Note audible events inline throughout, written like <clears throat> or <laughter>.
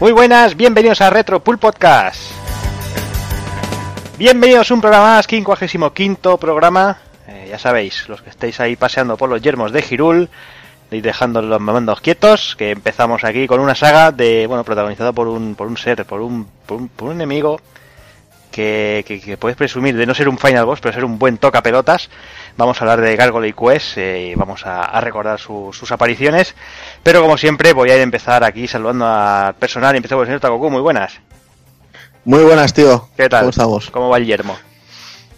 Muy buenas, bienvenidos a Retro Pool Podcast. Bienvenidos a un programa más, 55 programa. Eh, ya sabéis, los que estáis ahí paseando por los yermos de Girul y dejando los mandos quietos, que empezamos aquí con una saga de, bueno, protagonizada por un, por un ser, por un, por un, por un enemigo que, que, que, puedes presumir de no ser un final boss, pero ser un buen toca pelotas. Vamos a hablar de Gargoyle Quest eh, y vamos a, a recordar su, sus apariciones. Pero como siempre, voy a ir a empezar aquí saludando al personal. Y empezamos por el señor Takoku. Muy buenas. Muy buenas, tío. ¿Qué tal? ¿Cómo estamos? ¿Cómo va el yermo?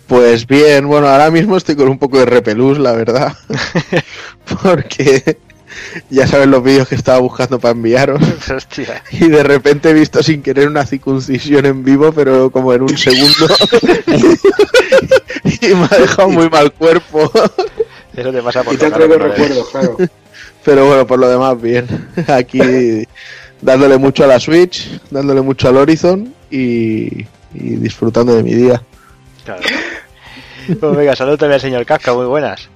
Pues bien, bueno, ahora mismo estoy con un poco de repelús, la verdad. <laughs> <laughs> Porque <laughs> ya sabes los vídeos que estaba buscando para enviaros. <laughs> Hostia. Y de repente he visto sin querer una circuncisión en vivo, pero como en un segundo. <laughs> y me ha dejado muy mal cuerpo. Eso te pasa por Y te recuerdos, claro. Pero bueno, por lo demás, bien. Aquí dándole mucho a la Switch, dándole mucho al Horizon y, y disfrutando de mi día. Claro. Pues venga, salud también al señor Kafka. Muy buenas.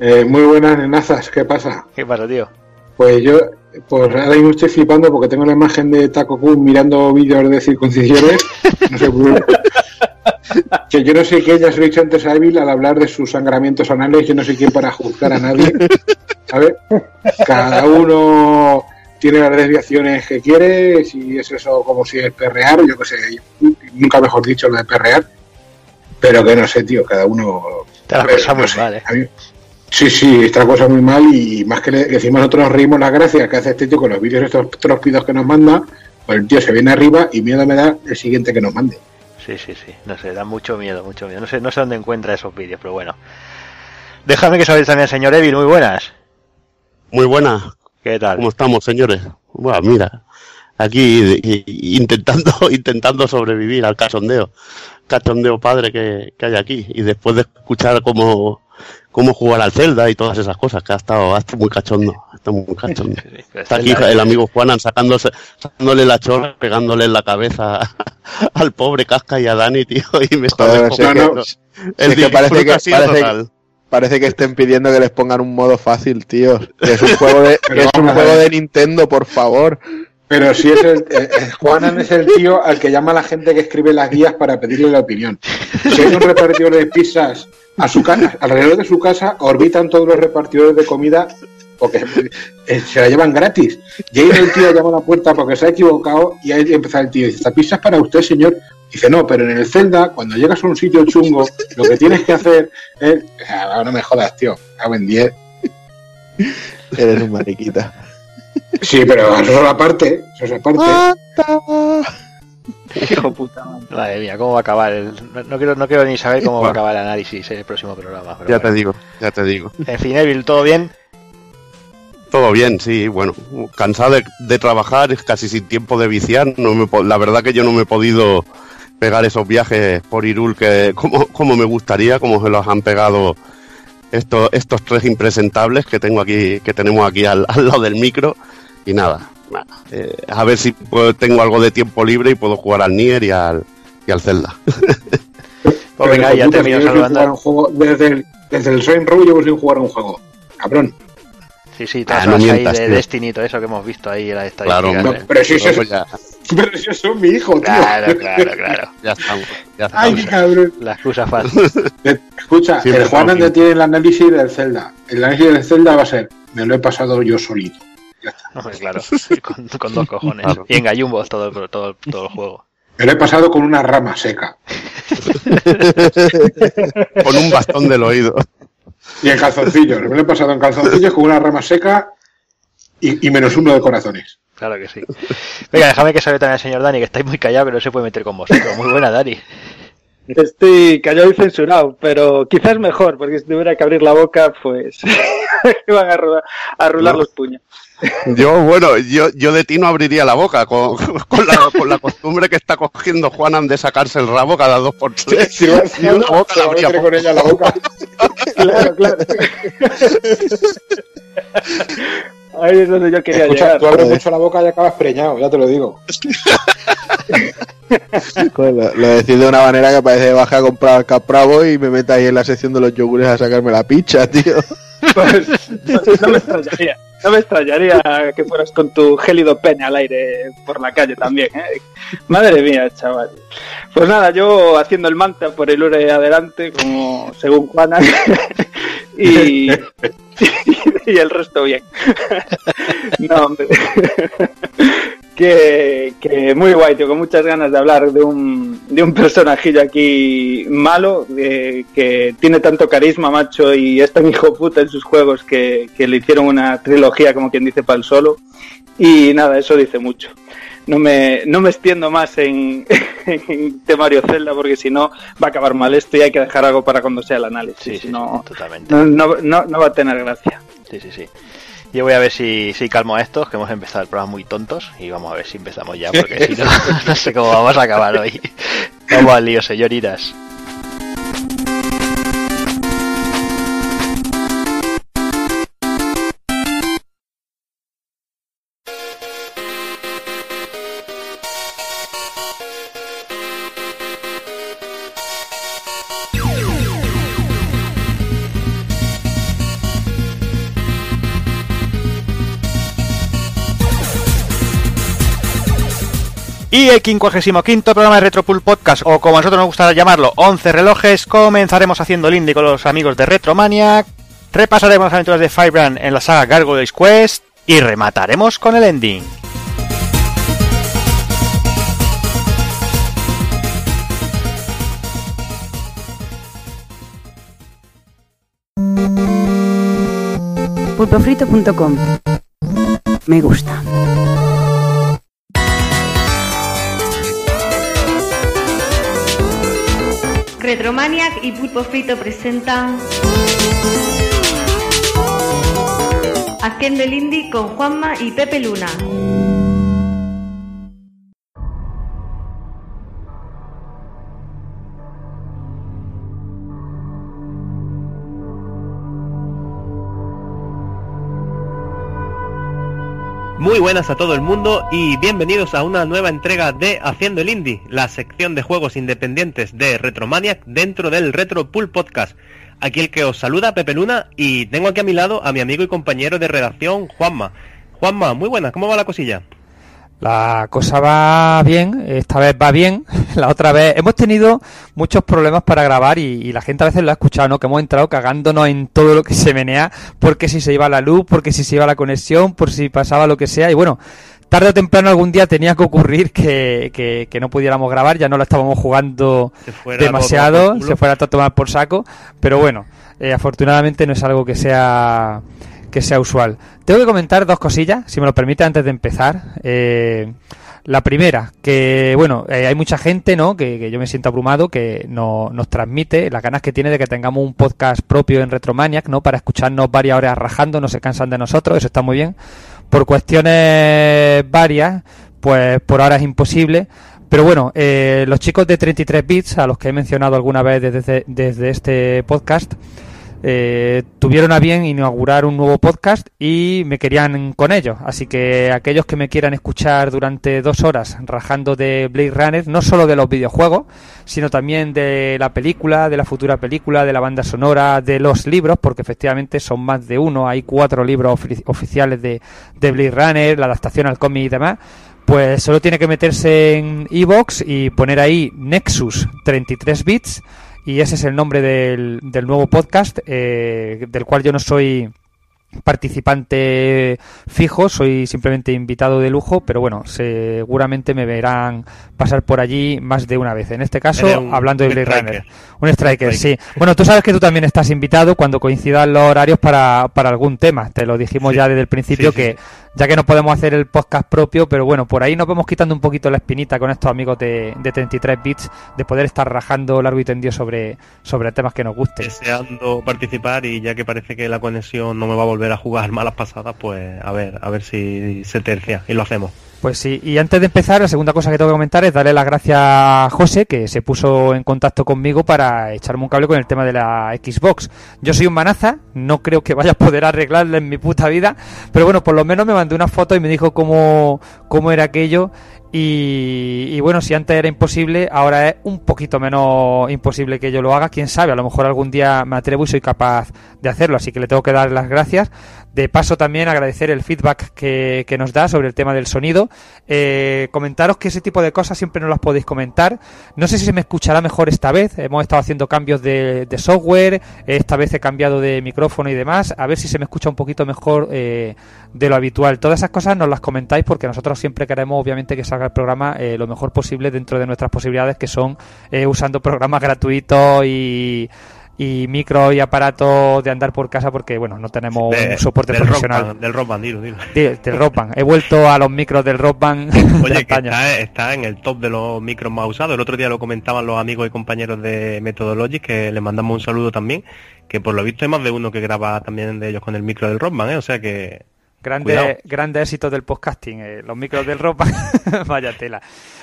Eh, muy buenas nenazas, ¿qué pasa? ¿Qué pasa, tío? Pues yo, pues ahora mismo estoy flipando porque tengo la imagen de Taco Kun mirando vídeos de circuncisiones. <laughs> No sé, por- que yo no sé qué, ya se lo he dicho antes a Evil al hablar de sus sangramientos anales, yo no sé quién para juzgar a nadie. Ver, cada uno tiene las desviaciones que quiere, si es eso como si es perrear, yo qué sé, nunca mejor dicho lo de perrear, pero que no sé, tío, cada uno... Te no sé, a mí- Sí, sí, esta cosa muy mal y más que le encima nosotros nos reímos las gracias que hace este tío con los vídeos estos tróspidos que nos manda, pues el tío se viene arriba y miedo me da el siguiente que nos mande. Sí, sí, sí. No sé, da mucho miedo, mucho miedo. No sé, no sé dónde encuentra esos vídeos, pero bueno. Déjame que sabéis también, señor Evil. Muy buenas. Muy buenas. ¿Qué tal? ¿Cómo estamos, señores? Bueno, mira, aquí intentando, <laughs> intentando sobrevivir al cachondeo, cachondeo padre que, que hay aquí. Y después de escuchar cómo, cómo jugar al Zelda y todas esas cosas, que ha estado, ha estado muy cachondo, ha estado muy cachondo. <laughs> Sí, sí, Está aquí el amigo Juanan sacándose, sacándole la chorra, pegándole en la cabeza <laughs> al pobre Casca y a Dani, tío, y me está descojonando. no, El es que parece que- parece que- total. Parece que estén pidiendo que les pongan un modo fácil, tío. Que es un juego de, <laughs> que es un juego de Nintendo, por favor. Pero si es el, eh, eh, Juanan es el tío al que llama a la gente que escribe las guías para pedirle la opinión. Si hay un repartidor de pizzas a su casa, alrededor de su casa orbitan todos los repartidores de comida porque eh, se la llevan gratis. Y el tío llama a la puerta porque se ha equivocado y ahí empieza el tío. Dice, esta pizza es para usted, señor. Dice, no, pero en el Zelda, cuando llegas a un sitio chungo, lo que tienes que hacer es... Ah, no me jodas, tío. Cago en 10. Eres un mariquita. Sí, pero eso es aparte. Eso es aparte. Hijo puta madre. Madre mía, ¿cómo va a acabar? el- No, no quiero, no quiero ni saber cómo va a acabar el análisis en el próximo programa. pero Ya te digo, ya te digo. En fin, Evil, ¿todo bien? Todo bien, sí, bueno, cansado de, de trabajar, casi sin tiempo de viciar, no me, po- la verdad que yo no me he podido pegar esos viajes por Irul que como, como me gustaría, como se los han pegado estos, estos tres impresentables que tengo aquí, que tenemos aquí al, al lado del micro, y nada, nada, eh, a ver si puedo- tengo algo de tiempo libre y puedo jugar al Nier y al, y al Zelda. <laughs> Pues venga, ya termino saludando. un juego- desde el, desde el Saint Row llevo sin jugar a un juego. Cabrón. Sí, sí, todas Ah, no las ahí mientas, de. Destiny todo eso que hemos visto ahí en las Claro, estadísticas. No, ¿eh? pero si eso es, ya, <laughs> pero si eso es mi hijo, tío. Claro, claro, claro. <laughs> ya estamos, ya Ay, qué cabrón. La excusa fácil. Eh, Escucha, Siempre el Juan Ande tiene el análisis del Zelda. El análisis del Zelda va a ser, me lo he pasado yo solito. Hombre, <laughs> claro, con, con dos cojones. Claro. Y en gallumbos todo, el- todo, el- todo el juego. Me lo he pasado con una rama seca. <laughs> Con un bastón del oído. Y en calzoncillos. Me lo he pasado en calzoncillos con una rama seca y, y menos uno de corazones. Claro que sí. Venga, déjame que sabe también el señor Dani, que estáis muy callado, que no se puede meter con vosotros. Muy buena, Dani. Estoy callado y censurado, pero quizás mejor, porque si tuviera que abrir la boca, pues <laughs> van a, rular, a rular No. los puños. Yo, bueno, yo, yo de ti no abriría la boca con, <laughs> con la, con la costumbre que está cogiendo Juanan de sacarse el rabo cada dos por tres. Si va, si Yo la boca la abría con ella la boca. Claro, claro. Ahí es donde yo quería Escucha, llegar. tú abres mucho la boca y acabas preñado, ya te lo digo. Joder, <laughs> lo, lo decís de una manera que parece que baja a comprar al Capravo y me meta ahí en la sección de los yogures a sacarme la picha, tío. Pues no me extrañaría. No me extrañaría que fueras con tu gélido pene al aire por la calle también. ¿eh? Madre mía, chaval. Pues nada, yo haciendo el manta por el ure adelante, como según Juana, <laughs> y, <laughs> y el resto bien. <laughs> no, hombre. Que, que, muy guay, tío, con muchas ganas de hablar de un, de un personajillo aquí malo, eh, que tiene tanto carisma, macho, y es tan hijo puta en sus juegos que, que le hicieron una trilogía, como quien dice, para el solo. Y nada, eso dice mucho. No me, no me extiendo más en, <laughs> en Mario Zelda porque si no va a acabar mal esto y hay que dejar algo para cuando sea el análisis. Sí, sí, no, totalmente. No, no, no, no va a tener gracia. Sí, sí, sí. Yo voy a ver si, si calmo a estos, que hemos empezado el programa muy tontos, y vamos a ver si empezamos ya, porque si no, <laughs> no sé cómo vamos a acabar hoy. <laughs> Vamos al lío, señoritas. Y el 55 programa de Retropool Podcast, o como a nosotros nos gusta llamarlo, 11 relojes, comenzaremos haciendo el indie con los amigos de Retromaniac, repasaremos las aventuras de Firebrand en la saga Gargoyles Quest y remataremos con el ending. Pulpofrito.com Me gusta. Retromaniac y Pulpo Frito presentan Haciendo el Indie con Juanma y Pepe Luna. Muy buenas a todo el mundo y bienvenidos a una nueva entrega de Haciendo el Indie, la sección de juegos independientes de Retromaniac dentro del Retro Pool Podcast. Aquí el que os saluda, Pepe Luna, y tengo aquí a mi lado a mi amigo y compañero de redacción, Juanma. Juanma, muy buenas, ¿cómo va la cosilla? La cosa va bien, esta vez va bien, <laughs> la otra vez hemos tenido muchos problemas para grabar y, y, la gente a veces lo ha escuchado, ¿no? Que hemos entrado cagándonos en todo lo que se menea, porque si se iba la luz, porque si se iba la conexión, por si pasaba lo que sea, y bueno, tarde o temprano algún día tenía que ocurrir que, que, que no pudiéramos grabar, ya no lo estábamos jugando demasiado, se fuera a tomar por saco, pero bueno, eh, afortunadamente no es algo que sea que sea usual. Tengo que comentar dos cosillas, si me lo permite, antes de empezar. Eh, la primera, que bueno, eh, hay mucha gente, ¿no? Que, que yo me siento abrumado, que no, nos transmite las ganas que tiene de que tengamos un podcast propio en Retromaniac, ¿no? Para escucharnos varias horas rajando, no se cansan de nosotros, eso está muy bien. Por cuestiones varias, pues por ahora es imposible. Pero bueno, eh, los chicos de 33 bits, a los que he mencionado alguna vez desde, desde este podcast, eh, tuvieron a bien inaugurar un nuevo podcast y me querían con ellos. Así que aquellos que me quieran escuchar durante dos horas rajando de Blade Runner, no solo de los videojuegos, sino también de la película, de la futura película, de la banda sonora, de los libros, porque efectivamente son más de uno, hay cuatro libros ofi- oficiales de, de Blade Runner, la adaptación al cómic y demás. Pues solo tiene que meterse en Evox y poner ahí Nexus 33 bits y ese es el nombre del, del nuevo podcast, eh, del cual yo no soy participante fijo, soy simplemente invitado de lujo, pero bueno, seguramente me verán pasar por allí más de una vez. En este caso, un- hablando de Blade. Runner. Un striker, Striker. sí. Bueno, tú sabes que tú también estás invitado cuando coincidan los horarios para, para algún tema. Te lo dijimos Sí. ya desde el principio Sí, sí, que ya que no podemos hacer el podcast propio, pero bueno, por ahí nos vamos quitando un poquito la espinita con estos amigos de, de 33 bits de poder estar rajando largo y tendido sobre, sobre temas que nos gusten. Deseando participar y ya que parece que la conexión no me va a volver a jugar malas pasadas, pues a ver, a ver si se tercia y lo hacemos. Pues sí, y antes de empezar, la segunda cosa que tengo que comentar es darle las gracias a José, que se puso en contacto conmigo para echarme un cable con el tema de la Xbox. Yo soy un manaza, no creo que vaya a poder arreglarla en mi puta vida, pero bueno, por lo menos me mandó una foto y me dijo cómo, cómo era aquello. Y, bueno, si antes era imposible, ahora es un poquito menos imposible que yo lo haga. Quién sabe, a lo mejor algún día me atrevo y soy capaz de hacerlo. Así que le tengo que dar las gracias. De paso también agradecer el feedback que, que nos da sobre el tema del sonido. Eh, comentaros que ese tipo de cosas siempre nos las podéis comentar. No sé si se me escuchará mejor esta vez. Hemos estado haciendo cambios de, de software. Esta vez he cambiado de micrófono y demás. A ver si se me escucha un poquito mejor eh, de lo habitual. Todas esas cosas nos las comentáis porque nosotros siempre queremos obviamente que salga el programa eh, lo mejor posible dentro de nuestras posibilidades que son eh, usando programas <laughs> gratuitos y y micro y aparatos de andar por casa porque bueno no tenemos De- un soporte del profesional Rock Band, del Rock Band, dilo, <laughs> dilo. De- del Rock Band. he vuelto a los micros del Rock Band <laughs> de Oye, que España. está, está en el top de los micros más usados. El otro día lo comentaban los amigos y compañeros de Methodologic, que les mandamos un saludo también, que por lo visto hay más de uno que graba también de ellos con el micro del Rockman, ¿eh? O sea que... Grande, grande éxito del podcasting, eh, los micros del ropa, <laughs> vaya tela.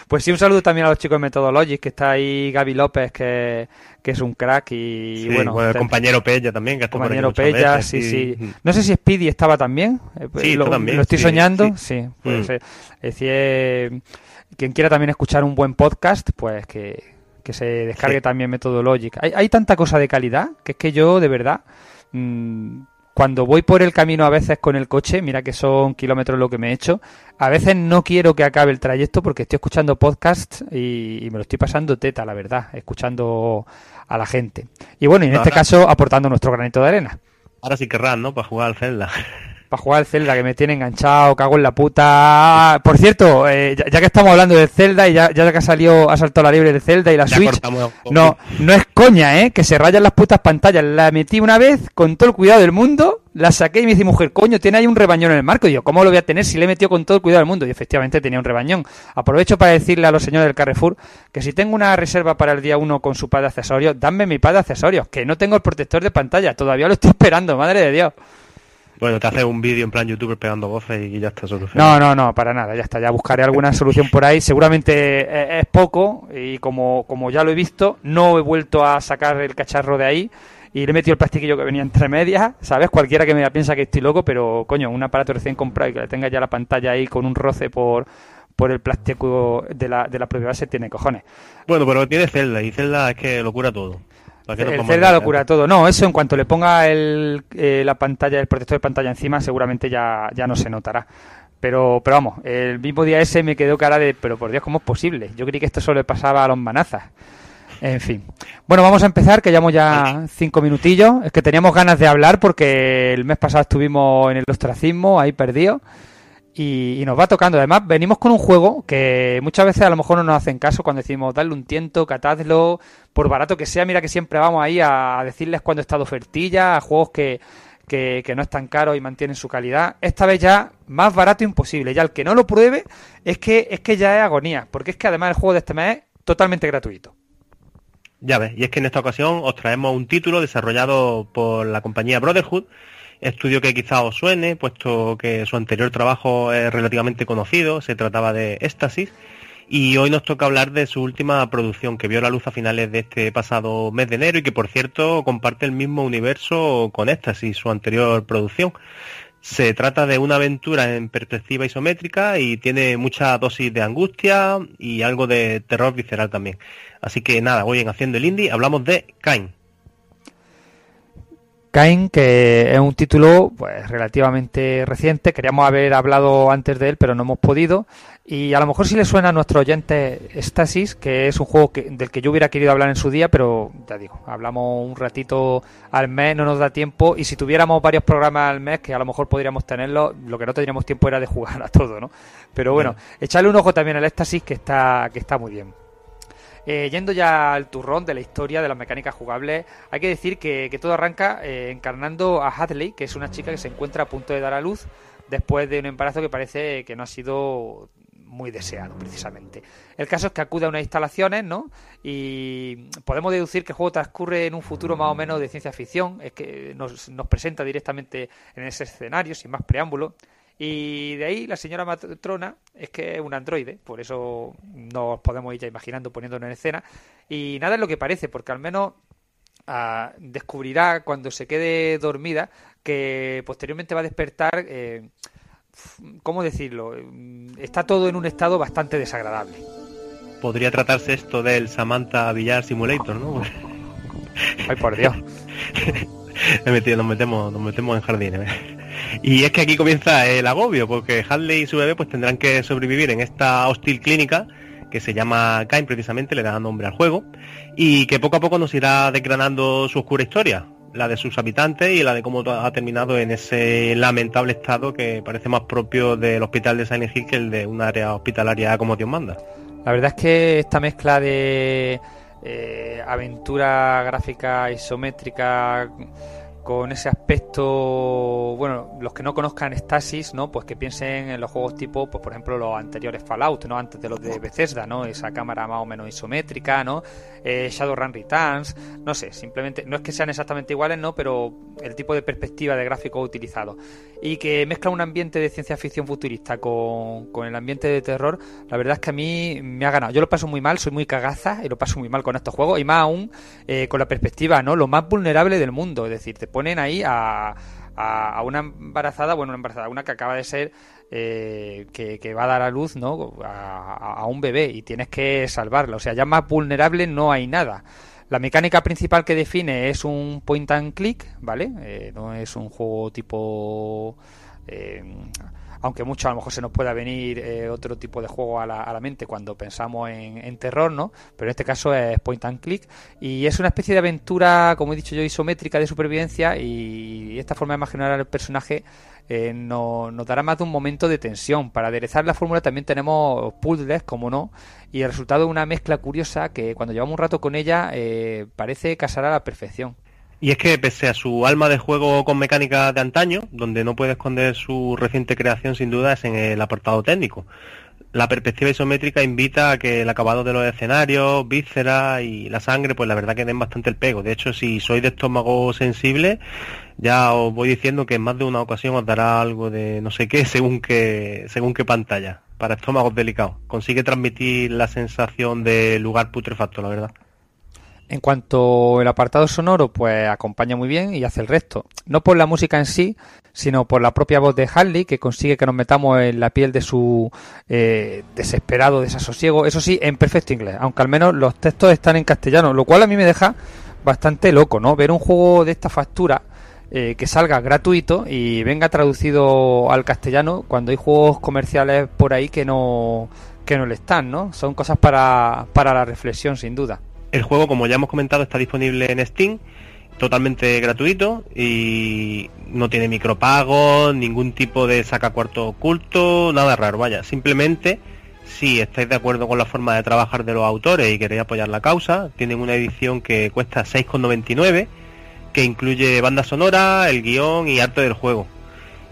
Pues sí, un saludo también a los chicos de Methodologic, que está ahí Gaby López, que, que es un crack y Sí, bueno, bueno, el compañero Pella también, que por aquí compañero muchas Pella, veces, sí, sí. Mm. No sé si Speedy estaba también. eh, Sí, lo, está también, lo estoy sí, soñando, sí. sí. puede Mm. ser. Es decir, eh, quien quiera también escuchar un buen podcast, pues que, que se descargue también Methodologic. Hay, hay tanta cosa de calidad que es que yo, de verdad, mm, cuando voy por el camino a veces con el coche, mira que son kilómetros lo que me he hecho, a veces no quiero que acabe el trayecto porque estoy escuchando podcasts y, y me lo estoy pasando teta, la verdad, escuchando a la gente. Y bueno, y en este Ahora- caso aportando nuestro granito de arena. Ahora sí querrán, ¿no? Para jugar al Zelda. Para jugar al Zelda, que me tiene enganchado, cago en la puta. Por cierto, eh, ya, ya que estamos hablando de Zelda y ya, ya que ha salido, ha saltado la libre de Zelda y la Ya Switch, no, no es coña, ¿eh? Que se rayan las putas pantallas. La metí una vez con todo el cuidado del mundo, la saqué y me dice mujer, coño, tiene ahí un rebañón en el marco. Y yo, ¿cómo lo voy a tener si le he metido con todo el cuidado del mundo? Y efectivamente tenía un rebañón. Aprovecho para decirle a los señores del Carrefour que si tengo una reserva para el día 1 con su pad de accesorios, danme mi pad de accesorios, que no tengo el protector de pantalla. Todavía lo estoy <laughs> esperando, madre de Dios. Bueno, te haces un vídeo en plan youtuber pegando voces y ya está solucionado. No, no, no, para nada, ya está, ya buscaré alguna solución por ahí. Seguramente eh, es poco y como, como ya lo he visto, no he vuelto a sacar el cacharro de ahí y le he metido el plastiquillo que venía entre medias, ¿sabes? Cualquiera que me piensa que estoy loco, pero coño, un aparato recién comprado y que le tenga ya la pantalla ahí con un roce por, por el plástico de la, de la propia base tiene cojones. Bueno, pero tiene Zelda y Zelda es que lo cura todo. ¿Para qué nos El Zelda lo cura todo. No, eso en cuanto le ponga el, eh, la pantalla, el protector de pantalla encima, seguramente ya, ya no se notará. Pero, pero vamos, el mismo día ese me quedó cara de, pero por Dios, ¿cómo es posible? Yo creí que esto solo le pasaba a los manazas. En fin. Bueno, vamos a empezar, que llevamos ya cinco minutillos. Es que teníamos ganas de hablar porque el mes pasado estuvimos en el ostracismo, ahí perdidos. Y, nos va tocando. Además, venimos con un juego que muchas veces a lo mejor no nos hacen caso cuando decimos darle un tiento, catadlo, por barato que sea. Mira que siempre vamos ahí a decirles cuando está de ofertilla, a juegos que, que, que no están caros y mantienen su calidad. Esta vez ya más barato imposible. Ya el que no lo pruebe es que, es que ya es agonía. Porque es que además el juego de este mes es totalmente gratuito. Ya ves, y es que en esta ocasión os traemos un título desarrollado por la compañía Brotherhood, estudio que quizá os suene, puesto que su anterior trabajo es relativamente conocido, se trataba de Éxtasis, y hoy nos toca hablar de su última producción, que vio la luz a finales de este pasado mes de enero y que por cierto comparte el mismo universo con Éxtasis, su anterior producción. Se trata de una aventura en perspectiva isométrica y tiene mucha dosis de angustia y algo de terror visceral también. Así que nada, hoy en Haciendo el Indie hablamos de Kain. Kain, que es un título pues relativamente reciente, queríamos haber hablado antes de él, pero no hemos podido. Y a lo mejor sí le suena a nuestro oyente Stasis, que es un juego que, del que yo hubiera querido hablar en su día, pero ya digo, hablamos un ratito al mes, no nos da tiempo. Y si tuviéramos varios programas al mes, que a lo mejor podríamos tenerlo, lo que no tendríamos tiempo era de jugar a todo, ¿no? Pero bueno, echarle un ojo también al Stasis, que está, que está muy bien. Eh, yendo ya al turrón de la historia de las mecánicas jugables, hay que decir que, todo arranca eh, encarnando a Hadley, que es una chica que se encuentra a punto de dar a luz después de un embarazo que parece que no ha sido muy deseado, precisamente. El caso es que acude a unas instalaciones, ¿no? Y podemos deducir que el juego transcurre en un futuro más o menos de ciencia ficción, es que nos, nos presenta directamente en ese escenario, sin más preámbulo. Y de ahí la señora matrona es que es un androide, por eso nos podemos ir ya imaginando poniéndonos en escena. Y nada es lo que parece, porque al menos ah, descubrirá cuando se quede dormida que posteriormente va a despertar eh, ¿cómo decirlo? Está todo en un estado bastante desagradable. Podría tratarse esto del Samantha Villar Simulator, ¿no? Ay, por Dios. <laughs> Nos metemos, nos metemos en jardines. ¿eh? Y es que aquí comienza el agobio, porque Hadley y su bebé pues tendrán que sobrevivir en esta hostil clínica que se llama Kain precisamente, le da nombre al juego, y que poco a poco nos irá desgranando su oscura historia, la de sus habitantes y la de cómo ha terminado en ese lamentable estado que parece más propio del hospital de Silent Hill que el de un área hospitalaria como Dios manda. La verdad es que esta mezcla de eh, aventura gráfica isométrica con ese aspecto, bueno, los que no conozcan Stasis, ¿no? Pues que piensen en los juegos tipo, pues por ejemplo los anteriores Fallout, ¿no? Antes de los de Bethesda, ¿no? Esa cámara más o menos isométrica, ¿no? Eh, Shadowrun Returns, no sé, simplemente, no es que sean exactamente iguales, ¿no? Pero el tipo de perspectiva de gráfico utilizado. Y que mezcla un ambiente de ciencia ficción futurista con, con el ambiente de terror, la verdad es que a mí me ha ganado. Yo lo paso muy mal, soy muy cagaza y lo paso muy mal con estos juegos, y más aún eh, con la perspectiva, ¿no? Lo más vulnerable del mundo, es decir, te ponen ahí a, a, una embarazada, bueno, una embarazada, una que acaba de ser, eh, que, va a dar a luz, ¿no? A, un bebé y tienes que salvarla. O sea, ya más vulnerable no hay nada. La mecánica principal que define es un point and click, ¿vale? Eh, no es un juego tipo... Eh, aunque mucho a lo mejor se nos pueda venir eh, otro tipo de juego a la, a la mente cuando pensamos en, terror, ¿no? Pero en este caso es point and click y es una especie de aventura, como he dicho yo, isométrica de supervivencia y esta forma de imaginar al personaje eh, nos, dará más de un momento de tensión. Para aderezar la fórmula también tenemos puzzles, como no, y el resultado es una mezcla curiosa que cuando llevamos un rato con ella eh, parece casar a la perfección. Y es que pese a su alma de juego con mecánica de antaño, donde no puede esconder su reciente creación sin duda es en el apartado técnico. La perspectiva isométrica invita a que el acabado de los escenarios, vísceras y la sangre, pues la verdad que den bastante el pego. De hecho, si sois de estómago sensible, ya os voy diciendo que en más de una ocasión os dará algo de no sé qué <laughs> según qué, según qué pantalla. Para estómagos delicados. Consigue transmitir la sensación de lugar putrefacto, la verdad. En cuanto al apartado sonoro, pues acompaña muy bien y hace el resto. No por la música en sí, sino por la propia voz de Harley, que consigue que nos metamos en la piel de su eh, desesperado desasosiego. Eso sí, en perfecto inglés, aunque al menos los textos están en castellano, lo cual a mí me deja bastante loco, ¿no? Ver un juego de esta factura eh, que salga gratuito y venga traducido al castellano cuando hay juegos comerciales por ahí que no, que no le están, ¿no? Son cosas para, para la reflexión, sin duda. El juego, como ya hemos comentado, está disponible en Steam, totalmente gratuito y no tiene micropagos, ningún tipo de saca cuarto oculto, nada raro, vaya. Simplemente, si estáis de acuerdo con la forma de trabajar de los autores y queréis apoyar la causa, tienen una edición que cuesta 6,99, que incluye banda sonora, el guion y arte del juego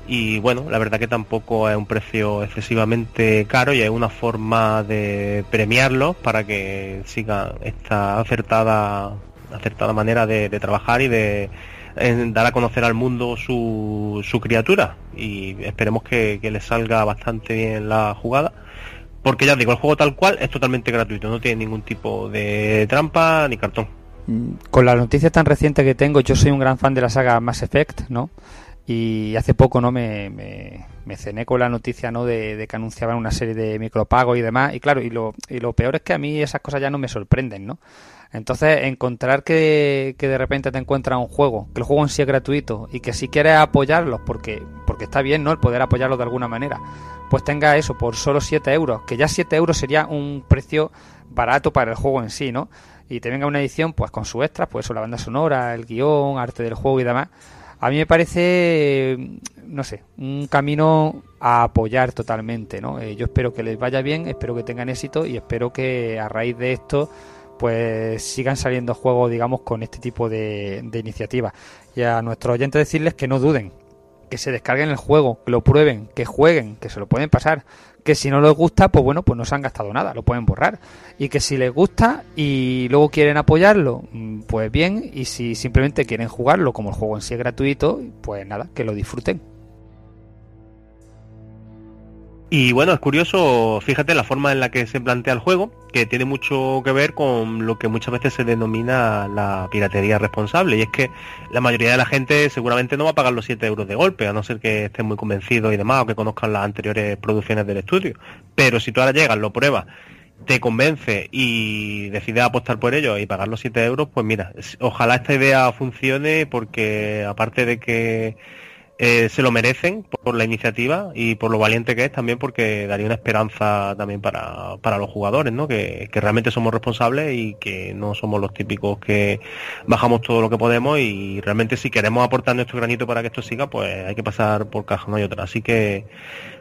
y bueno, la verdad que tampoco es un precio excesivamente caro y es una forma de premiarlos para que siga esta acertada acertada manera de, trabajar y de dar a conocer al mundo su, su criatura y esperemos que, que les salga bastante bien la jugada porque ya digo, el juego tal cual es totalmente gratuito, no tiene ningún tipo de trampa ni cartón. Mm, con la noticia tan reciente que tengo, yo soy un gran fan de la saga Mass Effect, ¿no? Y hace poco no me, me, cené con la noticia no de, que anunciaban una serie de micropagos y demás. Y claro, y lo, y lo peor es que a mí esas cosas ya no me sorprenden, ¿no? Entonces, encontrar que, que de repente te encuentras un juego, que el juego en sí es gratuito y que si quieres apoyarlos, porque, porque está bien, ¿no? El poder apoyarlos de alguna manera, pues tenga eso por solo 7 euros, que ya 7 euros sería un precio barato para el juego en sí, ¿no? Y te venga una edición, pues con su extra, pues eso, la banda sonora, el guion, arte del juego y demás a mí me parece, no sé, un camino a apoyar totalmente, ¿no? Eh, yo espero que les vaya bien, espero que tengan éxito y espero que a raíz de esto pues sigan saliendo juegos, digamos, con este tipo de, de iniciativas. Y a nuestros oyentes decirles que no duden, que se descarguen el juego, que lo prueben, que jueguen, que se lo pueden pasar, que si no les gusta, pues bueno, pues no se han gastado nada, lo pueden borrar. Y que si les gusta y luego quieren apoyarlo, mm, pues bien, y si simplemente quieren jugarlo como el juego en sí es gratuito, pues nada, que lo disfruten. Y bueno, es curioso, fíjate la forma en la que se plantea el juego, que tiene mucho que ver con lo que muchas veces se denomina la piratería responsable. Y es que la mayoría de la gente seguramente no va a pagar los 7 euros de golpe, a no ser que estén muy convencidos y demás, o que conozcan las anteriores producciones del estudio. Pero si tú ahora llegas, lo pruebas, te convence y decides apostar por ello y pagar los 7 euros, pues mira, ojalá esta idea funcione porque aparte de que eh, se lo merecen por la iniciativa y por lo valiente que es también porque daría una esperanza también para, para los jugadores, ¿no? Que, que, realmente somos responsables y que no somos los típicos que bajamos todo lo que podemos y realmente si queremos aportar nuestro granito para que esto siga, pues hay que pasar por caja, no hay otra. Así que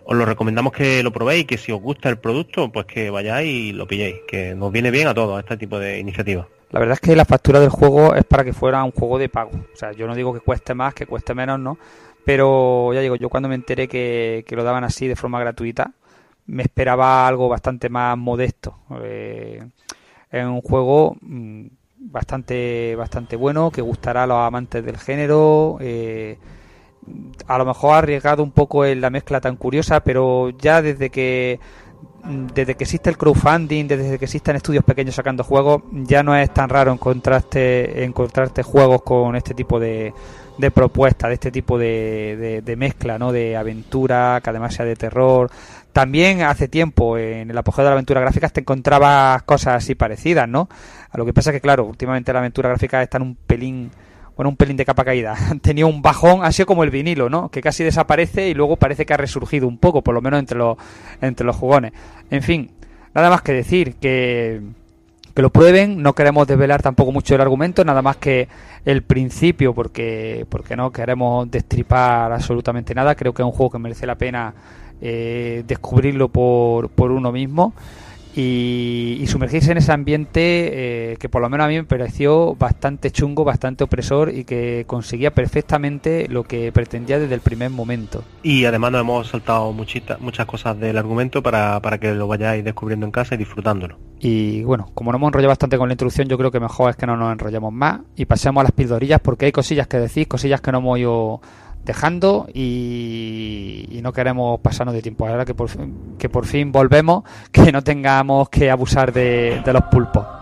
os lo recomendamos que lo probéis que si os gusta el producto, pues que vayáis y lo pilléis, que nos viene bien a todos este tipo de iniciativas. La verdad es que la factura del juego es para que fuera un juego de pago. O sea, yo no digo que cueste más, que cueste menos, ¿no? Pero ya digo, yo cuando me enteré que, lo daban así de forma gratuita, me esperaba algo bastante más modesto. Eh, es un juego mm, bastante bastante bueno que gustará a los amantes del género. Eh, a lo mejor ha arriesgado un poco en la mezcla tan curiosa, pero ya desde que desde que existe el crowdfunding, desde que existen estudios pequeños sacando juegos, ya no es tan raro encontrarte encontrarte juegos con este tipo de, de propuesta, de este tipo de, de, mezcla, ¿no? De aventura, que además sea de terror. También hace tiempo, en el apogeo de la aventura gráfica, te encontrabas cosas así parecidas, ¿no? A lo que pasa que, claro, últimamente la aventura gráfica está en un pelín, bueno, un pelín de capa caída. <laughs> Tenía un bajón, así como el vinilo, ¿no? Que casi desaparece y luego parece que ha resurgido un poco, por lo menos entre los, entre los jugones. En fin, nada más que decir que que lo prueben. No queremos desvelar tampoco mucho el argumento, nada más que el principio, porque, porque no queremos destripar absolutamente nada. Creo que es un juego que merece la pena eh, descubrirlo por, por uno mismo y, sumergirse en ese ambiente eh, que por lo menos a mí me pareció bastante chungo, bastante opresor y que conseguía perfectamente lo que pretendía desde el primer momento. Y además nos hemos saltado muchita, muchas cosas del argumento para, para que lo vayáis descubriendo en casa y disfrutándolo. Y bueno, como nos hemos enrollado bastante con la introducción, yo creo que mejor es que no nos enrollemos más y pasemos a las pildorillas porque hay cosillas que decir, cosillas que no hemos ido dejando y, no queremos pasarnos de tiempo. Ahora que por, que por fin volvemos, que no tengamos que abusar de, de los pulpos.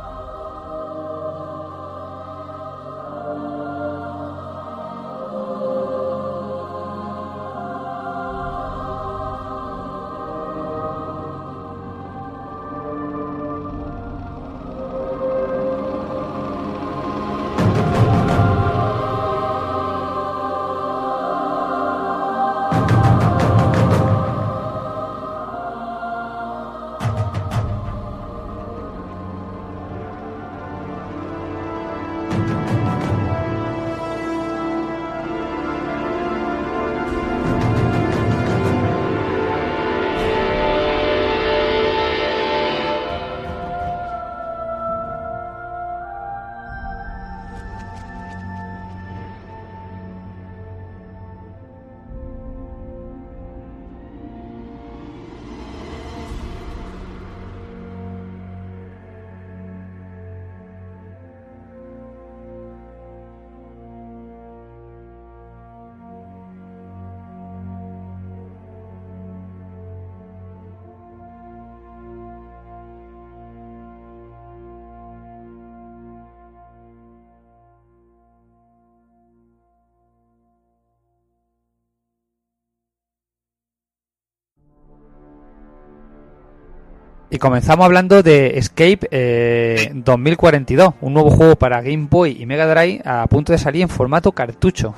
Y comenzamos hablando de Escape 2042, eh, un nuevo juego para Game Boy y Mega Drive a punto de salir en formato cartucho.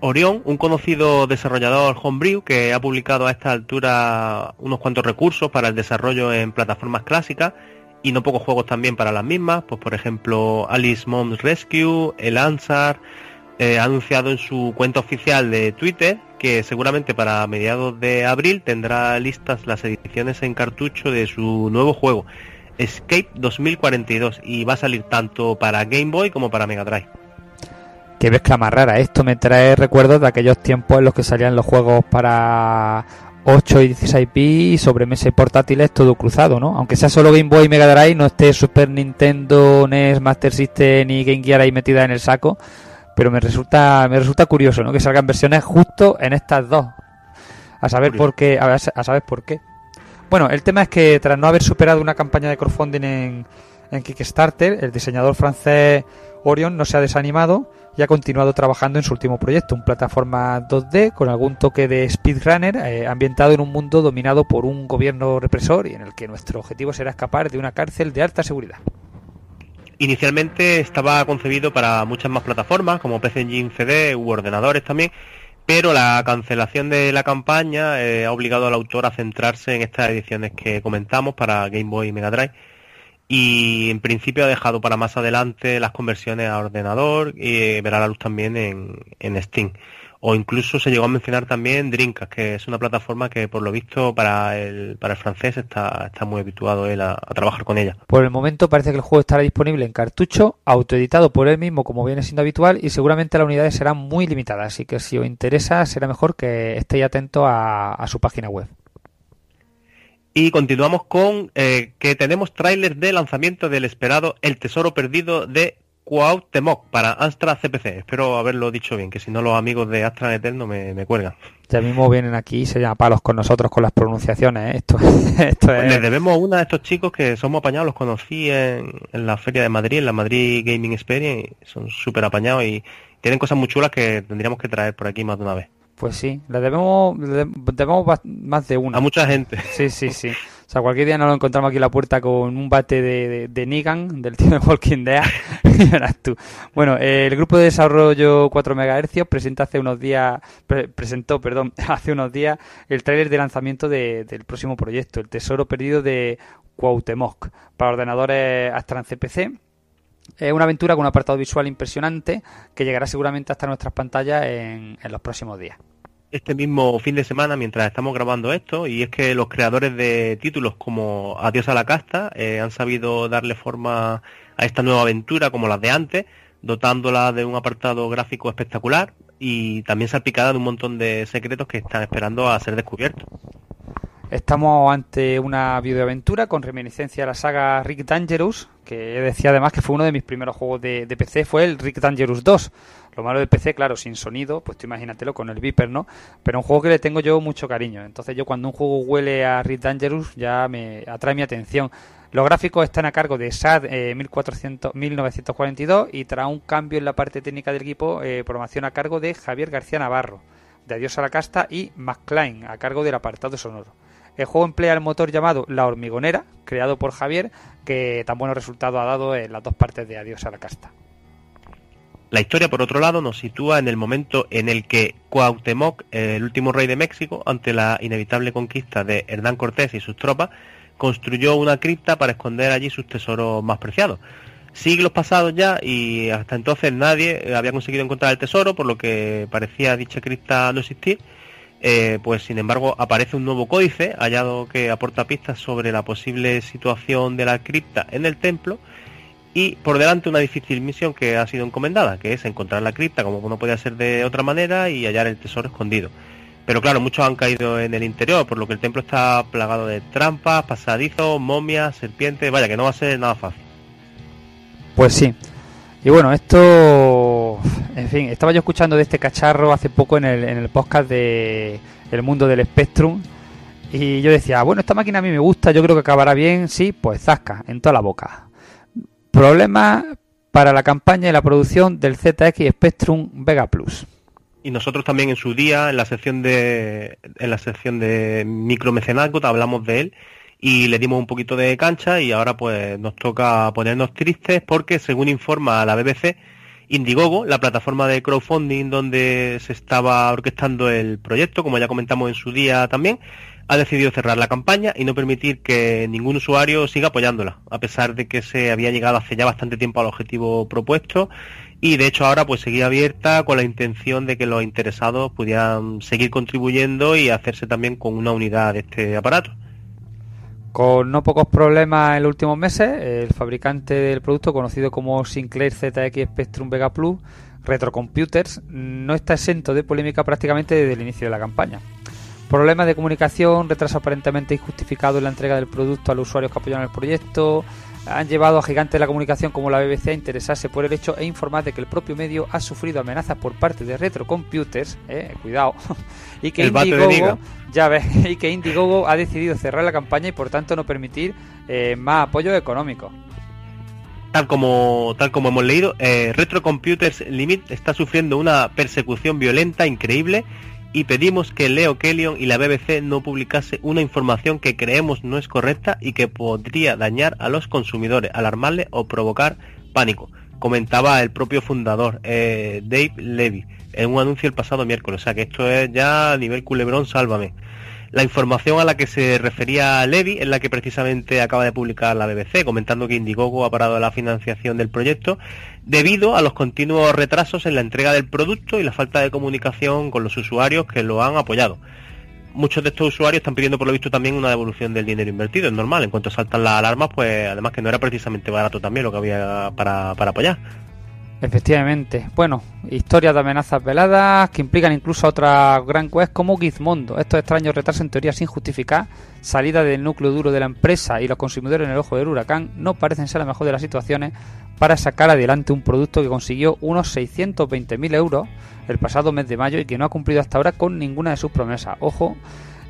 Orion, un conocido desarrollador homebrew que ha publicado a esta altura unos cuantos recursos para el desarrollo en plataformas clásicas y no pocos juegos también para las mismas, pues por ejemplo Alice Mom's Rescue, El Ansar, eh, ha anunciado en su cuenta oficial de Twitter que seguramente para mediados de abril tendrá listas las ediciones en cartucho de su nuevo juego, Escape 2042, y va a salir tanto para Game Boy como para Mega Drive. Qué mezcla más rara, esto me trae recuerdos de aquellos tiempos en los que salían los juegos para 8 y 16 pi sobremesa y portátiles todo cruzado, ¿no? Aunque sea solo Game Boy y Mega Drive, no esté Super Nintendo, NES, Master System y Game Gear ahí metida en el saco, pero me resulta me resulta curioso ¿no? que salgan versiones justo en estas dos A saber por qué, a, a saber por qué. Bueno, el tema es que tras no haber superado una campaña de crowdfunding en, en Kickstarter, el diseñador francés Orion no se ha desanimado y ha continuado trabajando en su último proyecto, un plataforma 2D con algún toque de speedrunner eh, ambientado en un mundo dominado por un gobierno represor y en el que nuestro objetivo será escapar de una cárcel de alta seguridad. Inicialmente estaba concebido para muchas más plataformas, como PC Engine CD u ordenadores también, pero la cancelación de la campaña eh, ha obligado al autor a centrarse en estas ediciones que comentamos para Game Boy y Mega Drive y en principio ha dejado para más adelante las conversiones a ordenador y verá la luz también en, en Steam. O incluso se llegó a mencionar también Dreamcast, que es una plataforma que por lo visto para el, para el francés está, está muy habituado él a, a trabajar con ella. Por el momento parece que el juego estará disponible en cartucho, autoeditado por él mismo como viene siendo habitual y seguramente las unidades serán muy limitadas, así que si os interesa será mejor que estéis atentos a, a su página web. Y continuamos con eh, que tenemos tráiler de lanzamiento del esperado El Tesoro Perdido de Cuauhtémoc para Astra CPC. Espero haberlo dicho bien, que si no los amigos de Astra Eterno me, me cuelgan. Ya mismo vienen aquí y se llaman palos con nosotros con las pronunciaciones. ¿eh? Esto, <laughs> esto Pues es... les debemos una de estos chicos que somos apañados, los conocí en, en la feria de Madrid, en la Madrid Gaming Experience, son súper apañados y tienen cosas muy chulas que tendríamos que traer por aquí más de una vez. Pues sí, le debemos, le debemos más de una. A mucha gente. Sí, sí, sí. <laughs> O sea, cualquier día nos lo encontramos aquí en la puerta con un bate de, Negan, del tío de Walking Dead. <laughs> y verás tú. Bueno, el grupo de desarrollo 4 MHz presenta hace unos días, pre- presentó, perdón, <laughs> hace unos días el tráiler de lanzamiento de- del próximo proyecto, El Tesoro Perdido de Cuauhtémoc, para ordenadores Astran CPC. Es una aventura con un apartado visual impresionante que llegará seguramente hasta nuestras pantallas en los próximos días. Este mismo fin de semana mientras estamos grabando esto y es que los creadores de títulos como Adiós a la casta eh, han sabido darle forma a esta nueva aventura como las de antes, dotándola de un apartado gráfico espectacular y también salpicada de un montón de secretos que están esperando a ser descubiertos. Estamos ante una videoaventura con reminiscencia a la saga Rick Dangerous, que decía además que fue uno de mis primeros juegos de, de PC, fue el Rick Dangerous 2. Lo malo del PC, claro, sin sonido, pues tú imagínatelo con el Viper, ¿no? Pero un juego que le tengo yo mucho cariño. Entonces yo cuando un juego huele a Rick Dangerous ya me atrae mi atención. Los gráficos están a cargo de SAD eh, 1400, 1942 y tras un cambio en la parte técnica del equipo, eh, programación a cargo de Javier García Navarro, de Adiós a la Casta, y McClain, a cargo del apartado sonoro. El juego emplea el motor llamado La Hormigonera, creado por Javier, que tan buenos resultados ha dado en las dos partes de Adiós a la Casta. La historia, por otro lado, nos sitúa en el momento en el que Cuauhtémoc, el último rey de México, ante la inevitable conquista de Hernán Cortés y sus tropas, construyó una cripta para esconder allí sus tesoros más preciados. Siglos pasados ya y hasta entonces nadie había conseguido encontrar el tesoro, por lo que parecía dicha cripta no existir. Eh, pues sin embargo aparece un nuevo códice hallado que aporta pistas sobre la posible situación de la cripta en el templo y por delante una difícil misión que ha sido encomendada, que es encontrar la cripta como no podía ser de otra manera y hallar el tesoro escondido. Pero claro, muchos han caído en el interior, por lo que el templo está plagado de trampas, pasadizos, momias, serpientes, vaya que no va a ser nada fácil. Pues sí. Y bueno, esto, en fin, estaba yo escuchando de este cacharro hace poco en el, en el podcast de El Mundo del Spectrum y yo decía, bueno, esta máquina a mí me gusta, yo creo que acabará bien, sí, pues zasca, en toda la boca. Problema para la campaña y la producción del ZX Spectrum Vega Plus. Y nosotros también en su día, en la sección de, en la sección de micromecenazgo, hablamos de él y le dimos un poquito de cancha y ahora pues nos toca ponernos tristes porque según informa la BBC, Indiegogo, la plataforma de crowdfunding donde se estaba orquestando el proyecto, como ya comentamos en su día también, ha decidido cerrar la campaña y no permitir que ningún usuario siga apoyándola, a pesar de que se había llegado hace ya bastante tiempo al objetivo propuesto y de hecho ahora pues seguía abierta con la intención de que los interesados pudieran seguir contribuyendo y hacerse también con una unidad de este aparato. Con no pocos problemas en los últimos meses, el fabricante del producto, conocido como Sinclair ZX Spectrum Vega Plus Retrocomputers, no está exento de polémica prácticamente desde el inicio de la campaña. Problemas de comunicación, retraso aparentemente injustificado en la entrega del producto a los usuarios que apoyaron el proyecto, han llevado a gigantes de la comunicación como la BBC a interesarse por el hecho e informar de que el propio medio ha sufrido amenazas por parte de Retrocomputers, eh, cuidado, <laughs> y que El Indiegogo, ya ves, <laughs> y que Indiegogo ha decidido cerrar la campaña y por tanto no permitir eh, más apoyo económico. Tal como, tal como hemos leído, eh, Retro Computers Limit está sufriendo una persecución violenta increíble y pedimos que Leo Kellion y la BBC no publicase una información que creemos no es correcta y que podría dañar a los consumidores, alarmarles o provocar pánico. Comentaba el propio fundador, eh, Dave Levy, en un anuncio el pasado miércoles. O sea que esto es ya a nivel culebrón, sálvame. La información a la que se refería Levy es la que precisamente acaba de publicar la BBC, comentando que Indiegogo ha parado la financiación del proyecto debido a los continuos retrasos en la entrega del producto y la falta de comunicación con los usuarios que lo han apoyado. Muchos de estos usuarios están pidiendo por lo visto también una devolución del dinero invertido, es normal, en cuanto saltan las alarmas, pues además que no era precisamente barato también lo que había para, para apoyar. Efectivamente. Bueno, historias de amenazas veladas que implican incluso a otra gran quest como Gizmondo. Estos extraños retrasos en teoría sin justificar, salida del núcleo duro de la empresa y los consumidores en el ojo del huracán no parecen ser la mejor de las situaciones para sacar adelante un producto que consiguió unos 620.000 euros el pasado mes de mayo y que no ha cumplido hasta ahora con ninguna de sus promesas. Ojo,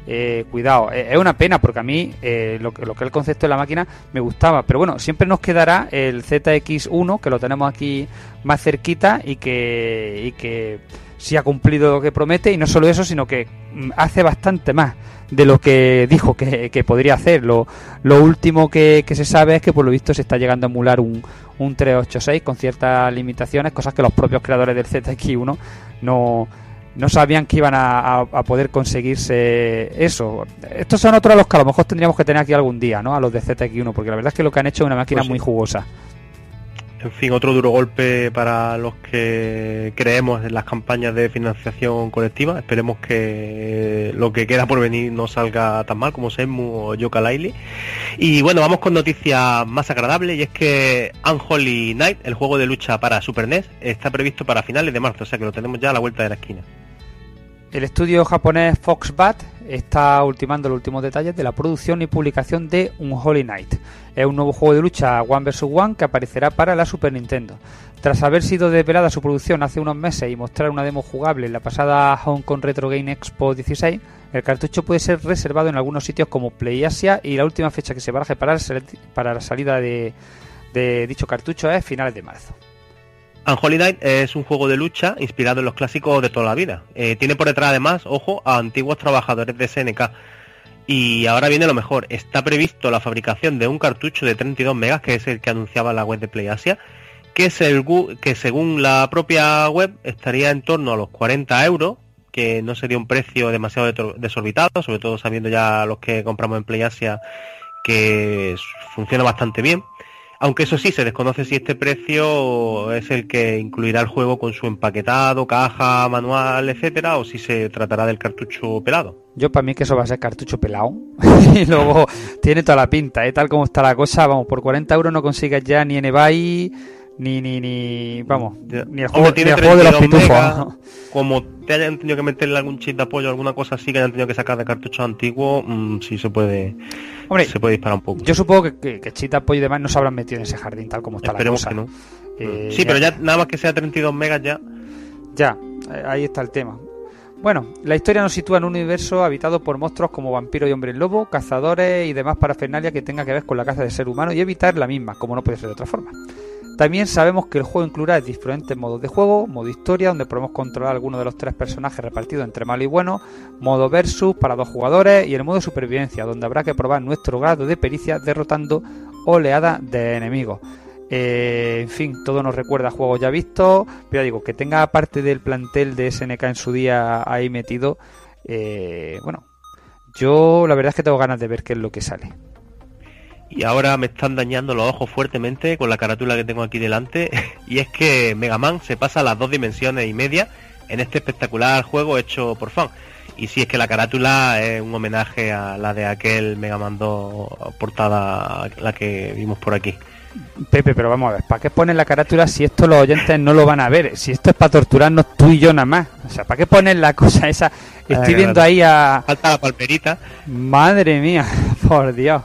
eh, cuidado, eh, es una pena porque a mí eh, lo, lo que es el concepto de la máquina me gustaba, pero bueno, siempre nos quedará el ZX1 que lo tenemos aquí más cerquita y que, y que sí ha cumplido lo que promete y no solo eso, sino que mm, hace bastante más de lo que dijo que, que podría hacer. Lo, lo último que, que se sabe es que por lo visto se está llegando a emular un, un 386 con ciertas limitaciones, cosas que los propios creadores del ZX1 no, no sabían que iban a, a- a poder conseguirse eso. Estos son otros a los que a lo mejor tendríamos que tener aquí algún día, ¿no? A los de ZX1, porque la verdad es que lo que han hecho es una máquina Pues sí. muy jugosa. En fin, otro duro golpe para los que creemos en las campañas de financiación colectiva. Esperemos que lo que queda por venir no salga tan mal como Senmu o Yooka-Laylee. Y bueno, vamos con noticias más agradables y es que Unholy Knight, el juego de lucha para Super NES, está previsto para finales de marzo, o sea que lo tenemos ya a la vuelta de la esquina. El estudio japonés Foxbat está ultimando los últimos detalles de la producción y publicación de Unholy Knight. Es un nuevo juego de lucha One vs One que aparecerá para la Super Nintendo. Tras haber sido desvelada su producción hace unos meses y mostrar una demo jugable en la pasada Hong Kong Retro Game Expo 16, el cartucho puede ser reservado en algunos sitios como PlayAsia y la última fecha que se baraje para, para la salida de dicho cartucho es finales de marzo. Unholy es un juego de lucha inspirado en los clásicos de toda la vida. Eh, tiene por detrás además, ojo, a antiguos trabajadores de SNK. Y ahora viene lo mejor. Está previsto la fabricación de un cartucho de 32 megas, que es el que anunciaba la web de PlayAsia, que, es el que según la propia web estaría en torno a los 40 euros, que no sería un precio demasiado desorbitado, sobre todo sabiendo ya los que compramos en PlayAsia que funciona bastante bien. Aunque eso sí, se desconoce si este precio es el que incluirá el juego con su empaquetado, caja, manual, etcétera, o si se tratará del cartucho pelado. Yo para mí que eso va a ser cartucho pelado. <laughs> y luego tiene toda la pinta, ¿eh? tal como está la cosa, vamos, por 40 euros no consigues ya ni Enebai, ni, ni, ni, vamos, ni el juego, Hombre, ni el juego de los 32 pitufos. megas, como te hayan tenido que meterle algún chip de apoyo, alguna cosa así que hayan tenido que sacar de cartuchos antiguos, mm, sí se puede, Hombre, se puede disparar un poco. Yo supongo que, que, que Chita Pollo y demás no se habrán metido en ese jardín tal como está Esperemos la que cosa. no. Eh, sí, pero ya nada más que sea 32 megas ya. Ya, eh, ahí está el tema. Bueno, la historia nos sitúa en un universo habitado por monstruos como vampiros y hombres lobo, cazadores y demás parafernalia que tenga que ver con la caza de ser humano y evitar la misma, como no puede ser de otra forma. También sabemos que el juego incluirá diferentes modos de juego, modo historia, donde podemos controlar algunos de los tres personajes repartidos entre malo y bueno, modo versus para dos jugadores y el modo supervivencia, donde habrá que probar nuestro grado de pericia derrotando oleadas de enemigos. Eh, en fin, todo nos recuerda a juegos ya vistos, pero ya digo, que tenga parte del plantel de SNK en su día ahí metido, eh, bueno, yo la verdad es que tengo ganas de ver qué es lo que sale. Y ahora me están dañando los ojos fuertemente con la carátula que tengo aquí delante. <laughs> Y es que Mega Man se pasa a las dos dimensiones y media en este espectacular juego hecho por fan. Y si es que la carátula es un homenaje a la de aquel Mega Man 2 portada, la que vimos por aquí. Pepe, pero vamos a ver, ¿para qué ponen la carátula si esto los oyentes no lo van a ver? Si esto es para torturarnos tú y yo nada más. O sea, ¿para qué ponen la cosa esa? Estoy viendo ahí a... Falta la palperita. Madre mía, <laughs> por Dios.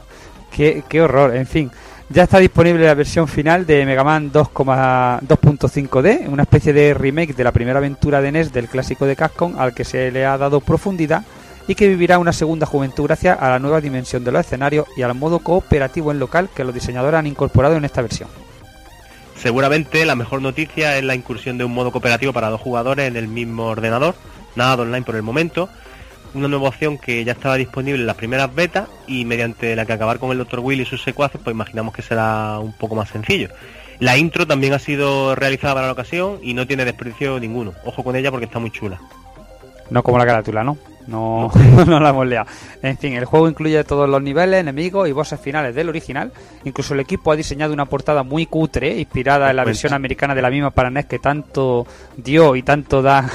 Qué, horror, en fin. Ya está disponible la versión final de Mega Man 2.5D, una especie de remake de la primera aventura de NES del clásico de Capcom al que se le ha dado profundidad y que vivirá una segunda juventud gracias a la nueva dimensión de los escenarios y al modo cooperativo en local que los diseñadores han incorporado en esta versión. Seguramente la mejor noticia es la incursión de un modo cooperativo para dos jugadores en el mismo ordenador, nada online por el momento, una nueva opción que ya estaba disponible en las primeras betas y mediante la que acabar con el Dr. Will y sus secuaces, pues imaginamos que será un poco más sencillo. La intro también ha sido realizada para la ocasión y no tiene desperdicio ninguno. Ojo con ella porque está muy chula. No como la carátula, ¿no? No, no <laughs> la hemos liado. En fin, el juego incluye todos los niveles, enemigos y bosses finales del original. Incluso el equipo ha diseñado una portada muy cutre, inspirada en la versión americana de la misma para NES que tanto dio y tanto da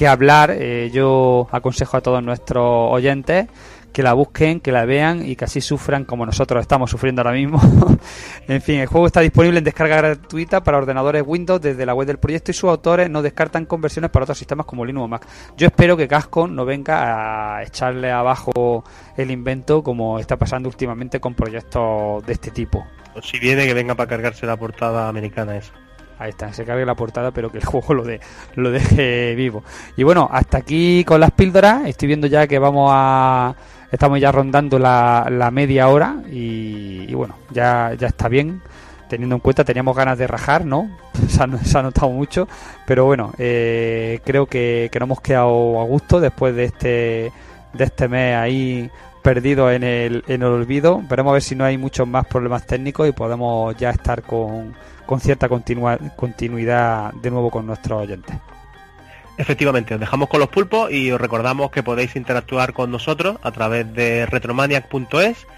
que hablar. Eh, yo aconsejo a todos nuestros oyentes que la busquen, que la vean y que así sufran como nosotros estamos sufriendo ahora mismo. <laughs> en fin, el juego está disponible en descarga gratuita para ordenadores Windows desde la web del proyecto y sus autores no descartan conversiones para otros sistemas como Linux o Mac. Yo espero que Cascon no venga a echarle abajo el invento como está pasando últimamente con proyectos de este tipo. Si viene que venga para cargarse la portada americana esa. Ahí está, se cargue la portada, pero que <laughs> el juego lo, de, lo deje vivo. Y bueno, hasta aquí con las píldoras. Estoy viendo ya que vamos a. Estamos ya rondando la, media hora y, bueno, ya, ya está bien. Teniendo en cuenta, teníamos ganas de rajar, ¿no? <laughs> Se ha, notado mucho. Pero bueno, eh, creo que, que no hemos quedado a gusto después de este, de este mes ahí perdido en el, en el olvido. Veremos a ver si no hay muchos más problemas técnicos y podemos ya estar con, con cierta continuidad de nuevo con nuestros oyentes. Efectivamente, os dejamos con los pulpos y os recordamos que podéis interactuar con nosotros a través de retromaniac.es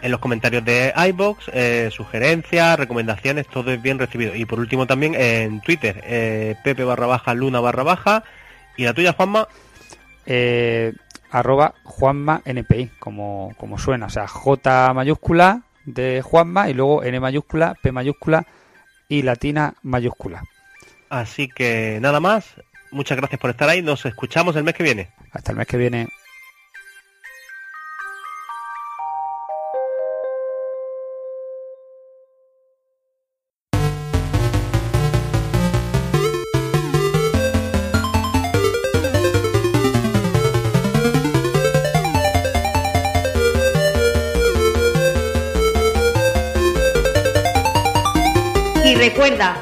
en los comentarios de iBox, eh, sugerencias, recomendaciones, todo es bien recibido. Y por último también en Twitter, eh, pepe barra baja, luna barra baja. ¿Y la tuya, Juanma? Eh, arroba Juanma NPI, como, como suena. O sea, J mayúscula de Juanma y luego N mayúscula, P mayúscula y latina mayúscula. Así que nada más. Muchas gracias por estar ahí. Nos escuchamos el mes que viene. Hasta el mes que viene.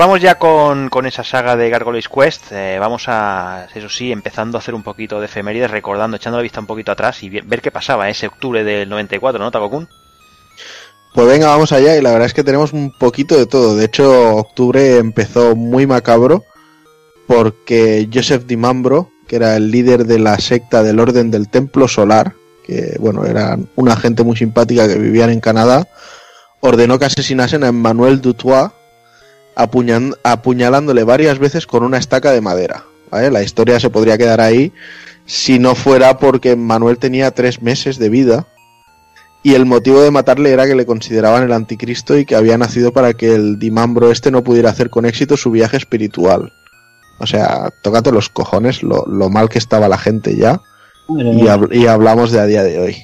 Vamos ya con, con esa saga de Gargoyles Quest. Eh, vamos a, eso sí, empezando a hacer un poquito de efemérides, recordando, echando la vista un poquito atrás y ver qué pasaba ese octubre del 94, ¿no, Takokun? Pues venga, vamos allá y la verdad es que tenemos un poquito de todo. De hecho, octubre empezó muy macabro porque Joseph Dimambro, que era el líder de la secta del Orden del Templo Solar, que bueno, era una gente muy simpática que vivían en Canadá, ordenó que asesinasen a Emmanuel Dutois apuñan- apuñalándole varias veces con una estaca de madera. ¿vale? La historia se podría quedar ahí si no fuera porque Manuel tenía tres meses de vida y el motivo de matarle era que le consideraban el anticristo y que había nacido para que el dimambro este no pudiera hacer con éxito su viaje espiritual. O sea, tócate los cojones lo, lo mal que estaba la gente ya y, hab- y hablamos de a día de hoy.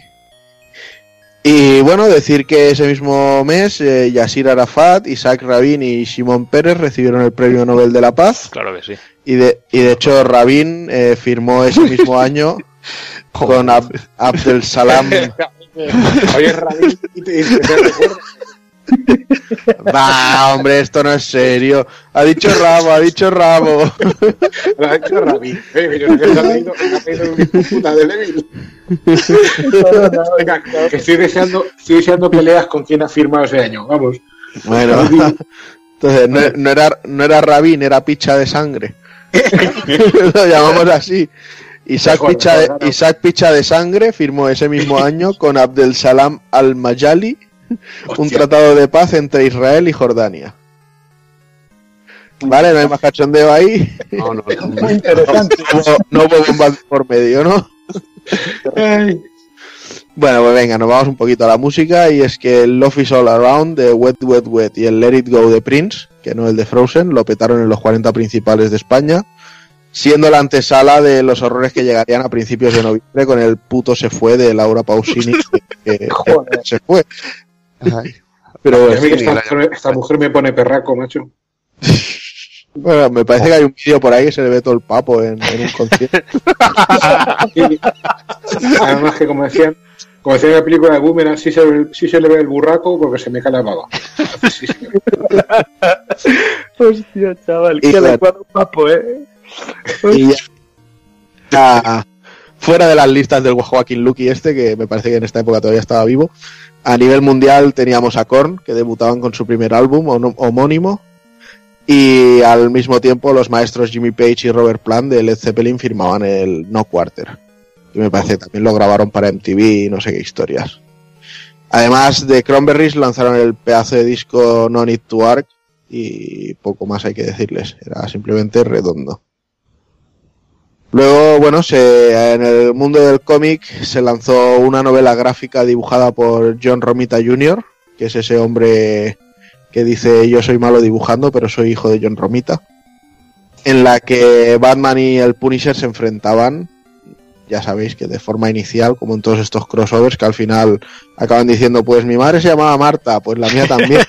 Y bueno, decir que ese mismo mes eh, Yasir Arafat, Isaac Rabin y Shimon Pérez recibieron el Premio Nobel de la Paz Claro que sí. y de, y de hecho Rabin eh, firmó ese mismo <laughs> año con Ab- Abdel Salam <laughs> Oye, Rabin, y te, y te recuerdo- Va, hombre, esto no es serio. Ha dicho Rabo, ha dicho Rabo. <laughs> lo ha hecho Rabin. Eh, que yo no de puta de Levil. Venga, que estoy deseando, estoy deseando peleas con quien ha firmado ese año. Vamos. Bueno, <laughs> entonces no, no era, no era Rabín, era picha de sangre. <laughs> Lo llamamos así. Isaac Mejor, Picha, mejor, de. Isaac Picha de Sangre firmó ese mismo <laughs> año con Abdel Salam al-Mayali un tratado de paz entre Israel y Jordania. Vale, no hay más cachondeo ahí. No, no, no. Muy interesante. No, hubo- no hubo bombas por medio, ¿no? Bueno, pues venga, nos vamos un poquito a la música y es que el Love is All Around de Wet Wet Wet y el Let It Go de Prince, que no el de Frozen, lo petaron en los 40 principales de España, siendo la antesala de los horrores que llegarían a principios de noviembre con el puto se fue de Laura Pausini, <laughs> que, que Joder. se fue. Ay, Pero bueno, que mujer, esta mujer me pone perraco, macho. <laughs> bueno, me parece que hay un vídeo por ahí que se le ve todo el papo en, en un concierto. <laughs> Además que como decían, como decían en la película de Boomerang, sí se, sí se le ve el burraco porque se me cae la baba. Sí. <laughs> Hostia, chaval, Y qué bueno. adecuado papo, eh. Y ya, ya fuera de las listas del Joaquín Lucky este, que me parece que en esta época todavía estaba vivo, a nivel mundial teníamos a Korn, que debutaban con su primer álbum homónimo, y al mismo tiempo los maestros Jimmy Page y Robert Plant de Led Zeppelin firmaban el No Quarter, que me parece que también lo grabaron para MTV y no sé qué historias. Además de Cranberries lanzaron el pedazo de disco No Need to Arc y poco más hay que decirles, era simplemente redondo. Luego, bueno, se, en el mundo del cómic se lanzó una novela gráfica dibujada por John Romita Jr., que es ese hombre que dice yo soy malo dibujando, pero soy hijo de John Romita, en la que Batman y el Punisher se enfrentaban, ya sabéis que de forma inicial, como en todos estos crossovers, que al final acaban diciendo, pues mi madre se llamaba Marta, pues la mía también.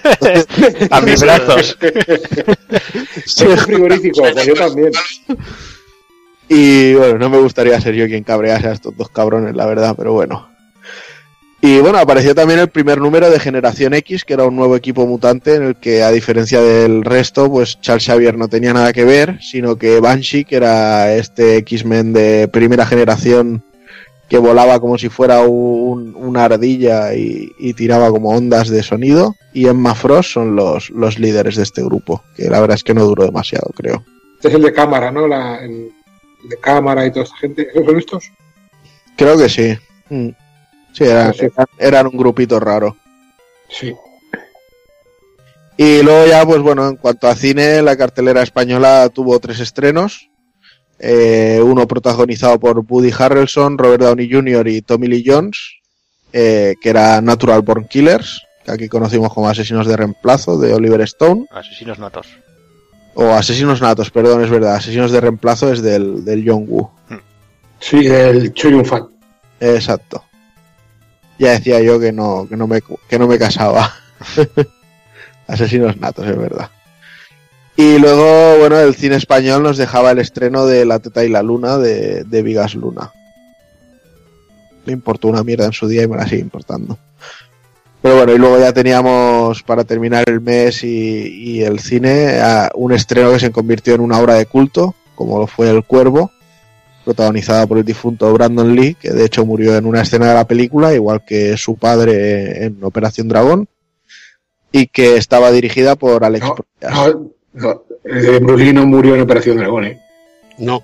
<laughs> A mis brazos. Soy frigorífico, pues yo también. Y bueno, no me gustaría ser yo quien cabrease a estos dos cabrones, la verdad, pero bueno. Y bueno, apareció también el primer número de Generación X, que era un nuevo equipo mutante en el que, a diferencia del resto, pues Charles Xavier no tenía nada que ver, sino que Banshee, que era este X-Men de primera generación que volaba como si fuera un- una ardilla y, y tiraba como ondas de sonido, y Emma Frost son los, los líderes de este grupo, que la verdad es que no duró demasiado, creo. Este es el de cámara, ¿no? La, el, el de cámara y toda esta gente. ¿Esos son estos? Creo que sí. Mm. Sí, eran, Sí. eran- eran un grupito raro. Sí. Y luego ya, pues bueno, en cuanto a cine, la cartelera española tuvo tres estrenos. Eh, uno protagonizado por Woody Harrelson, Robert Downey Jr. y Tommy Lee Jones, eh, que era Natural Born Killers, que aquí conocimos como Asesinos de Reemplazo, de Oliver Stone. Asesinos natos. O Asesinos Natos, perdón, es verdad. Asesinos de Reemplazo es del, del John Woo. Sí, el Choyun Fat. Exacto. Ya decía yo que no, que no me, que no me casaba. <laughs> Asesinos natos, es verdad. Y luego, bueno, el cine español nos dejaba el estreno de La Teta y la Luna de, de Vigas Luna. Le importó una mierda en su día y me la sigue importando. Pero bueno, y luego ya teníamos para terminar el mes y, y el cine a un estreno que se convirtió en una obra de culto, como lo fue El Cuervo, protagonizada por el difunto Brandon Lee, que de hecho murió en una escena de la película, igual que su padre en Operación Dragón, y que estaba dirigida por Alex No, Proyas. no, no, eh, Bruce Lee no murió en Operación Dragón, ¿eh? No.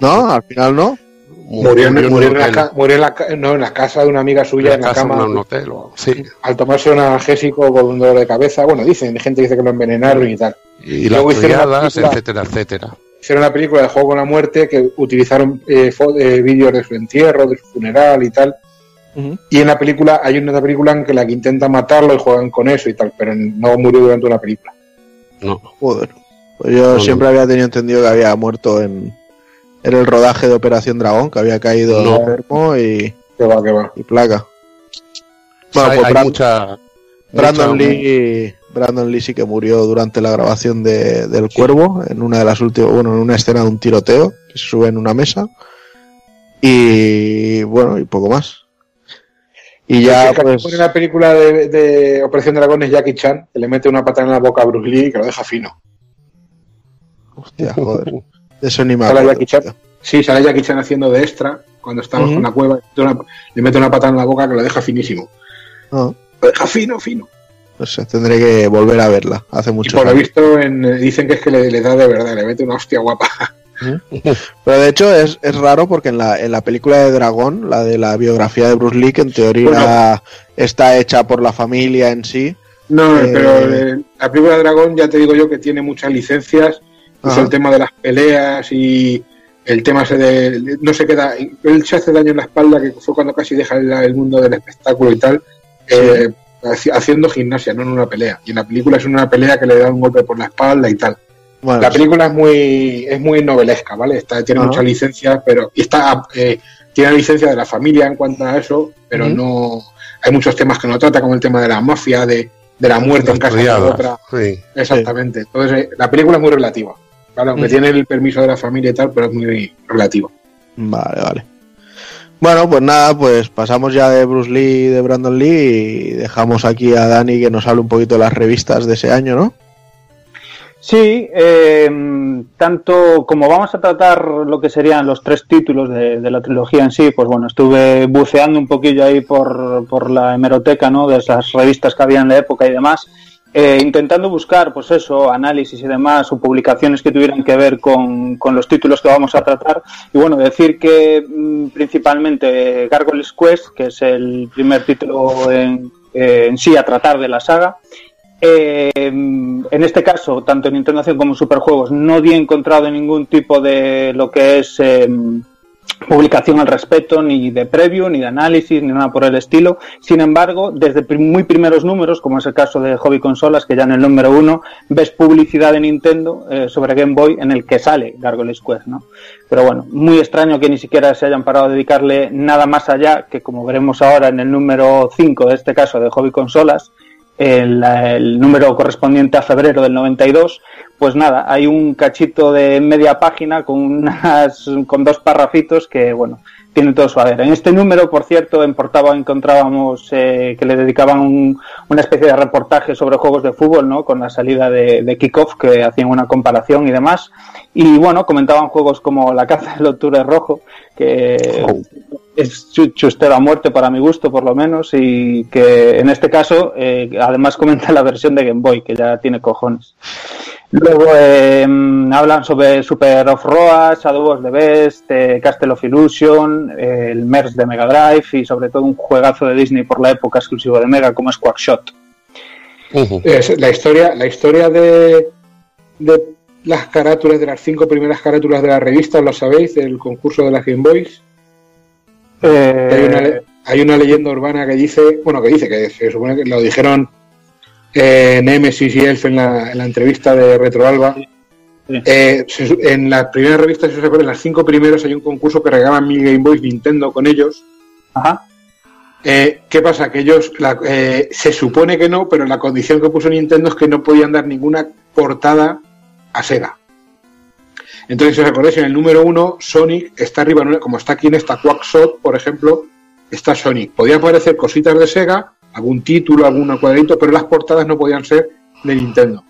No, al final no. Murió, en, murió en la, hotel. ca- murió en la ca- no, en la casa de una amiga suya, en la casa, cama. en un hotel. o- Sí. Al tomarse un analgésico con un dolor de cabeza. Bueno, dicen, gente dice que lo envenenaron y tal. Y las Luego hicieron una triadas, película- etcétera, etcétera. Hicieron una película de Juego con la Muerte que utilizaron eh, eh, vídeos de su entierro, de su funeral y tal. Y en la película, hay una película en que la que intenta matarlo y juegan con eso y tal, pero no murió durante una película. No. Joder. Pues yo No, siempre había tenido entendido que había muerto en, en el rodaje de Operación Dragón, que había caído No. enfermo y, Que va, que va. y placa. Bueno, hay, pues hay Brand- mucha. Brandon mucha- Lee, Brandon Lee sí que murió durante la grabación de, del Cuervo, en una de las últimas, bueno, en una escena de un tiroteo que se sube en una mesa. Y bueno, y poco más. Y ya, que pues, pone la película de, de Operación Dragón es Jackie Chan, que le mete una patada en la boca a Bruce Lee y que lo deja fino. hostia, joder. De eso ni Sale Jackie Chan. Sí, sale Jackie Chan haciendo de extra cuando estamos Ujú. en la cueva. le mete una- patada en la boca que lo deja finísimo. No, Lo deja fino, fino. No sé, tendré que volver a verla. Hace Y mucho por lo visto en- eh, dicen que es que le, le da de verdad, le mete una hostia guapa. <laughs> Pero de hecho es, es raro porque en la, en la película de Dragón, la de la biografía de Bruce Lee, que en teoría Bueno. está hecha por la familia en sí. No, Eh, pero eh, la película de Dragón ya te digo yo que tiene muchas licencias. Ajá. el tema de las peleas y el tema ese de. No se queda. Él se hace daño en la espalda, que fue cuando casi deja el, el mundo del espectáculo y tal, eh, haciendo gimnasia, no en una pelea. Y en la película es una pelea que le da un golpe por la espalda y tal. Bueno, La película es muy es muy novelesca, ¿vale? Está, tiene Ajá. muchas licencias, pero y está eh, tiene la licencia de la familia en cuanto a eso, pero Ujú. no hay muchos temas que no trata, como el tema de la mafia, de, de la muerte en casa de otra. sí. Exactamente. Entonces, eh, la película es muy relativa. ¿vale? Aunque Ujú. tiene el permiso de la familia y tal, pero es muy relativo. Vale, vale. Bueno, pues nada, pues pasamos ya de Bruce Lee y de Brandon Lee y dejamos aquí a Dani que nos hable un poquito de las revistas de ese año, ¿no? Sí, eh, tanto como vamos a tratar lo que serían los tres títulos de, la trilogía en sí, pues bueno, estuve buceando un poquillo ahí por, por la hemeroteca, ¿no? De esas revistas que había en la época y demás, eh, intentando buscar, pues eso, análisis y demás, o publicaciones que tuvieran que ver con, con los títulos que vamos a tratar. Y bueno, decir que mm, principalmente Gargoyles Quest, que es el primer título en, eh, en sí a tratar de la saga, eh, en este caso, tanto en 100 como en Superjuegos, no había encontrado ningún tipo de lo que es eh, publicación al respecto, ni de preview, ni de análisis, ni nada por el estilo. Sin embargo, desde muy primeros números, como es el caso de Hobby Consolas, que ya en el número uno ves publicidad de Nintendo eh, sobre Game Boy en el que sale Gargoyles Quest, ¿no? Pero bueno, muy extraño que ni siquiera se hayan parado a dedicarle nada más allá, que como veremos ahora en el número 5 de este caso de Hobby Consolas, el, el número correspondiente a febrero del 92, pues nada, hay un cachito de media página con unas, con dos parrafitos que, bueno, tiene todo su haber. En este número, por cierto, en portada encontrábamos eh, que le dedicaban un- una especie de reportaje sobre juegos de fútbol, ¿no? Con la salida de, de Kickoff, que hacían una comparación y demás. Y bueno, comentaban juegos como La caza del octubre rojo, que es chu- chustero a muerte para mi gusto, por lo menos, y que en este caso, eh, además <laughs> comenta la versión de Game Boy, que ya tiene cojones. Luego eh, hablan sobre Super Off-Road, Shadow of the Best, eh, Castle of Illusion, eh, el MERS de Mega Drive y sobre todo un juegazo de Disney por la época exclusivo de Mega como es Quackshot. Es la historia, la historia de, de las carátulas, de las cinco primeras carátulas de la revista, ¿lo sabéis? Del concurso de las Game Boys. Eh, Hay una, le- hay una leyenda urbana que dice, bueno, que dice que se supone que lo dijeron eh, Nemesis y Elf en la, en la entrevista de Retro Alba. Eh, se en la primera revista, si os acuerdan, en las cinco primeros hay un concurso que regalan mil Game Boys Nintendo con ellos. Ajá. Eh, ¿Qué pasa? Que ellos, la- eh, se supone que no, pero la condición que puso Nintendo es que no podían dar ninguna portada a Sega. Entonces, si os acordáis, en el número uno, Sonic está arriba, como está aquí en esta Quackshot, por ejemplo, está Sonic. Podían aparecer cositas de Sega, algún título, algún cuadrito, pero las portadas no podían ser de Nintendo.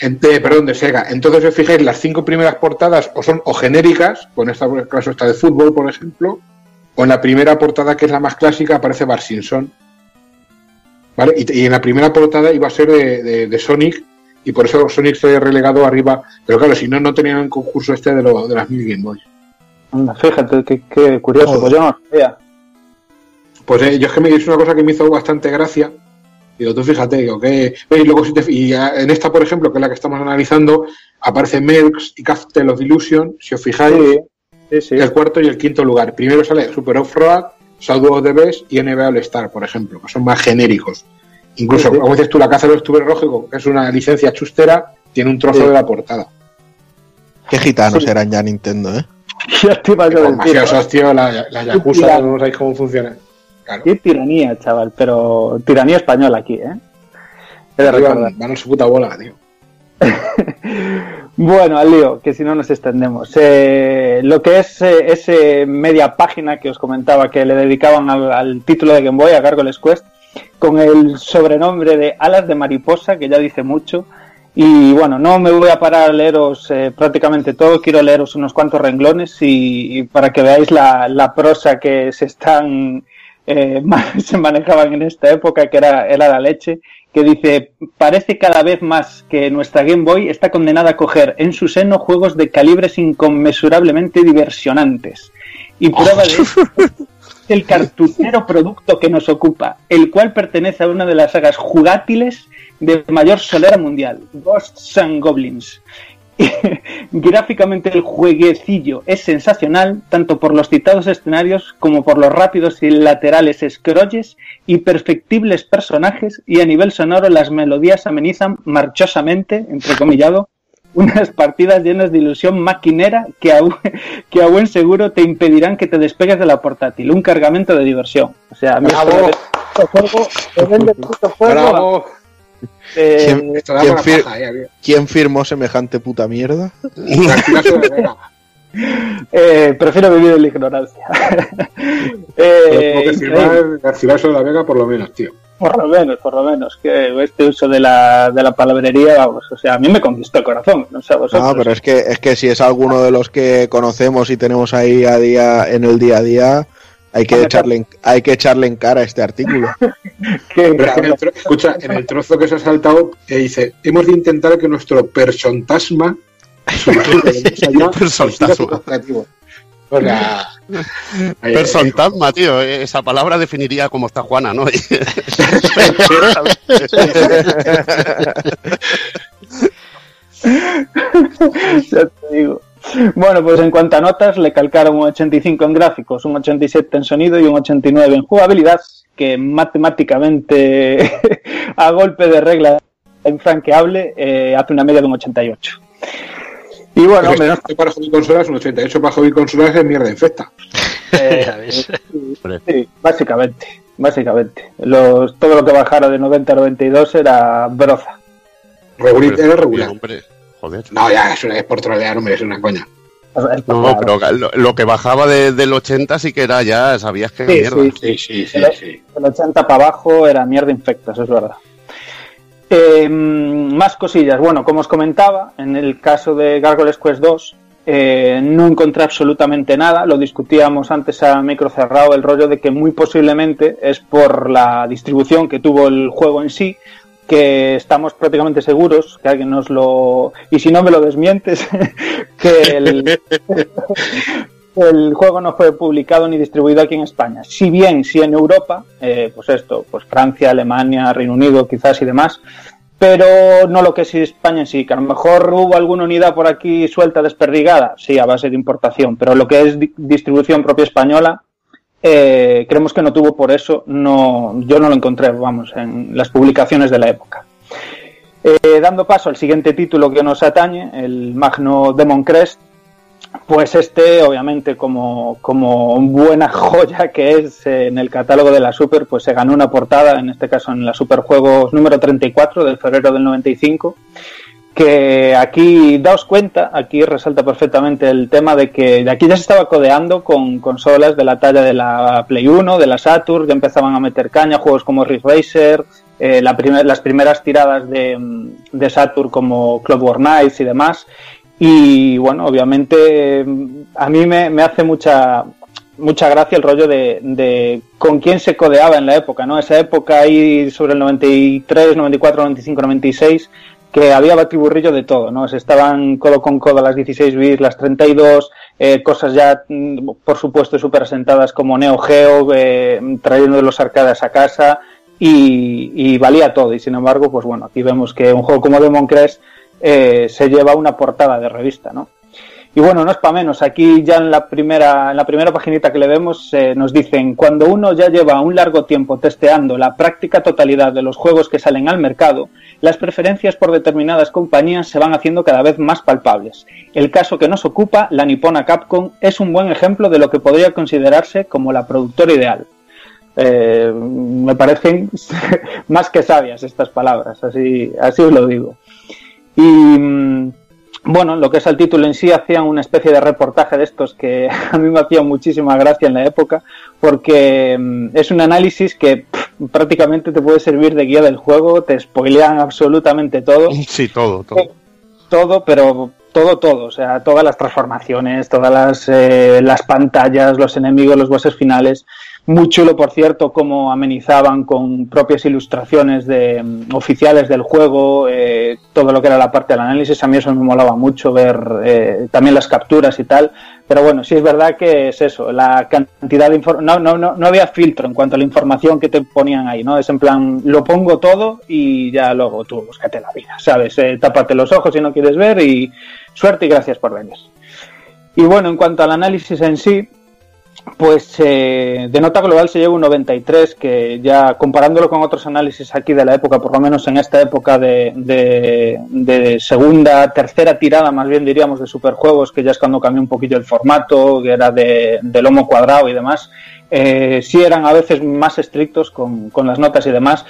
En- de- perdón, de Sega. Entonces, si os fijáis, las cinco primeras portadas o son o genéricas, con esta caso de fútbol, por ejemplo, o en la primera portada, que es la más clásica, aparece Bart Simpson. ¿Vale? Y, en la primera portada iba a ser de Sonic, y por eso Sonic se ha relegado arriba. Pero claro, si no, no tenían el concurso este de, lo- de las mil Game Boys. Anda, Fíjate, qué, qué curioso, pues yo no sabía. Pues eh, yo es que me es una cosa que me hizo bastante gracia. Digo, tú fíjate, digo, que. Y luego, si te- y en esta, por ejemplo, que es la que estamos analizando, aparece Mercs y Castle of Illusion. Si os fijáis, Sí, sí, sí. el cuarto y el quinto lugar. Primero sale Super Off-Road, Shadow of the Best y NBA All-Star, por ejemplo, que son más genéricos. Incluso, Sí, sí. como dices tú, la caza del octubre rojo, que es una licencia chustera, tiene un trozo Sí. de la portada. Qué gitanos Sí. eran ya Nintendo, ¿eh? Ya te iba a decir, tío, la, la Yakuza, no sabéis cómo funciona. Claro. Qué tiranía, chaval, pero tiranía española aquí, ¿eh? He de Arriba recordar. van a su puta bola, tío. <laughs> Bueno, al lío, que si no nos extendemos. Eh, lo que es eh, ese media página que os comentaba que le dedicaban al, al título de Game Boy, a Gargoyles Quest, con el sobrenombre de Alas de Mariposa, que ya dice mucho. Y bueno, no me voy a parar a leeros eh, prácticamente todo, quiero leeros unos cuantos renglones y, y para que veáis la, la prosa que se están eh, <laughs> se manejaban en esta época, que era, era la leche. que dice, parece cada vez más que nuestra Game Boy está condenada a coger en su seno juegos de calibres inconmensurablemente diversionantes. Y prueba de <laughs> esto es el cartuchero <laughs> producto que nos ocupa, el cual pertenece a una de las sagas jugátiles de mayor solera mundial, Ghosts and Goblins. <laughs> Gráficamente el jueguecillo es sensacional, tanto por los citados escenarios como por los rápidos y laterales scrolles y perfectibles personajes, y a nivel sonoro las melodías amenizan marchosamente, entrecomillado, unas partidas llenas de ilusión maquinera que a, que a buen seguro te impedirán que te despegues de la portátil. Un cargamento de diversión. O sea, a mí Bravo. juego, te vende <laughs> puto juego, Bravo. eh, ¿Quién, fir- paja, eh, firmó semejante puta mierda? Garcilaso de Vega. eh, prefiero vivir en la ignorancia. <laughs> Eh, tengo que increíble. firmar Garcilaso de la Vega por lo menos, tío. Por lo menos, por lo menos, que este uso de la, de la palabrería, vamos, o sea, a mí me conquistó el corazón, no sé a vosotros. No, pero es que, es que si es alguno de los que conocemos y tenemos ahí a día, en el día a día, hay que echarle en, hay que echarle en cara este artículo. <laughs> Qué Pero es que en el escucha, en el trozo que se ha saltado, eh, dice, hemos de intentar que nuestro persontasma <laughs> allá Persontasma. Objetivo. O sea, eh, Persontasma, tío. eh, Esa palabra definiría cómo está Juana, ¿no? <laughs> Ya te digo. Bueno, pues en cuanto a notas, le calcaron un 85 en gráficos, un 87 en sonido y un 89 en jugabilidad, que matemáticamente, <laughs> a golpe de regla infranqueable, eh, hace una media de un 88. Y bueno, hombre, no, Esto para hobby consolas, un 88 para hobby consolas es mierda infecta. <laughs> eh, sí, básicamente, básicamente. Los, todo lo que bajara de 90 a 92 era broza. Regular, era regular. Hombre, joder. No, ya, eso es por trolear, hombre, es una coña. No, pero lo, lo que bajaba de- del 80 sí que era ya, sabías que Sí, mierda. sí, Sí, sí, sí, Pero- sí. Del 80 para abajo era mierda infecta, eso es verdad. Eh, más cosillas. Bueno, como os comentaba, en el caso de Gargoyles Quest 2, eh, no encontré absolutamente nada. Lo discutíamos antes a micro cerrado, el rollo de que muy posiblemente es por la distribución que tuvo el juego en sí, que estamos prácticamente seguros, que alguien nos lo... Y si no me lo desmientes, <laughs> que el, <laughs> el juego no fue publicado ni distribuido aquí en España. Si bien, sí en Europa, eh, pues esto, pues Francia, Alemania, Reino Unido quizás y demás, pero no lo que es España en sí, que a lo mejor hubo alguna unidad por aquí suelta, desperdigada, sí, a base de importación, pero lo que es di- distribución propia española, eh, creemos que no tuvo por eso, no, yo no lo encontré, vamos, en las publicaciones de la época. Eh, dando paso al siguiente título que nos atañe, el Magno Demon Crest, pues este, obviamente, como, como buena <laughs> joya que es eh, en el catálogo de la Super, pues se ganó una portada, en este caso en la Super Juegos número 34 de febrero del 95, que aquí, daos cuenta, aquí resalta perfectamente el tema de que de aquí ya se estaba codeando con consolas de la talla de la Play 1, de la Saturn, ya empezaban a meter caña, juegos como Rift Racer, eh, la las primeras tiradas de, mm, de Saturn como Clockwork Knights y demás. Y bueno, obviamente a mí me, me hace mucha mucha gracia el rollo de, de con quién se codeaba en la época, ¿no? Esa época ahí sobre el 93, 94, 95, 96 que había batiburrillo de todo, ¿no? Se estaban codo con codo las 16 bits, las 32, eh, cosas ya, mm, por supuesto, súper asentadas como Neo Geo, eh, trayendo de los arcades a casa y, y valía todo. Y sin embargo, pues bueno, aquí vemos que un juego como Demon Crest eh, se lleva una portada de revista, ¿no? Y bueno, no es para menos. Aquí ya en la primera, en la primera paginita que le vemos eh, nos dicen, cuando uno ya lleva un largo tiempo testeando la práctica totalidad de los juegos que salen al mercado, las preferencias por determinadas compañías se van haciendo cada vez más palpables. El caso que nos ocupa, la nipona Capcom, es un buen ejemplo de lo que podría considerarse como la productora ideal. Eh, me parecen <laughs> más que sabias estas palabras, así, así os lo digo. Y mm, bueno, lo que es el título en sí, hacían una especie de reportaje de estos que <laughs> a mí me hacía muchísima gracia en la época, porque mm, es un análisis que pff, prácticamente te puede servir de guía del juego, te spoilean absolutamente todo, <laughs> Sí, todo, todo. todo, pero todo, todo, o sea, todas las transformaciones, todas las, eh, las pantallas, los enemigos, los bosses finales. Muy chulo, por cierto, cómo amenizaban con propias ilustraciones de mm, oficiales del juego, eh, todo lo que era la parte del análisis. A mí eso me molaba mucho ver eh, también las capturas y tal. Pero bueno, sí es verdad que es eso, la cantidad de información. No, no, no, no había filtro en cuanto a la información que te ponían ahí, ¿no? Es en plan, lo pongo todo y ya luego tú búscate la vida, ¿sabes? Eh, tápate los ojos si no quieres ver y suerte y gracias por venir. Y bueno, en cuanto al análisis en sí, pues eh, de nota global se lleva un 93, que ya comparándolo con otros análisis aquí de la época, por lo menos en esta época de, de, segunda, tercera tirada, más bien diríamos, de superjuegos, que ya es cuando cambió un poquillo el formato, que era de, de lomo cuadrado y demás, eh, sí eran a veces más estrictos con, con las notas y demás.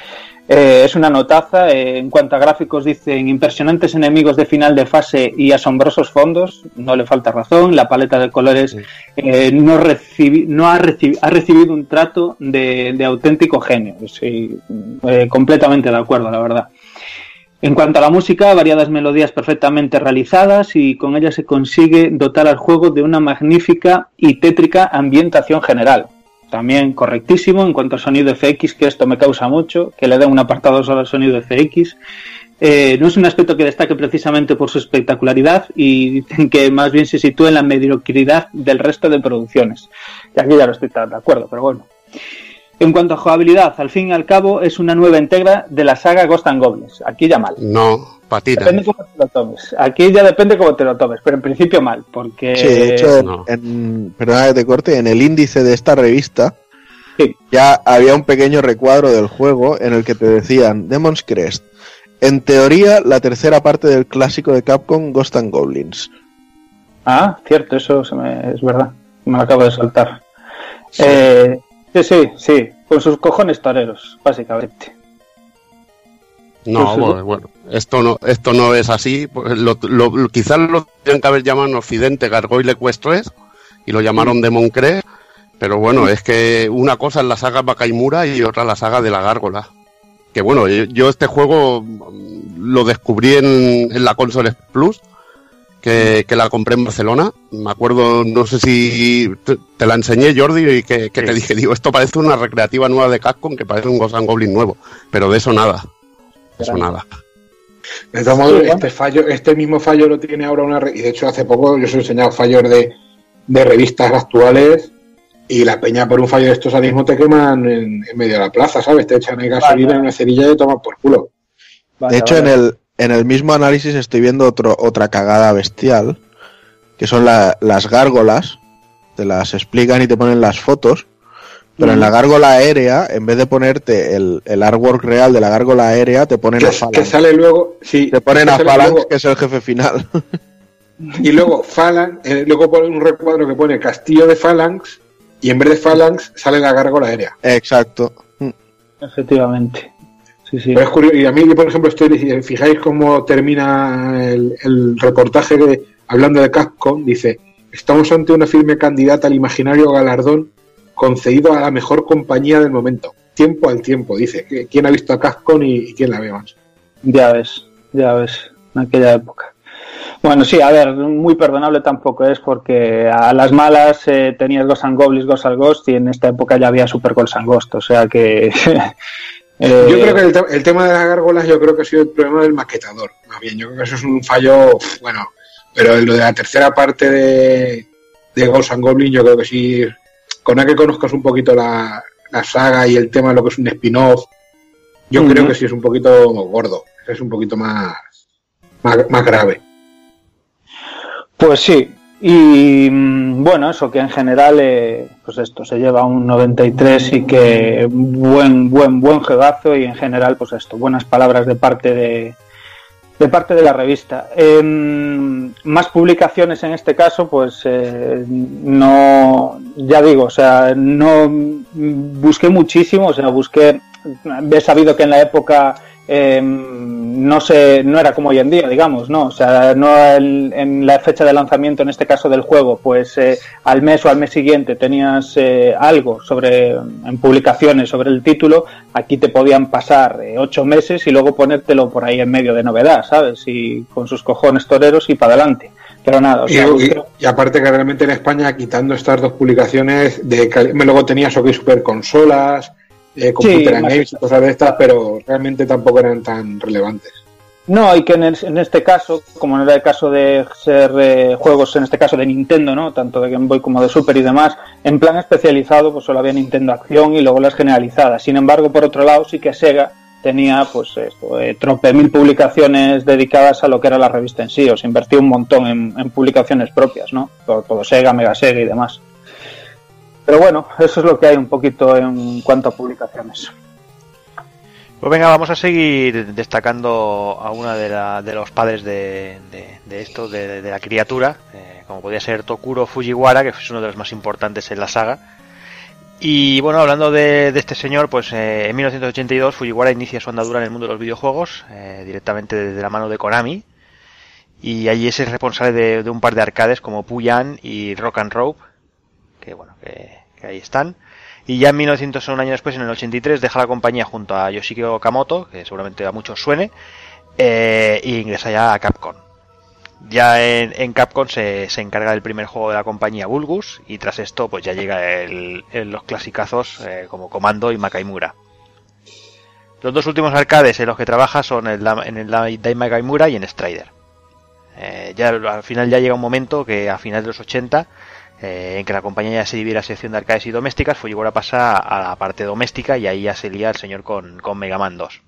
Eh, es una notaza. Eh, en cuanto a gráficos, dicen impresionantes enemigos de final de fase y asombrosos fondos. No le falta razón. La paleta de colores eh, no, recibi no ha, recibi ha, recibido un trato de, de auténtico genio. Sí, completamente de acuerdo, la verdad. En cuanto a la música, variadas melodías perfectamente realizadas y con ellas se consigue dotar al juego de una magnífica y tétrica ambientación general también correctísimo en cuanto a sonido FX, que esto me causa mucho, que le den un apartado solo al sonido FX. Eh, no es un aspecto que destaque precisamente por su espectacularidad y dicen que más bien se sitúa en la mediocridad del resto de producciones. Y aquí ya no estoy tan de acuerdo, pero bueno. En cuanto a jugabilidad, al fin y al cabo es una nueva entrega de la saga Ghost and Goblins. Aquí ya mal. No, Depende cómo te lo tomes. Aquí ya depende cómo te lo tomes, pero en principio mal, porque... Sí, de hecho, no. en, perdona que te corte, en el índice de esta revista sí. ya había un pequeño recuadro del juego en el que te decían Demon's Crest. En teoría, la tercera parte del clásico de Capcom, Ghost and Goblins. Ah, cierto, eso se me, es verdad. Me lo acabo de saltar. Sí. Eh, Sí, sí, sí, con sus cojones toreros, básicamente. No, <laughs> bueno, bueno, esto no, esto no es así. Pues lo, lo, quizás lo tendrían que haber llamado en Occidente Gargoyle Equestres y lo llamaron Demon Cree, pero bueno, es que una cosa es la saga Bakaimura y otra la saga de la Gárgola. Que bueno, yo, yo este juego lo descubrí en, en la Console Plus que, que, la compré en Barcelona. Me acuerdo, no sé si te, te la enseñé, Jordi, y que, que sí. te dije, digo, esto parece una recreativa nueva de Capcom, que parece un Ghost and Goblin nuevo. Pero de eso nada. Eso nada. De todos modos, este fallo, este mismo fallo lo tiene ahora una y de hecho hace poco yo os he enseñado fallos de, de revistas actuales y la peña por un fallo de estos ahora mismo te queman en, en medio de la plaza, ¿sabes? Te echan ahí gasolina vale. en una cerilla y toman por culo. Vale, de hecho, vale. en el en el mismo análisis estoy viendo otro, otra cagada bestial, que son la, las gárgolas, te las explican y te ponen las fotos, pero en la gárgola aérea, en vez de ponerte el, el, artwork real de la gárgola aérea, te ponen que, a Phalanx. Que sale luego, sí, te ponen a Phalanx, luego, que es el jefe final. Y luego Phalanx, eh, luego pone un recuadro que pone Castillo de Phalanx, y en vez de Phalanx sale la gárgola aérea. Exacto. Efectivamente. Sí, sí. Pero es curioso. Y a mí, por ejemplo, estoy, fijáis cómo termina el, el reportaje de, hablando de Capcom, dice, estamos ante una firme candidata al imaginario galardón concedido a la mejor compañía del momento. Tiempo al tiempo, dice. ¿Quién ha visto a Capcom y, quién la ve más? Ya ves, ya ves, en aquella época. Bueno, sí, a ver, muy perdonable tampoco es porque a las malas eh, tenías Ghost and Goblins, Ghost and Ghost y en esta época ya había Super Ghost and Ghost, o sea que <laughs> Eh, yo creo que el, te el, tema de las gárgolas yo creo que ha sido el problema del maquetador. Más bien, yo creo que eso es un fallo, bueno, pero lo de la tercera parte de, de Ghosts and Goblin yo creo que sí, con la que conozcas un poquito la, la saga y el tema de lo que es un spin-off, yo uh -huh. creo que sí es un poquito gordo, es un poquito más, más, más grave. Pues sí, y mm, bueno, eso que en general, eh, pues esto se lleva un 93 y que buen, buen, buen juegazo y en general, pues esto, buenas palabras de parte de, de parte de la revista. Eh, más publicaciones en este caso, pues eh, no, ya digo, o sea, no busqué muchísimo, o sea, busqué, he sabido que en la época eh, no sé, no era como hoy en día, digamos, ¿no? O sea, no el, en la fecha de lanzamiento, en este caso del juego, pues eh, al mes o al mes siguiente tenías eh, algo sobre, en publicaciones sobre el título, aquí te podían pasar eh, ocho meses y luego ponértelo por ahí en medio de novedad, ¿sabes? Y con sus cojones toreros y para adelante. Pero nada, o sea, y, y- y aparte que realmente en España, quitando estas dos publicaciones, de luego tenías OK Super Consolas, eh, Computer más Games y cosas de estas, pero realmente tampoco eran tan relevantes. No, y que en, el- en este caso, como no era el caso de ser eh, juegos, en este caso de Nintendo, ¿no? Tanto de Game Boy como de Super y demás, en plan especializado, pues solo había Nintendo Acción y luego las generalizadas. Sin embargo, por otro lado, sí que Sega tenía, pues, esto, eh, trope mil publicaciones dedicadas a lo que era la revista en sí. O sea, invertía un montón en, en publicaciones propias, ¿no? Todo, todo Sega, Mega Sega y demás. Pero bueno, eso es lo que hay un poquito en cuanto a publicaciones. Pues venga, vamos a seguir destacando a una de, la- de los padres de, de- de esto, de, la criatura, eh, como podría ser Tokuro Fujiwara, que es uno de los más importantes en la saga. Y bueno, hablando de, este señor, pues eh, en 1982 Fujiwara inicia su andadura en el mundo de los videojuegos, eh, directamente desde la mano de Konami. Y allí es el responsable de, de un par de arcades como Puyan y Rock and Rope, que bueno, que, ahí están. Y ya en 1900, un año después, en el 83, deja la compañía junto a Yoshiki Okamoto, que seguramente a muchos suene, y ingresa ya a Capcom. Ya en, en Capcom se, se encarga del primer juego de la compañía Bulgus, y tras esto pues ya llega el, los clasicazos eh, como Comando y Makaimura. Los dos últimos arcades en los que trabaja son el, Dai- en el Dai Makaimura y en Strider. Eh, ya al final ya llega un momento que a finales de los 80 eh, en que la compañía ya se divide la sección de arcades y domésticas, Fujiwara pasa a la parte doméstica y ahí ya se lía el señor con, con Mega Man 2.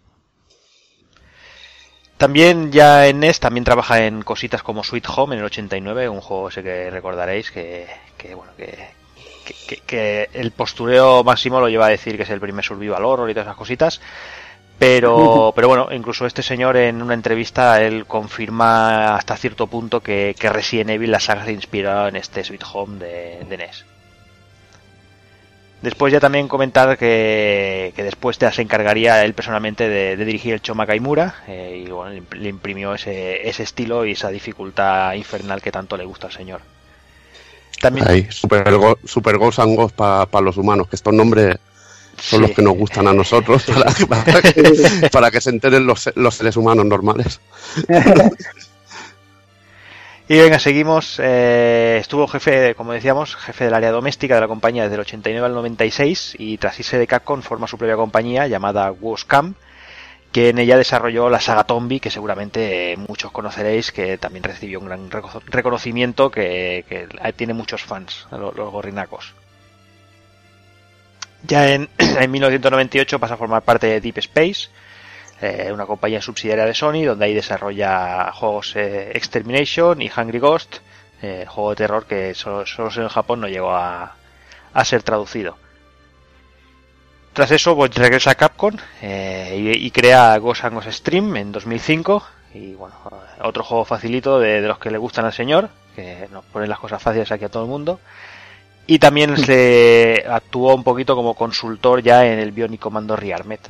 También ya en NES también trabaja en cositas como Sweet Home en el 89, un juego ese que recordaréis que, que bueno que, que- que el postureo máximo lo lleva a decir que es el primer survival horror y todas esas cositas. Pero, <laughs> pero bueno, incluso este señor en una entrevista él confirma hasta cierto punto que, que Resident Evil la saga se inspiró en este Sweet Home de, de NES. Después ya también comentar que, que después ya se encargaría él personalmente de, de dirigir el Choma Kaimura eh, y bueno, le imp- le imprimió ese, ese estilo y esa dificultad infernal que tanto le gusta al señor. También, Ahí, super, go, super and Ghosts para los humanos, que estos nombres son Sí. los que nos gustan a nosotros <laughs> para, para que, para que se enteren los, los seres humanos normales. <laughs> Y venga, seguimos. eh, estuvo jefe, como decíamos, jefe del área doméstica de la compañía desde el 89 al 96 y tras irse de Capcom forma su propia compañía llamada Wascam, que en ella desarrolló la saga Tombi, que seguramente eh, muchos conoceréis, que también recibió un gran reco- reconocimiento, que, que tiene muchos fans, los, los gorrinacos. Ya en, <clears throat> en 1998 pasa a formar parte de Deep Space, eh, una compañía subsidiaria de Sony, donde ahí desarrolla juegos eh, Extermination y Hungry Ghost, eh, juego de terror que solo, solo en Japón no llegó a, a ser traducido. Tras eso, pues regresa a Capcom y, crea Ghost and Ghost Stream en 2005. Y bueno, otro juego facilito de, los que le gustan al señor, que nos ponen las cosas fáciles aquí a todo el mundo. Y también <laughs> se actuó un poquito como consultor ya en el Bionic Commando Rearmed.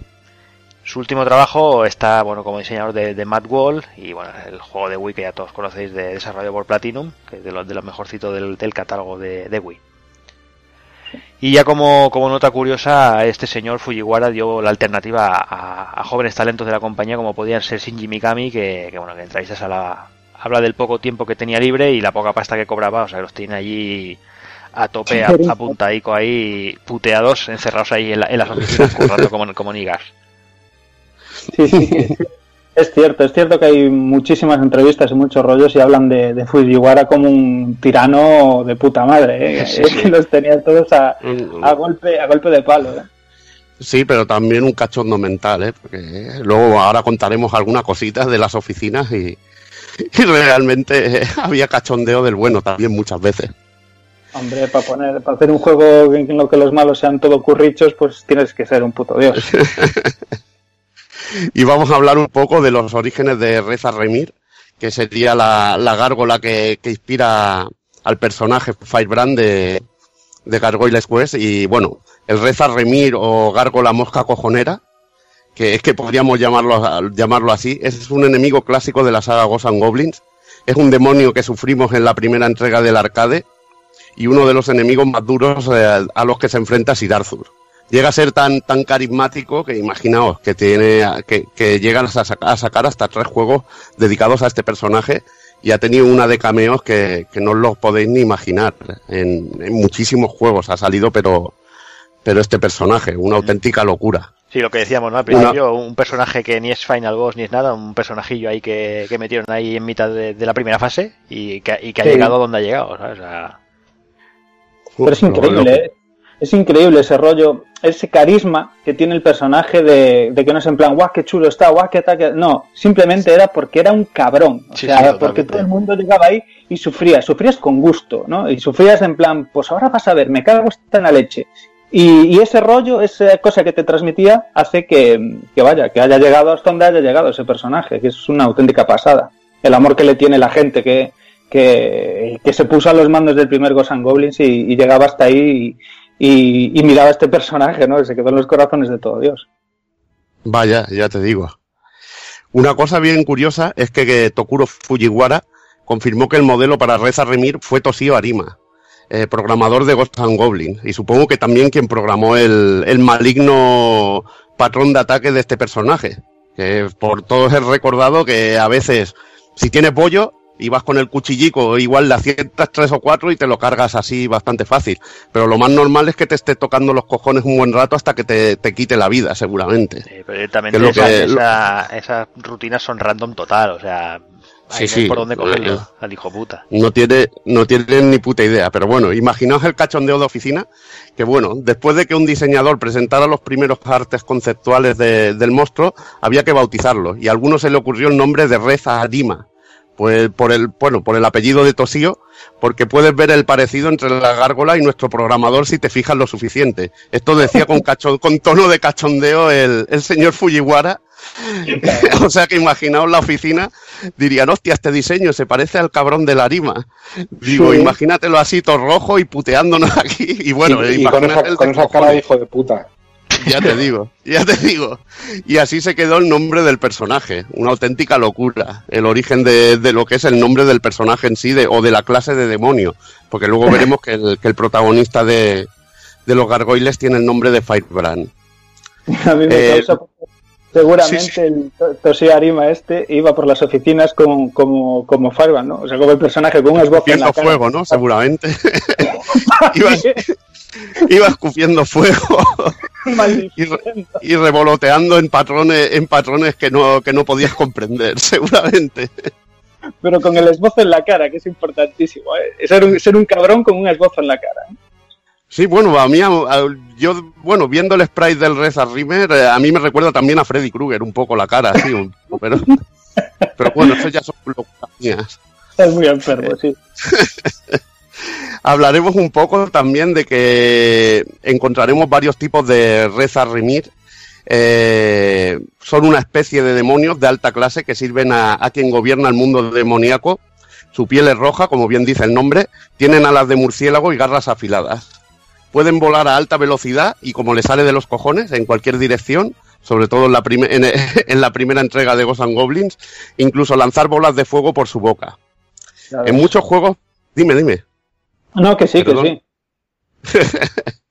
Su último trabajo está, bueno, como diseñador de, de Mad Wall y bueno, el juego de Wii que ya todos conocéis de desarrollo por Platinum, que es de los de los mejorcitos del, del catálogo de, de Wii. Y ya como, como nota curiosa, este señor Fujiwara dio la alternativa a, a- a jóvenes talentos de la compañía como podían ser Shinji Mikami, que, que bueno, que entráis a la, habla del poco tiempo que tenía libre y la poca pasta que cobraba, o sea, los tiene allí a tope, a, a puntaico ahí, puteados, encerrados ahí en, la- en las oficinas, <laughs> currando como, como nigas. Sí, sí. Es cierto, es cierto que hay muchísimas entrevistas y muchos rollos y hablan de, de Fujiwara como un tirano de puta madre, ¿eh? Sí, Es <laughs> sí. que los tenía todos a, a golpe, a golpe de palo. ¿eh? Sí, pero también un cachondo mental, ¿eh? Porque luego ahora contaremos algunas cositas de las oficinas y, <laughs> y realmente eh, había cachondeo del bueno también muchas veces. Hombre, para poner, para hacer un juego en lo que los malos sean todo currichos, pues tienes que ser un puto dios. <laughs> Y vamos a hablar un poco de los orígenes de Reza Remir, que sería la, la gárgola que, inspira al personaje Firebrand de, de Gargoyles Quest. Y bueno, el Reza Remir o gárgola mosca cojonera, que es que podríamos llamarlo, llamarlo así, es un enemigo clásico de la saga Ghosts and Goblins. Es un demonio que sufrimos en la primera entrega del arcade y uno de los enemigos más duros eh, a los que se enfrenta Sidarzur llega a ser tan tan carismático que imaginaos que tiene que, que llegan a, saca- a sacar hasta tres juegos dedicados a este personaje y ha tenido una de cameos que, que no os los podéis ni imaginar. En, en muchísimos juegos ha salido, pero, pero este personaje, una auténtica locura. Sí, lo que decíamos, ¿no? Al principio, un personaje que ni es Final Boss ni es nada, un personajillo ahí que, que metieron ahí en mitad de, de la primera fase y que, y que ha Sí. llegado donde ha llegado, ¿sabes? O sea, Pero es increíble, ¿eh? Es increíble ese rollo, ese carisma que tiene el personaje de, de que no es en plan, guau, qué chulo está, guau, qué ataque. No, simplemente era porque era un cabrón. O Sí, sea, sí, porque totalmente. todo el mundo llegaba ahí y sufrías, sufrías con gusto, ¿no? Y sufrías en plan, pues ahora vas a ver, me cago en la leche. Y, y ese rollo, esa cosa que te transmitía, hace que, que vaya, que haya llegado hasta donde haya llegado ese personaje, que es una auténtica pasada. El amor que le tiene la gente, que, que, se puso a los mandos del primer Ghosts and Goblins y, llegaba hasta ahí y, miraba a este personaje, ¿no? Se quedó en los corazones de todo Dios. Vaya, ya te digo. Una cosa bien curiosa es que, Tokuro Fujiwara confirmó que el modelo para Reza Remir fue Toshio Arima, eh, programador de Ghost and Goblin, y supongo que también quien programó el, el maligno patrón de ataque de este personaje. Que por todos he recordado que a veces, si tiene pollo, y vas con el cuchillico, igual le aciertas tres o cuatro y te lo cargas así bastante fácil. Pero lo más normal es que te esté tocando los cojones un buen rato hasta que te, te quite la vida, seguramente. eh, pero directamente Que lo esa- que- esa- esas rutinas son random total, o sea, Sí, ahí no sí, por dónde cogerlo eh, al hijo puta. No tiene, no tienen ni puta idea, pero bueno, imaginaos el cachondeo de oficina, que bueno, después de que un diseñador presentara los primeros artes conceptuales de- del monstruo, había que bautizarlo, y a algunos se le ocurrió el nombre de Reza Arima, pues por el, bueno, por el apellido de Tosío, porque puedes ver el parecido entre la gárgola y nuestro programador si te fijas lo suficiente. Esto decía con, <laughs> cacho- con tono de cachondeo el, el señor Fujiwara. <laughs> o sea que imaginaos la oficina, dirían, hostia, este diseño se parece al cabrón de la Arima. Digo, Sí. imagínatelo así, todo rojo y puteándonos <laughs> aquí. Y bueno, y, y con esa, esa cara de hijo de puta. Ya te digo, ya te digo. Y así se quedó el nombre del personaje. Una auténtica locura. El origen de, de lo que es el nombre del personaje en sí de, o de la clase de demonio. Porque luego veremos que el, que el protagonista de, de los gargoyles tiene el nombre de Firebrand. A mí me Eh, causa... Seguramente sí, sí. el To- Toshio Arima este iba por las oficinas como, como, como Fireman, ¿no? O sea, como el personaje con un esbozo en la cara. fuego, ¿no? Seguramente. <laughs> <laughs> iba, iba escupiendo fuego <laughs> y, Maldiciendo. re- y revoloteando en patrones, en patrones que no, que no podías comprender, <laughs> seguramente. Pero con el esbozo en la cara, que es importantísimo, ¿eh? Ser un, ser un cabrón con un esbozo en la cara. ¿eh? Sí, bueno, a mí, a- a- yo, bueno, viendo el sprite del Reza Rimmer, eh, a mí me recuerda también a Freddy Krueger, un poco la cara, sí, un poco, pero, pero bueno, eso ya son locuras mías. Es muy enfermo, sí. Hablaremos un poco también de que encontraremos varios tipos de Reza Rimir. Eh, son una especie de demonios de alta clase que sirven a, a quien gobierna el mundo demoníaco. Su piel es roja, como bien dice el nombre, tienen alas de murciélago y garras afiladas. Pueden volar a alta velocidad y como le sale de los cojones en cualquier dirección, sobre todo en la, en, <laughs> en la primera entrega de Ghosts and Goblins, incluso lanzar bolas de fuego por su boca. En muchos juegos, dime, dime. No, que sí, Perdón. que sí. <laughs>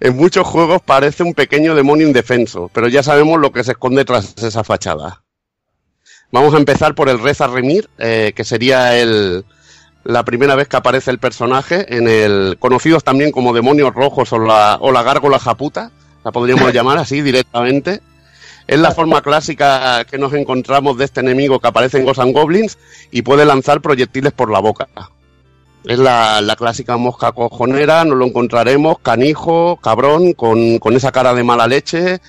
En muchos juegos parece un pequeño demonio indefenso, pero ya sabemos lo que se esconde tras esa fachada. Vamos a empezar por el Reza Remir, eh, que sería el, la primera vez que aparece el personaje en el conocidos también como demonios rojos o la, o la gárgola japuta, la podríamos <laughs> llamar así directamente. Es la forma clásica que nos encontramos de este enemigo que aparece en Ghosts and Goblins y puede lanzar proyectiles por la boca. Es la, la clásica mosca cojonera, nos lo encontraremos, canijo, cabrón, con, con esa cara de mala leche.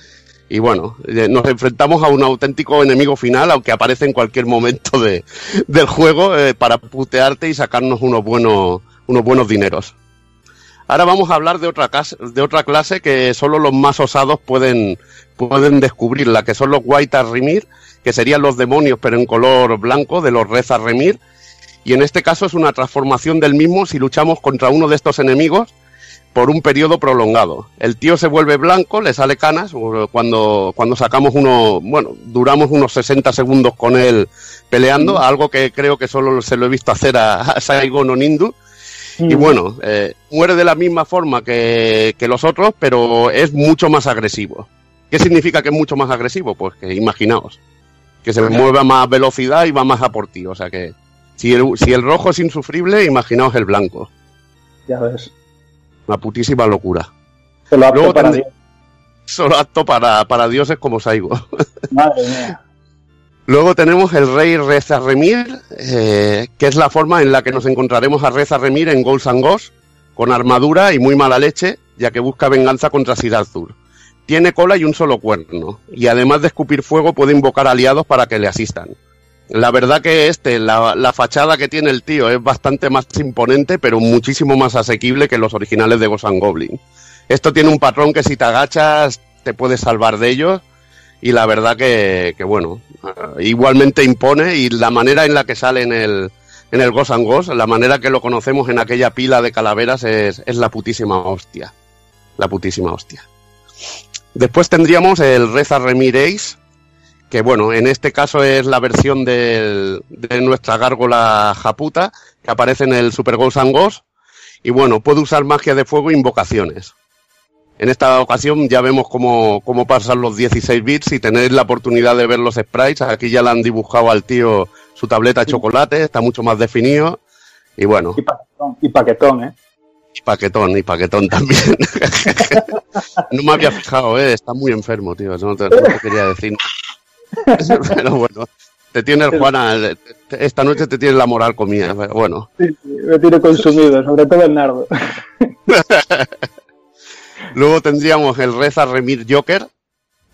Y bueno, eh, nos enfrentamos a un auténtico enemigo final, aunque aparece en cualquier momento de, del juego eh, para putearte y sacarnos unos buenos, unos buenos dineros. Ahora vamos a hablar de otra, clase, de otra clase que solo los más osados pueden, pueden descubrirla, que son los White Remir, que serían los demonios pero en color blanco de los Reza Remir, y en este caso es una transformación del mismo si luchamos contra uno de estos enemigos por un periodo prolongado. El tío se vuelve blanco, le sale canas, o cuando, cuando sacamos uno, bueno, duramos unos 60 segundos con él peleando, algo que creo que solo se lo he visto hacer a, a Saigon Onindu. Y bueno, eh, muere de la misma forma que, que los otros, pero es mucho más agresivo. ¿Qué significa que es mucho más agresivo? Pues que imaginaos, que se mueve a más velocidad y va más a por ti, o sea que Si el, si el rojo es insufrible, imaginaos el blanco. Ya ves. Una putísima locura. Solo apto Luego para Dios. Solo apto para, para dioses como Saigo. <laughs> Madre mía. Luego tenemos el rey Reza Remir, eh, que es la forma en la que nos encontraremos a Reza Remir en Ghosts and Ghosts, con armadura y muy mala leche, ya que busca venganza contra Sir Arthur. Tiene cola y un solo cuerno, y además de escupir fuego puede invocar aliados para que le asistan. La verdad que este, la, la fachada que tiene el tío es bastante más imponente, pero muchísimo más asequible que los originales de and Goblin. Esto tiene un patrón que si te agachas te puedes salvar de ellos, y la verdad que, que bueno, eh, igualmente impone y la manera en la que sale en el, en el Ghost Ghost, la manera que lo conocemos en aquella pila de calaveras es, es la putísima hostia. La putísima hostia. Después tendríamos el Reza Remireis, que bueno, en este caso es la versión del- de nuestra gárgola japuta, que aparece en el Super Ghost and Ghost, y bueno, puede usar magia de fuego e invocaciones. En esta ocasión ya vemos cómo, cómo pasan los 16 bits y tenéis la oportunidad de ver los sprites. Aquí ya le han dibujado al tío su tableta de chocolate, está mucho más definido. Y bueno, Y paquetón, y paquetón, ¿eh? y paquetón, y paquetón también. <laughs> no me había fijado, ¿eh? está muy enfermo, tío. eso No te, no te quería decir. <laughs> Pero bueno, te tiene el Juana, esta noche te tiene la moral comida. Bueno, Sí, sí, me tiene consumido, sobre todo el nardo. <laughs> Luego tendríamos el Reza Remir Joker,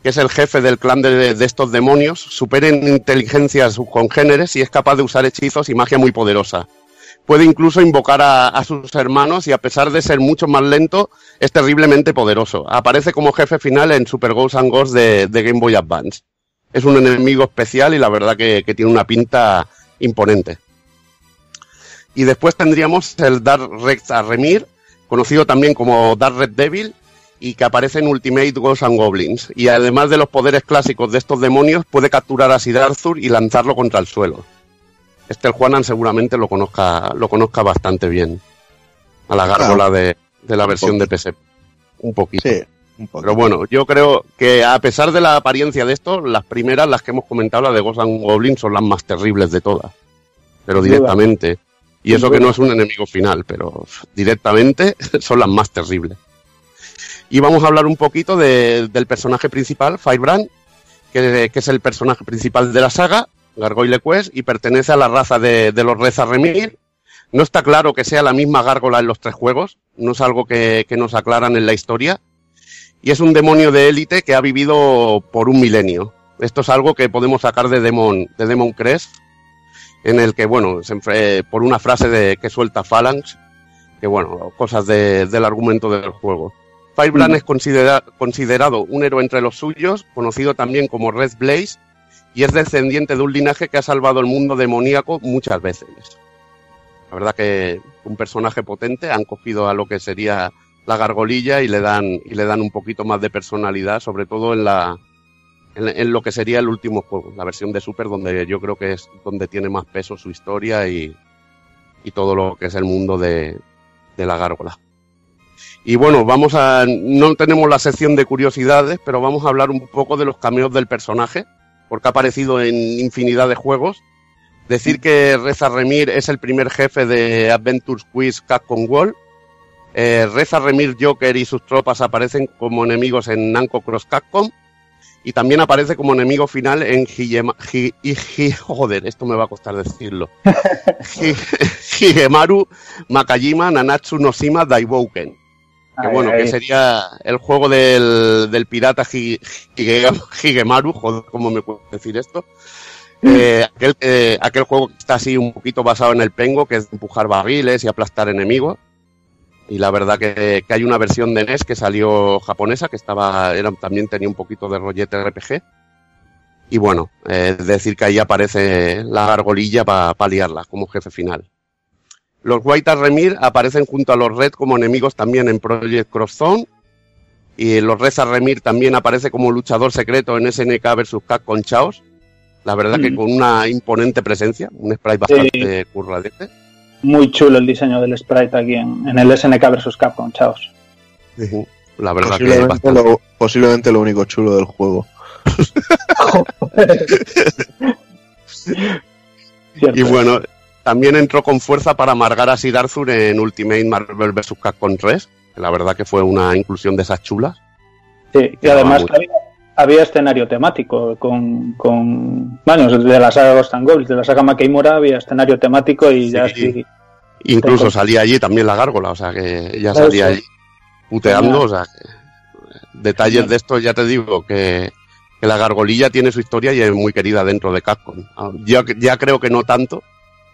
que es el jefe del clan de, de estos demonios. Supera en inteligencia a sus congéneres y es capaz de usar hechizos y magia muy poderosa. Puede incluso invocar a, a sus hermanos y a pesar de ser mucho más lento, es terriblemente poderoso. Aparece como jefe final en Super Ghosts and Ghosts de, de Game Boy Advance. Es un enemigo especial y la verdad que, que tiene una pinta imponente. Y después tendríamos el Dark Rex Remir, conocido también como Dark Red Devil, y que aparece en Ultimate Ghosts and Goblins. Y además de los poderes clásicos de estos demonios, puede capturar a Sid Arthur y lanzarlo contra el suelo. Este el Juanan seguramente lo conozca, lo conozca bastante bien. A la gárgola de, de la versión de PC. Un poquito. Sí, un. Pero bueno, yo creo que a pesar de la apariencia de esto, las primeras, las que hemos comentado, las de Ghosts and Goblins, son las más terribles de todas. Pero directamente. Y eso que no es un enemigo final, pero <laughs> directamente <laughs> son las más terribles. Y vamos a hablar un poquito de- del personaje principal, Firebrand, que, que es el personaje principal de la saga, Gargoyle Quest, y pertenece a la raza de, de los Reza Remir. No está claro que sea la misma gárgola en los tres juegos, no es algo que, que nos aclaran en la historia. Y es un demonio de élite que ha vivido por un milenio. Esto es algo que podemos sacar de Demon, de Demon Crest, en el que, bueno, se por una frase de, que suelta Phalanx, que, bueno, cosas de- del argumento del juego. Firebrand Mm. es considera- considerado un héroe entre los suyos, conocido también como Red Blaze, y es descendiente de un linaje que ha salvado el mundo demoníaco muchas veces. La verdad que un personaje potente, han cogido a lo que sería la gargolilla y le dan, y le dan un poquito más de personalidad, sobre todo en la en, lo que sería el último juego, la versión de Super, donde yo creo que es donde tiene más peso su historia y, y todo lo que es el mundo de, de la gárgola. Y bueno, vamos a. No tenemos la sección de curiosidades, pero vamos a hablar un poco de los cameos del personaje, porque ha aparecido en infinidad de juegos. Decir que Reza Remir es el primer jefe de Adventures Quiz Capcom World. Eh, Reza Remir Joker y sus tropas aparecen como enemigos en Namco Cross Capcom. Y también aparece como enemigo final en Higema- Hi- Hi- joder, esto me va a costar decirlo. <laughs> Hi- Higemaru Makajima Nanatsu no Shima Daibouken. Que Ay, bueno, ay. que sería el juego del, del pirata Hi- Hige- Higemaru, joder, ¿cómo me puedo decir esto? Eh, aquel, eh, aquel juego que está así un poquito basado en el pengo, que es empujar barriles y aplastar enemigos. Y la verdad que, que hay una versión de NES que salió japonesa, que estaba, era, también tenía un poquito de rollete RPG. Y bueno, eh, es decir que ahí aparece la gargolilla para liarla como jefe final. Los White Remir aparecen junto a los Red como enemigos también en Project Cross Zone. Y los Reza Remir también aparece como luchador secreto en SNK vs. Capcom Chaos. La verdad que Mm. con una imponente presencia, un sprite bastante curradete. Muy chulo el diseño del sprite aquí en, en el SNK vs Capcom, chaos. La verdad que Posiblemente bastante. lo, posiblemente lo único chulo del juego. Y bueno, también entró con fuerza para amargar a Sid Arthur en Ultimate Marvel vs. Capcom 3. que La verdad que fue una inclusión de esas chulas. Sí, y además había, había escenario temático con, con. Bueno, de la saga Ghost and Goblins, de la saga Makimura había escenario temático y ya Sí. Incluso salía allí también la gárgola, o sea que ya salía allí puteando, o sea que detalles de estos ya te digo que, que la gargolilla tiene su historia y es muy querida dentro de Capcom. Ah, Ya, ya creo que no tanto,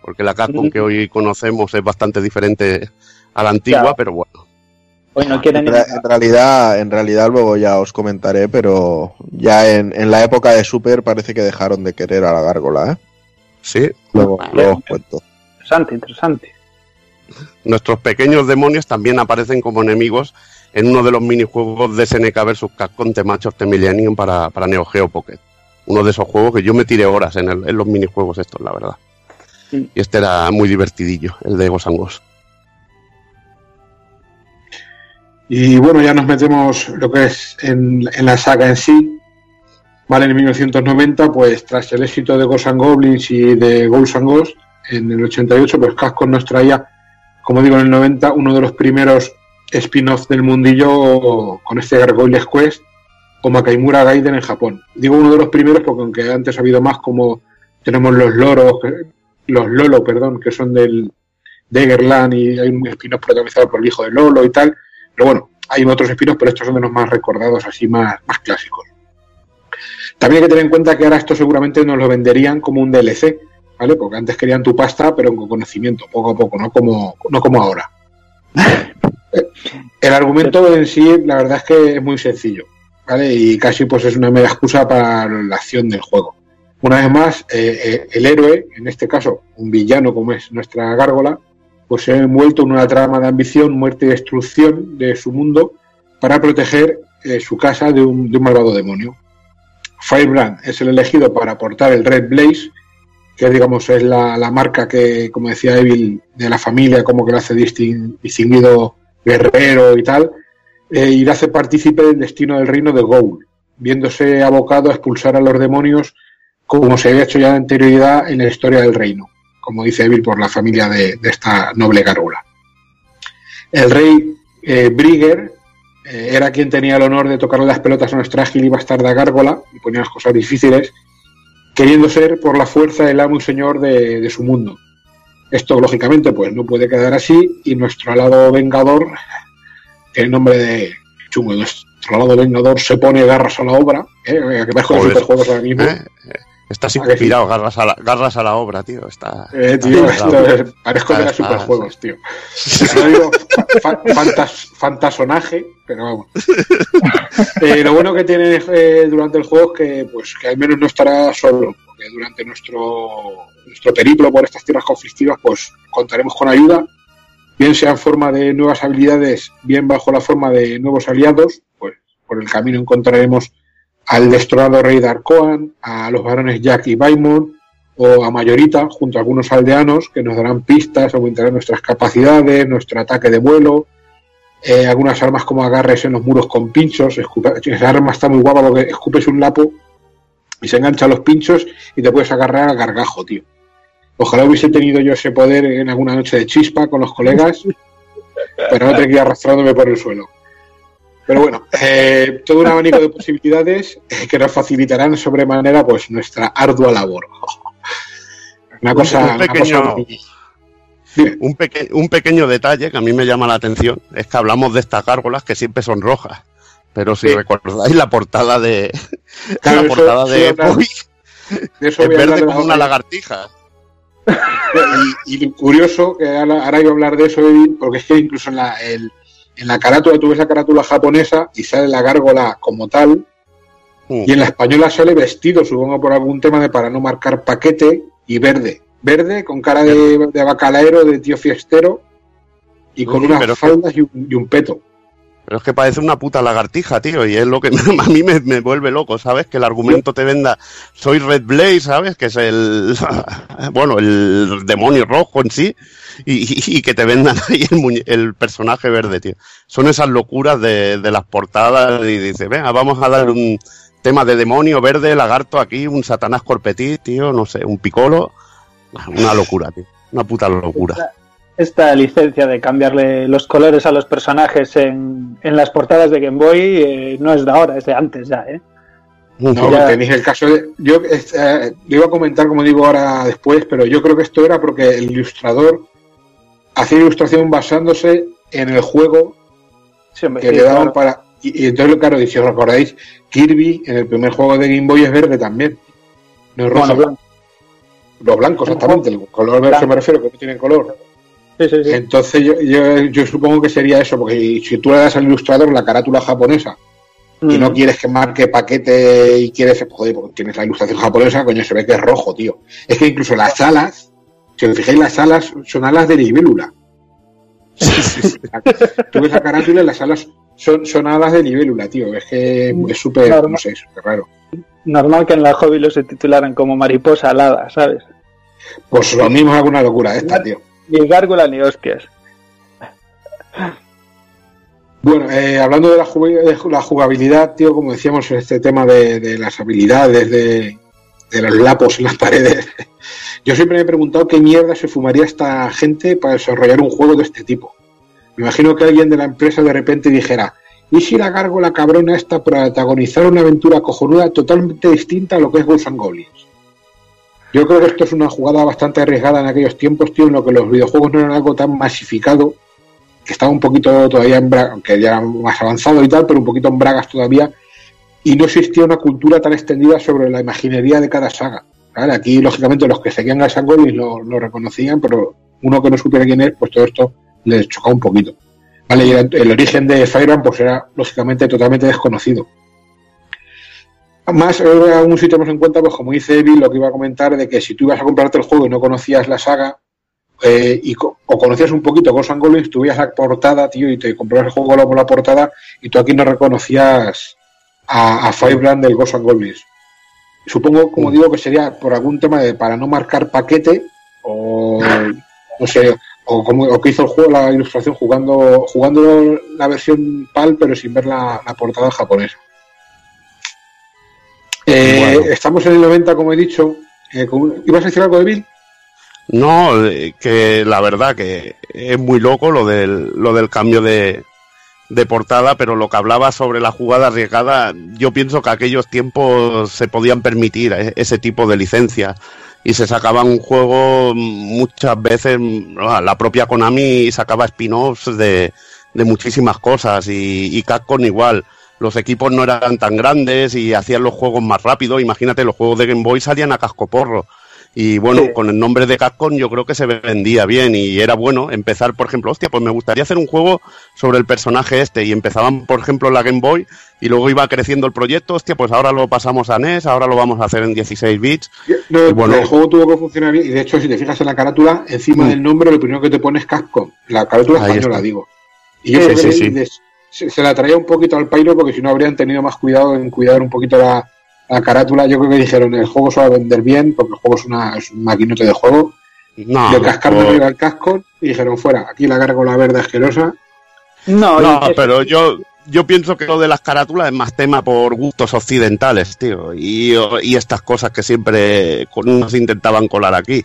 porque la Capcom que hoy conocemos es bastante diferente a la antigua, pero bueno. Hoy no quieren En, re- en realidad, en realidad luego ya os comentaré, pero ya en, en la época de Super parece que dejaron de querer a la gárgola, ¿eh? Sí, Luego, luego os cuento. Interesante, interesante. nuestros pequeños demonios también aparecen como enemigos en uno de los minijuegos de SNK vs Capcom The Match of the Millennium para, para Neo Geo Pocket. Uno de esos juegos que yo me tiré horas en, el- en los minijuegos estos, la verdad. Sí. Y este era muy divertidillo, el de Ghost Y bueno, ya nos metemos lo que es en, en la saga en sí. Vale, en 1990, pues tras el éxito de Ghosts and Goblins y de Ghosts and Ghosts, en el 88, pues Capcom nos traía, como digo, en el 90, uno de los primeros spin-offs del mundillo con este Gargoyles Quest o Makaimura Gaiden en Japón. Digo uno de los primeros porque aunque antes ha habido más como tenemos los loros, los Lolo, perdón, que son del de Egerland y hay un spin-off protagonizado por el hijo de Lolo y tal, pero bueno, hay otros espinos, pero estos son de los más recordados, así más, más clásicos. También hay que tener en cuenta que ahora esto seguramente nos lo venderían como un DLC, ¿vale? Porque antes querían tu pasta, pero con conocimiento, poco a poco, no como, no como ahora. <laughs> El argumento en sí, la verdad es que es muy sencillo, ¿vale? Y casi pues es una mera excusa para la acción del juego. Una vez más, eh, eh, el héroe, en este caso un villano como es nuestra gárgola, pues se ha envuelto en una trama de ambición, muerte y destrucción de su mundo para proteger eh, su casa de un, de un malvado demonio. Firebrand es el elegido para aportar el Red Blaze, que digamos es la, marca que, como decía Evil, de la familia, como que lo hace distin- distinguido guerrero y tal, eh, y le hace partícipe del destino del reino de Goul, viéndose abocado a expulsar a los demonios como se había hecho ya de anterioridad en la historia del reino, como dice Evil por la familia de, de esta noble gárgola. El rey eh, Brigger eh, era quien tenía el honor de tocarle las pelotas a nuestra ágil y bastarda gárgola y ponía las cosas difíciles, queriendo ser por la fuerza el amo y señor de, de su mundo. Esto, lógicamente, pues no puede quedar así y nuestro alado vengador, que el nombre de chungo, nuestro alado vengador se pone garras a la obra, ¿eh? que parezco de superjuegos ahora mismo. Estás inspirado, garras a, la, garras a la obra, tío. Está, Eh, tío, está- esto es- parezco de superjuegos, tío. No digo fa- fantas- fantasonaje, pero vamos. <laughs> Eh, lo bueno que tiene eh, durante el juego es que, pues, que al menos no estará solo, porque durante nuestro, nuestro periplo por estas tierras conflictivas, pues contaremos con ayuda, bien sea en forma de nuevas habilidades, bien bajo la forma de nuevos aliados, pues por el camino encontraremos al destronado rey Darkoan, a los varones Jack y Baimon, o a Mayorita, junto a algunos aldeanos que nos darán pistas, aumentarán nuestras capacidades, nuestro ataque de vuelo, eh, algunas armas como agarres en los muros con pinchos, esa arma está muy guapa porque escupes un lapo y se engancha a los pinchos y te puedes agarrar al gargajo, tío. Ojalá hubiese tenido yo ese poder en alguna noche de chispa con los colegas, pero no ir arrastrándome por el suelo. Pero bueno, eh, todo un abanico de posibilidades eh, que nos facilitarán sobremanera pues nuestra ardua labor. Una cosa, un una pequeño, cosa un, peque- un pequeño detalle que a mí me llama la atención es que hablamos de estas gárgolas que siempre son rojas. Pero si Sí. recordáis la portada de Claro, la portada eso de eso es verde de como la- una lagartija. Y, y curioso que ahora, ahora iba a hablar de eso, porque es que incluso en la, el- en la carátula, tú ves la carátula japonesa y sale la gárgola como tal, Mm. y en la española sale vestido, supongo por algún tema de para no marcar paquete, y verde. Verde, con cara de, de bacalaero, de tío fiestero, y con Sí, unas que- faldas y un, y un peto. Pero es que parece una puta lagartija, tío, y es lo que <laughs> a mí me, vuelve loco, ¿sabes? Que el argumento te venda, soy Red Blaze, ¿sabes? Que es el, <laughs> bueno, el demonio rojo en sí, y, y- que te vendan ahí el personaje verde, tío. Son esas locuras de, de las portadas y dices, venga, vamos a dar un tema de demonio verde, lagarto aquí, un satanás corpetí, tío, no sé, un picolo, una locura, tío. Una puta locura. Esta, licencia de cambiarle los colores a los personajes en, en las portadas de Game Boy eh, no es de ahora, es de antes ya, ¿eh? No, Ya. tenéis el caso de. Yo eh, lo iba a comentar, como digo ahora después, pero yo creo que esto era porque el ilustrador hacía ilustración basándose en el juego Sí, que sí, le daban claro. para. Y, y entonces, claro, y si os recordáis, Kirby en el primer juego de Game Boy es verde también. No es rojo. Bueno, blanco. Los blancos, exactamente. El color verde Blanco. me refiero, que no tienen color. Sí, sí, sí. Entonces, yo, yo, yo supongo que sería eso, porque si tú le das al ilustrador la carátula japonesa y no Mm. quieres que marque paquete y quieres, joder, porque tienes la ilustración japonesa, coño, se ve que es rojo, tío. Es que incluso las alas, si os fijáis, las alas son alas de libélula. <laughs> Tú ves la carátula y las alas son, son alas de libélula, tío. Es que es súper, no sé, súper raro. Normal que en la hobby lo se titularan como mariposa alada, ¿sabes? Pues lo mismo es alguna locura esta, tío. Ni gárgola ni hostias. Bueno, eh, hablando de la, la jugabilidad, tío, como decíamos, este tema de, las habilidades, de, los lapos en las paredes, <laughs> yo siempre me he preguntado qué mierda se fumaría esta gente para desarrollar un juego de este tipo. Me imagino que alguien de la empresa de repente dijera, ¿y si la la cabrona esta protagonizar una aventura cojonuda totalmente distinta a lo que es Ghosts and Goblins? Yo creo que esto es una jugada bastante arriesgada en aquellos tiempos, tío, en lo que los videojuegos no eran algo tan masificado que estaba un poquito todavía en bragas, aunque ya era más avanzado y tal, pero un poquito en bragas todavía, y no existía una cultura tan extendida sobre la imaginería de cada saga. Aquí, lógicamente, los que seguían a Sangolis lo, lo reconocían, pero uno que no supiera quién es, pues todo esto les chocaba un poquito. el, el origen de Fireman pues era, lógicamente, totalmente desconocido. Más, eh, aún si tenemos en cuenta, pues como dice Evi, lo que iba a comentar de que si tú ibas a comprarte el juego y no conocías la saga, eh, y o conocías un poquito Ghosts and Goblins, tú veías la portada, tío, y te comprabas el juego por la portada, y tú aquí no reconocías a, Firebrand del Ghosts and Goblins. Supongo, como digo, que sería por algún tema de para no marcar paquete, o no sé, o como o que hizo el juego, la ilustración jugando, jugando la versión PAL, pero sin ver la, la portada japonesa. Eh. Estamos en el 90, como he dicho. Eh, con- ¿Ibas a decir algo de Bill? No, eh, que la verdad que es muy loco lo del, lo del cambio de, de portada, pero lo que hablaba sobre la jugada arriesgada, yo pienso que aquellos tiempos se podían permitir eh, ese tipo de licencia y se sacaban un juego muchas veces, mm, la propia Konami sacaba spin-offs de, de muchísimas cosas y, y Capcom igual. Los equipos no eran tan grandes y hacían los juegos más rápido. Imagínate, los juegos de Game Boy salían a cascoporro. Y bueno, Sí. con el nombre de Capcom yo creo que se vendía bien y era bueno empezar, por ejemplo, hostia, pues me gustaría hacer un juego sobre el personaje este y empezaban, por ejemplo, la Game Boy y luego iba creciendo el proyecto, hostia, pues ahora lo pasamos a NES, ahora lo vamos a hacer en 16 bits. No, Y bueno- el juego tuvo que funcionar bien y de hecho si te fijas en la carátula, encima Mm. del nombre lo primero que te pone es Capcom, la carátula española digo. Y yo Sí, sí, sí. Se, se la traía un poquito al pairo porque si no habrían tenido más cuidado en cuidar un poquito la, la carátula. Yo creo que dijeron el juego se va a vender bien porque el juego es, una, es un maquinote de juego. No, Le cascaron o- arriba el casco y dijeron fuera, aquí la la verde asquerosa. No, no, pero yo yo pienso que lo de las carátulas es más tema por gustos occidentales, tío, y, y estas cosas que siempre con- nos intentaban colar aquí.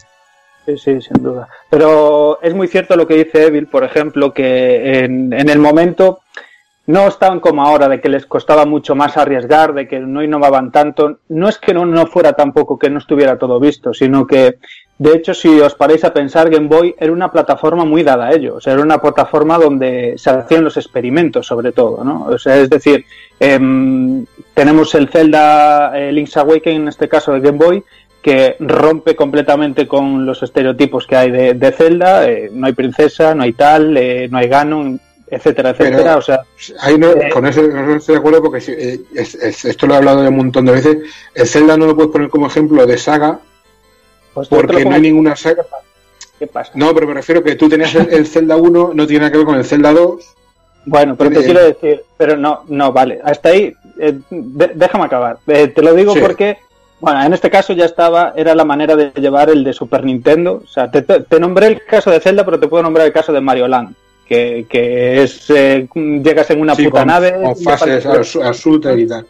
Sí, sí, sin duda. Pero es muy cierto lo que dice Evil, por ejemplo, que en, en el momento no estaban como ahora, de que les costaba mucho más arriesgar, de que no innovaban tanto. No es que no, no fuera tampoco que no estuviera todo visto, sino que, de hecho, si os paráis a pensar, Game Boy era una plataforma muy dada a ello. O sea, era una plataforma donde se hacían los experimentos, sobre todo, ¿no? O sea, es decir, em, tenemos el Zelda eh, Link's Awakening, en este caso de Game Boy, que rompe completamente con los estereotipos que hay de, de Zelda. eh, no hay princesa, no hay tal, eh, no hay Ganon, etcétera, etcétera. Pero- o sea, Ahí no, Eh. con eso no estoy de acuerdo porque si- eh, es- es- esto lo he hablado ya un montón de veces. El Zelda no lo puedes poner como ejemplo de saga pues porque no hay ninguna saga. ¿Qué pasa? No, pero me refiero que tú tenías el, el Zelda 1, no tiene nada que ver con el Zelda 2. Bueno, pero te Eh, quiero decir, pero no, no, vale, hasta ahí, eh, de- déjame acabar. Te lo digo Sí. porque, bueno, en este caso ya estaba, era la manera de llevar el de Super Nintendo. O sea, te- te nombré el caso de Zelda, pero te puedo nombrar el caso de Mario Land, que, que es, eh, llegas en una Sí, puta con, nave. con fases shooter y tal.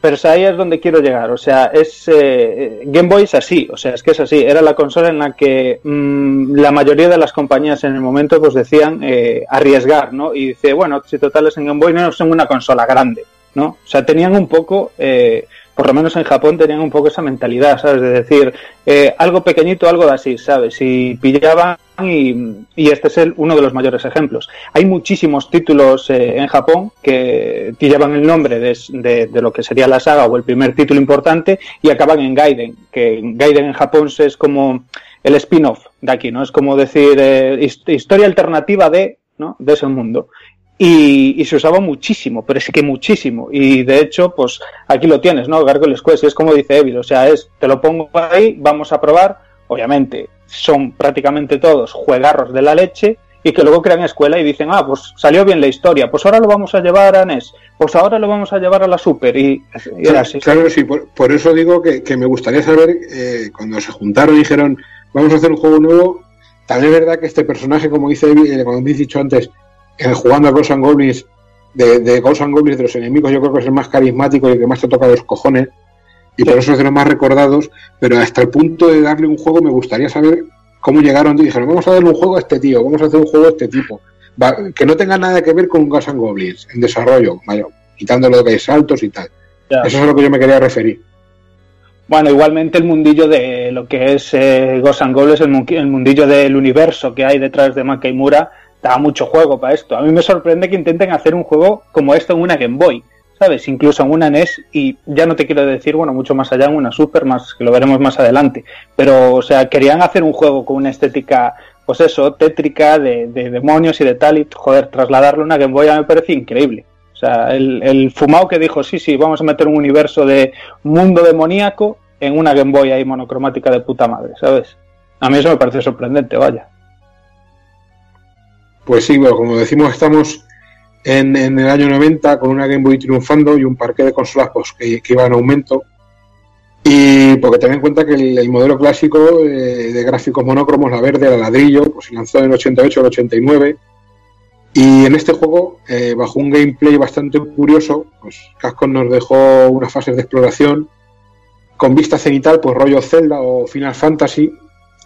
pero o sea, ahí es donde quiero llegar. O sea, es eh, Game Boy es así, o sea, es que es así. Era la consola en la que mm, la mayoría de las compañías en el momento pues decían eh, arriesgar, ¿no? Y dice, bueno, si total es en Game Boy no son una consola grande, ¿no? O sea, tenían un poco eh, por lo menos en Japón tenían un poco esa mentalidad, ¿sabes? De decir, eh, algo pequeñito, algo de así, ¿sabes? Y pillaban y, este es el, uno de los mayores ejemplos. Hay muchísimos títulos eh, en Japón que llevan el nombre de, de, de, lo que sería la saga o el primer título importante y acaban en Gaiden, que Gaiden en Japón es como el spin-off de aquí, ¿no? Es como decir eh, historia alternativa de, ¿no? de ese mundo. Y, y, se usaba muchísimo, pero es que muchísimo. Y de hecho, pues aquí lo tienes, ¿no? Gargoyles Quest, es como dice Evil, o sea, es, te lo pongo ahí, vamos a probar. Obviamente, son prácticamente todos juegarros de la leche y que luego crean escuela y dicen, ah, pues salió bien la historia, pues ahora lo vamos a llevar a NES, pues ahora lo vamos a llevar a la Super. Y, y claro, así. Claro, sí, por, eso digo que, que me gustaría saber, eh, cuando se juntaron y dijeron, vamos a hacer un juego nuevo, también es verdad que este personaje, como dice Evil, eh, como habéis dicho antes, jugando a Ghosts and Goblins, de, de Ghosts and Goblins de los enemigos, yo creo que es el más carismático y el que más te toca los cojones, y por eso es de los más recordados, pero hasta el punto de darle un juego me gustaría saber cómo llegaron y dijeron, vamos a darle un juego a este tío, vamos a hacer un juego a este tipo, que no tenga nada que ver con Ghosts and Goblins en desarrollo, vaya, quitándolo de saltos y tal. Ya. Eso es a lo que yo me quería referir. Bueno, igualmente el mundillo de lo que es eh, Ghosts and Goblins, el, el mundillo del universo que hay detrás de Makemura, da mucho juego para esto. A mí me sorprende que intenten hacer un juego como esto en una Game Boy, ¿sabes? Incluso en una NES y ya no te quiero decir, bueno, mucho más allá en una Super, más que lo veremos más adelante. Pero, o sea, querían hacer un juego con una estética, pues eso, tétrica, de, de demonios y de tal, y joder, trasladarlo a una Game Boy a mí me parece increíble. O sea, el, el fumado que dijo, sí, sí, vamos a meter un universo de mundo demoníaco en una Game Boy ahí monocromática de puta madre, ¿sabes? A mí eso me parece sorprendente, vaya. Pues sí, bueno, como decimos, estamos en, en, el año 90 con una Game Boy triunfando y un parque de consolas pues, que, que, iba en aumento. Y porque ten en cuenta que el, el modelo clásico eh, de gráficos monócromos, la verde, la ladrillo, pues se lanzó en el 88 al 89. Y en este juego, eh, bajo un gameplay bastante curioso, pues Capcom nos dejó unas fases de exploración con vista cenital, pues rollo Zelda o Final Fantasy,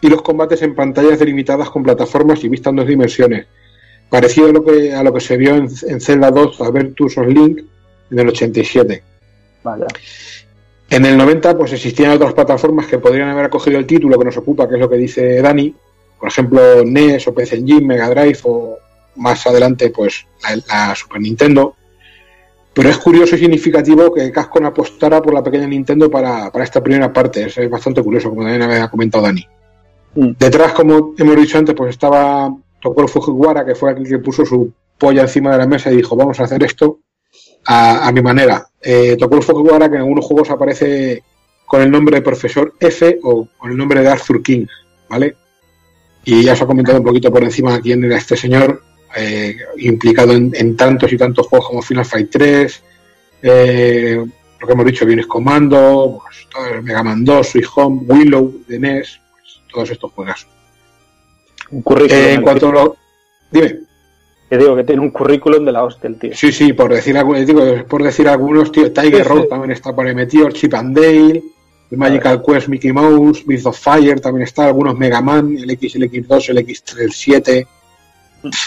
y los combates en pantallas delimitadas con plataformas y vista en dos dimensiones parecido a lo que, a lo que se vio en, en Zelda 2 Aventus of Link en el 87. Vale. En el 90 pues existían otras plataformas que podrían haber acogido el título que nos ocupa, que es lo que dice Dani, por ejemplo NES o PC Engine, Mega Drive o más adelante pues la, la Super Nintendo. Pero es curioso y significativo que Capcom apostara por la pequeña Nintendo para, para esta primera parte. Es, es bastante curioso, como también había comentado Dani. Mm. Detrás, como hemos dicho antes, pues estaba Tokoro Fujiwara, que fue aquel que puso su polla encima de la mesa y dijo, vamos a hacer esto a, mi manera. Eh, Tokoro Fujiwara, que en algunos juegos aparece con el nombre de Profesor F o con el nombre de Arthur King, ¿vale? Y ya os ha comentado un poquito por encima quién era este señor, eh, implicado en, tantos y tantos juegos como Final Fight 3, eh, lo que hemos dicho, Bienes Comando, pues, Mega Man 2, Sweet Home, Willow de NES, pues, todos estos juegos. Un currículum. Eh, en cuanto a lo... Dime. Que digo que tiene un currículum de la hostia el tío. Sí, sí, por decir, digo, por decir algunos, tío, Tiger sí, Road sí. también está por ahí metido, Chip and Dale, el Magical Quest Mickey Mouse, Myth of Fire también está, algunos Mega Man, el X, el X2, el X3, el 7.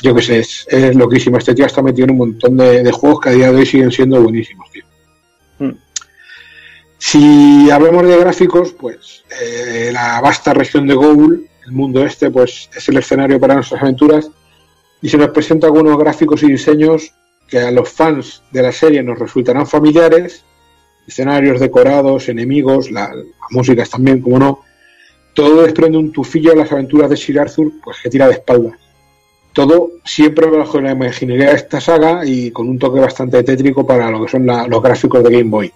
Yo qué sé, es, es, loquísimo. Este tío está metido en un montón de, de, juegos que a día de hoy siguen siendo buenísimos, tío. Mm. Si hablamos de gráficos, pues eh, la vasta región de Goul el mundo este pues es el escenario para nuestras aventuras. Y se nos presenta algunos gráficos y diseños que a los fans de la serie nos resultarán familiares, escenarios decorados, enemigos, la, la música también, como no, todo desprende un tufillo a las aventuras de Sir Arthur, pues que tira de espaldas. Todo siempre bajo la imaginería de esta saga y con un toque bastante tétrico para lo que son la, los gráficos de Game Boy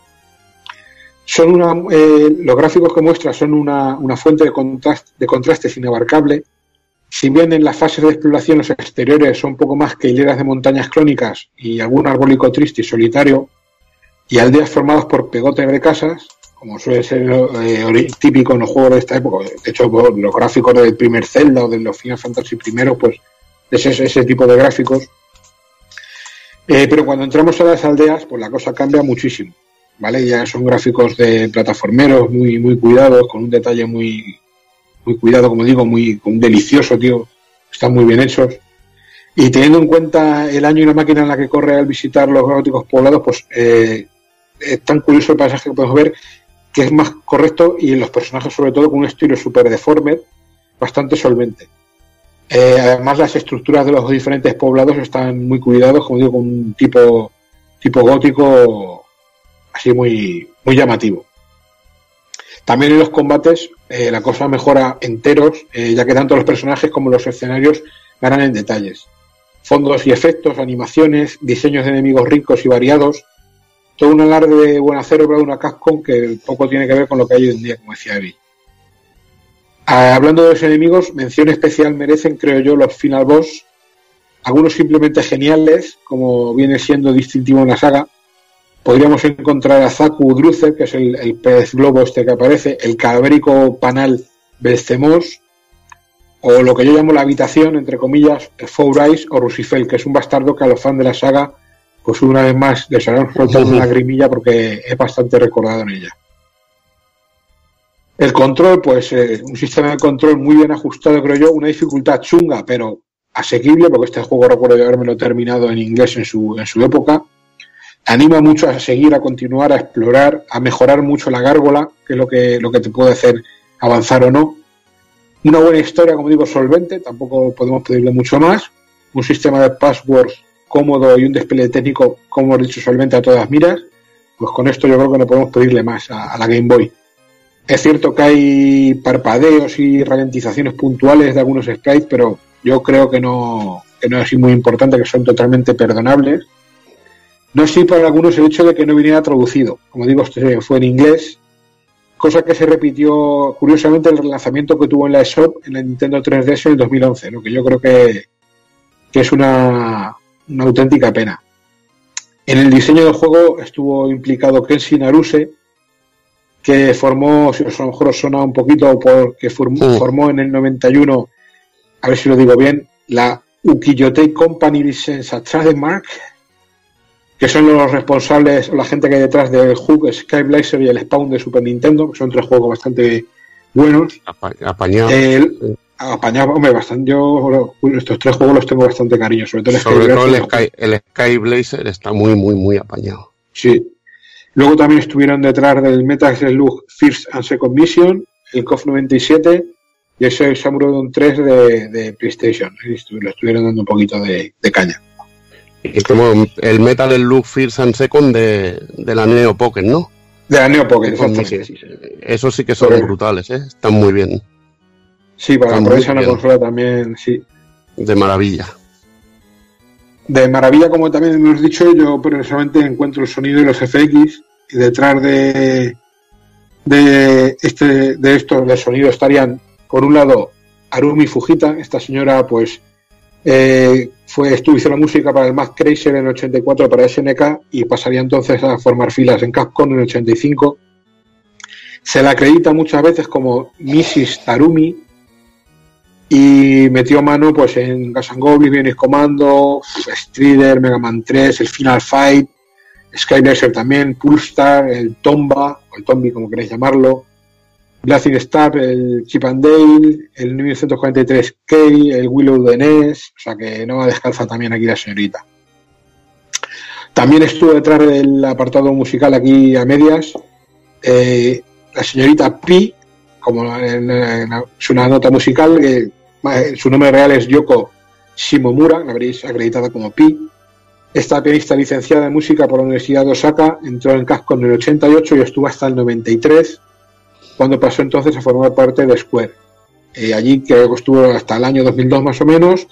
son una, eh, los gráficos que muestra son una, una fuente de, contrast, de contrastes inabarcable. Si bien en las fases de exploración los exteriores son poco más que hileras de montañas crónicas y algún arbólico triste y solitario, y aldeas formadas por pegotes de casas, como suele ser eh, típico en los juegos de esta época. De hecho, los gráficos del primer Zelda o de los Final Fantasy primero, pues es ese, ese tipo de gráficos. Eh, pero cuando entramos a las aldeas, pues la cosa cambia muchísimo ¿vale? Ya son gráficos de plataformeros muy, muy cuidados, con un detalle muy, muy cuidado, como digo, muy, delicioso, tío. Están muy bien hechos. Y teniendo en cuenta el año y la máquina en la que corre al visitar los góticos poblados, pues eh, es tan curioso el paisaje que podemos ver que es más correcto y los personajes sobre todo con un estilo súper deforme, bastante solvente. Eh, además las estructuras de los diferentes poblados están muy cuidados, como digo, con un tipo, tipo gótico así muy, muy llamativo. También en los combates eh, la cosa mejora enteros, eh, ya que tanto los personajes como los escenarios ganan en detalles. Fondos y efectos, animaciones, diseños de enemigos ricos y variados, todo un alarde de buen acero para una Capcom que poco tiene que ver con lo que hay hoy en día, como decía Evi. Ah, hablando de los enemigos, mención especial merecen, creo yo, los final boss, algunos simplemente geniales, como viene siendo distintivo en la saga. Podríamos encontrar a Zaku Druce, que es el, pez globo este que aparece, el cadavérico panal Belcemos, o lo que yo llamo la habitación, entre comillas, Four Eyes o Rusifel, que es un bastardo que a los fans de la saga pues una vez más les harán soltar una grimilla porque es bastante recordado en ella. El control, pues eh, un sistema de control muy bien ajustado, creo yo, una dificultad chunga, pero asequible, porque este juego recuerdo de lo terminado en inglés en su, en su época. Anima mucho a seguir, a continuar, a explorar, a mejorar mucho la gárgola, que es lo que, lo que te puede hacer avanzar o no. Una buena historia, como digo, solvente, tampoco podemos pedirle mucho más. Un sistema de passwords cómodo y un despliegue técnico, como hemos dicho, solamente a todas miras, pues con esto yo creo que no podemos pedirle más a, la Game Boy. Es cierto que hay parpadeos y ralentizaciones puntuales de algunos sprites, pero yo creo que no, que no es muy importante, que son totalmente perdonables. No es así para algunos el hecho de que no viniera traducido. Como digo, este fue en inglés, cosa que se repitió curiosamente el relanzamiento que tuvo en la shop en la Nintendo 3DS en el 2011, lo que yo creo que, que es una, una auténtica pena. En el diseño del juego estuvo implicado Kenshi Naruse, que formó, si os a lo mejor os suena un poquito, porque formó, formó en el 91, a ver si lo digo bien, la Ukiyote Company License Trademark, que son los responsables, la gente que hay detrás del Hook, Skyblazer y el Spawn de Super Nintendo, que son tres juegos bastante buenos. Apañado apañado, hombre, bastante. Yo estos tres juegos los tengo bastante cariño, sobre todo el sobre todo el, Sky, el Sky Blazer está muy, muy, muy apañado. Sí. Luego también estuvieron detrás del Metal Slug First and Second Mission, el KOF 97 y ese Samurai 3 de, de PlayStation. Le estuvieron dando un poquito de, caña. Y como el Metal Slug First and Second de, de la Neo Pocket, ¿no? De la Neo Pocket, Eso sí que son brutales, ¿eh? Están muy bien. Sí, para aprovechar una consola también, sí. De maravilla. De maravilla, como también hemos dicho, yo personalmente encuentro el sonido y los FX y detrás de, de este de estos de sonido estarían por un lado Arumi Fujita, esta señora pues eh, fue estuvo hizo la música para el Mac Crazer en el 84 para SNK y pasaría entonces a formar filas en Capcom en el 85. Se la acredita muchas veces como Mrs. Arumi y metió mano pues en Gas Goblins, Bienes Comando, Strider, Mega Man 3, el Final Fight, Skylaser también, Pulstar, el Tomba, o el Tombi como queréis llamarlo, Blazing Star, el Chip and Dale, el 1943K, el Willow de NES, o sea que no va descalza también aquí la señorita. También estuvo detrás del apartado musical aquí a medias, eh, la señorita Pi, como es una nota musical que su nombre real es Yoko Shimomura, la habréis acreditada como Pi. Esta pianista licenciada en música por la Universidad de Osaka entró en Capcom en el 88 y estuvo hasta el 93, cuando pasó entonces a formar parte de Square. Eh, allí que estuvo hasta el año 2002 más o menos,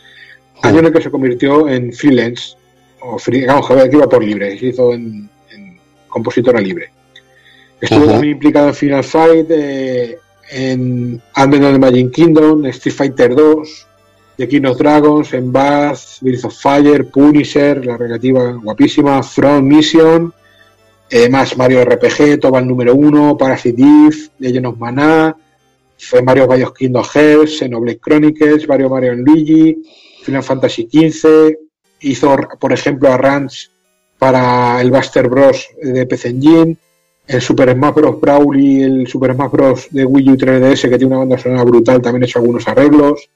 año en el que se convirtió en freelance, o free, vamos, que iba por libre, se hizo en, compositora libre. Estuvo muy implicado en Final Fight, eh, en of the Magic Kingdom, Street Fighter 2, The King of Dragons, en Bath, Breath of Fire, Punisher, la relativa guapísima, Front Mission, eh, más Mario RPG, Tobal número 1, Parasite Eve, Legend of fue Mario Bios Kingdom Hearts, Xenoblade Chronicles, Mario Mario Luigi, Final Fantasy XV, hizo por ejemplo a Ranch para el Buster Bros de PC Engine, el Super Smash Bros. Brawl y el Super Smash Bros. de Wii U 3DS, que tiene una banda sonora brutal, también ha hecho algunos arreglos.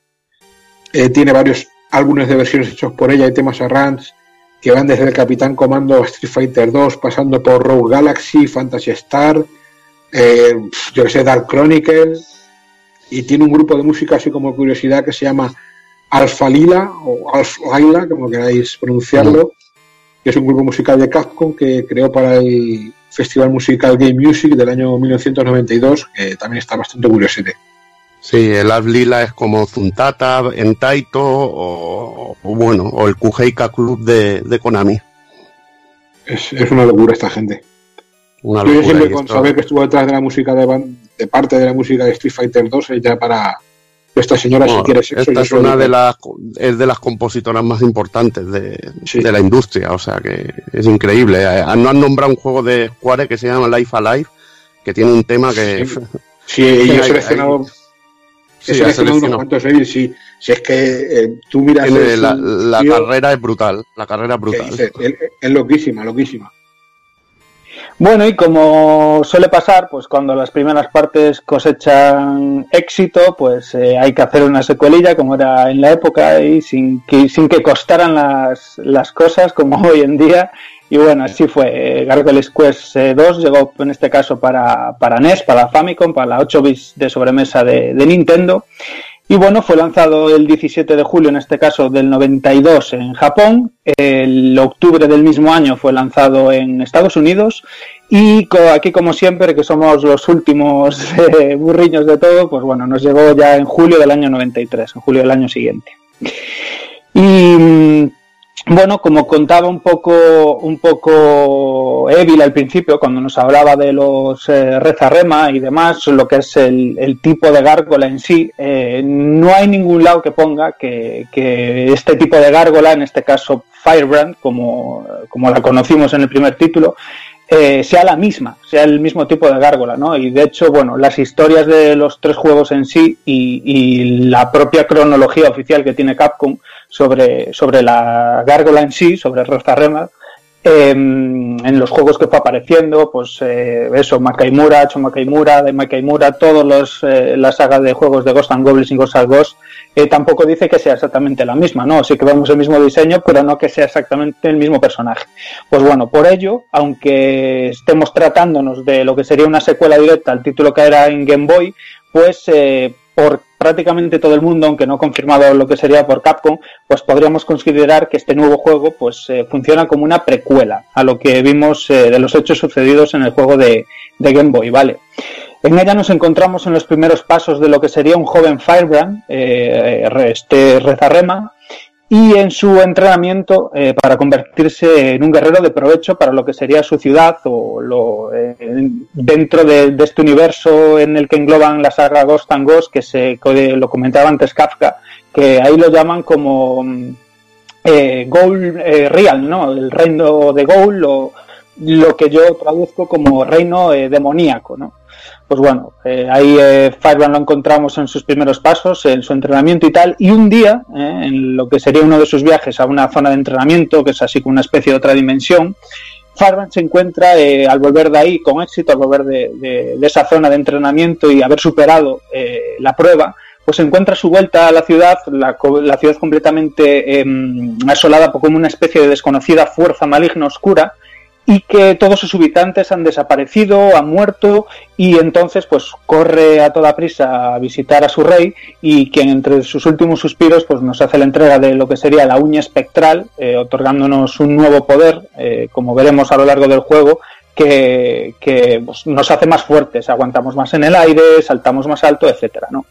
Eh, tiene varios álbumes de versiones hechos por ella y temas arrange que van desde el Capitán Comando a Street Fighter 2, pasando por Rogue Galaxy, Fantasy Star, eh, yo que sé, Dark Chronicle, y tiene un grupo de música así como curiosidad que se llama Alpha Lila o Alpha Lila, como queráis pronunciarlo, que es un grupo musical de Capcom que creó para el Festival Musical Game Music del año 1992, que también está bastante curiosete. Sí, el Lila es como Zuntata en Taito o, o bueno, o el Kuheika Club de, de Konami. Es, es, una locura esta gente. Una Yo siempre con esto- saber que estuvo detrás de la música de, parte de la música de Street Fighter 2 es ya para esta señora Bueno, si quiere sexo. esta es una de las es de las compositoras más importantes de, Sí. de la industria, o sea que es increíble. Eh, No han nombrado un juego de Square que se llama Life Alive, que tiene un tema que Sí. <laughs> Sí, yo he seleccionado, Sí, ha seleccionado unos cuantos sí. Si es que eh, tú miras el- la, la tío, carrera es brutal, la carrera es brutal. es loquísima, loquísima. Bueno, y como suele pasar, pues cuando las primeras partes cosechan éxito, pues eh, hay que hacer una secuelilla, como era en la época, y sin que, sin que costaran las, las cosas, como <laughs> hoy en día. Y bueno, así fue. Eh, Gargoyles Quest eh, 2 llegó en este caso para, para NES, para Famicom, para la 8 bits de sobremesa de, Nintendo. Y bueno, fue lanzado el 17 de julio, en este caso del 92, en Japón. El octubre del mismo año fue lanzado en Estados Unidos. Y aquí, como siempre, que somos los últimos <laughs> eh, burriños de todo, pues bueno, nos llegó ya en julio del año 93, en julio del año siguiente. Y mm, bueno, como contaba un poco, un poco Evil al principio, cuando nos hablaba de los eh, rezarrema y demás, lo que es el, tipo de gárgola en sí, eh, no hay ningún lado que ponga que, este tipo de gárgola, en este caso Firebrand, como, como la conocimos en el primer título, eh, sea la misma, sea el mismo tipo de gárgola, ¿no? Y de hecho, bueno, las historias de los tres juegos en sí y la propia cronología oficial que tiene Capcom sobre, sobre la gárgola en sí, sobre Rozarrema, eh, en los juegos que fue apareciendo, pues eh, eso, Makaimura, Cho Makaimura, de Makaimura, todos los, eh, la saga de juegos de Ghost and Goblins y Ghost and Ghost, eh, tampoco dice que sea exactamente la misma, ¿no? Sí que vemos el mismo diseño, pero no que sea exactamente el mismo personaje. Pues bueno, por ello, aunque estemos tratándonos de lo que sería una secuela directa al título que era en Game Boy, pues eh, por prácticamente todo el mundo, aunque no confirmado lo que sería por Capcom, pues podríamos considerar que este nuevo juego pues eh, funciona como una precuela a lo que vimos eh, de los hechos sucedidos en el juego de, de Game Boy, ¿vale? En ella nos encontramos en los primeros pasos de lo que sería un joven Firebrand, eh, este Rezarrema, y en su entrenamiento eh, para convertirse en un guerrero de provecho para lo que sería su ciudad o lo, eh, dentro de, este universo en el que engloban la saga Ghost and Ghost, que se lo comentaba antes Kafka, que ahí lo llaman como eh, Goal eh, Real, ¿no? El reino de Goal, o lo que yo traduzco como reino eh, demoníaco, ¿no? Pues bueno, eh, ahí eh, lo encontramos en sus primeros pasos, en su entrenamiento y tal, y un día, eh, en lo que sería uno de sus viajes a una zona de entrenamiento, que es así como una especie de otra dimensión, Firebrand se encuentra eh, al volver de ahí con éxito, al volver de, esa zona de entrenamiento y haber superado eh, la prueba, pues encuentra a su vuelta a la ciudad, la, la ciudad completamente eh, asolada por como una especie de desconocida fuerza maligna oscura, y que todos sus habitantes han desaparecido, han muerto y entonces pues corre a toda prisa a visitar a su rey y quien entre sus últimos suspiros pues nos hace la entrega de lo que sería la uña espectral, eh, otorgándonos un nuevo poder, eh, como veremos a lo largo del juego, que, pues, nos hace más fuertes, aguantamos más en el aire, saltamos más alto, etcétera, ¿no?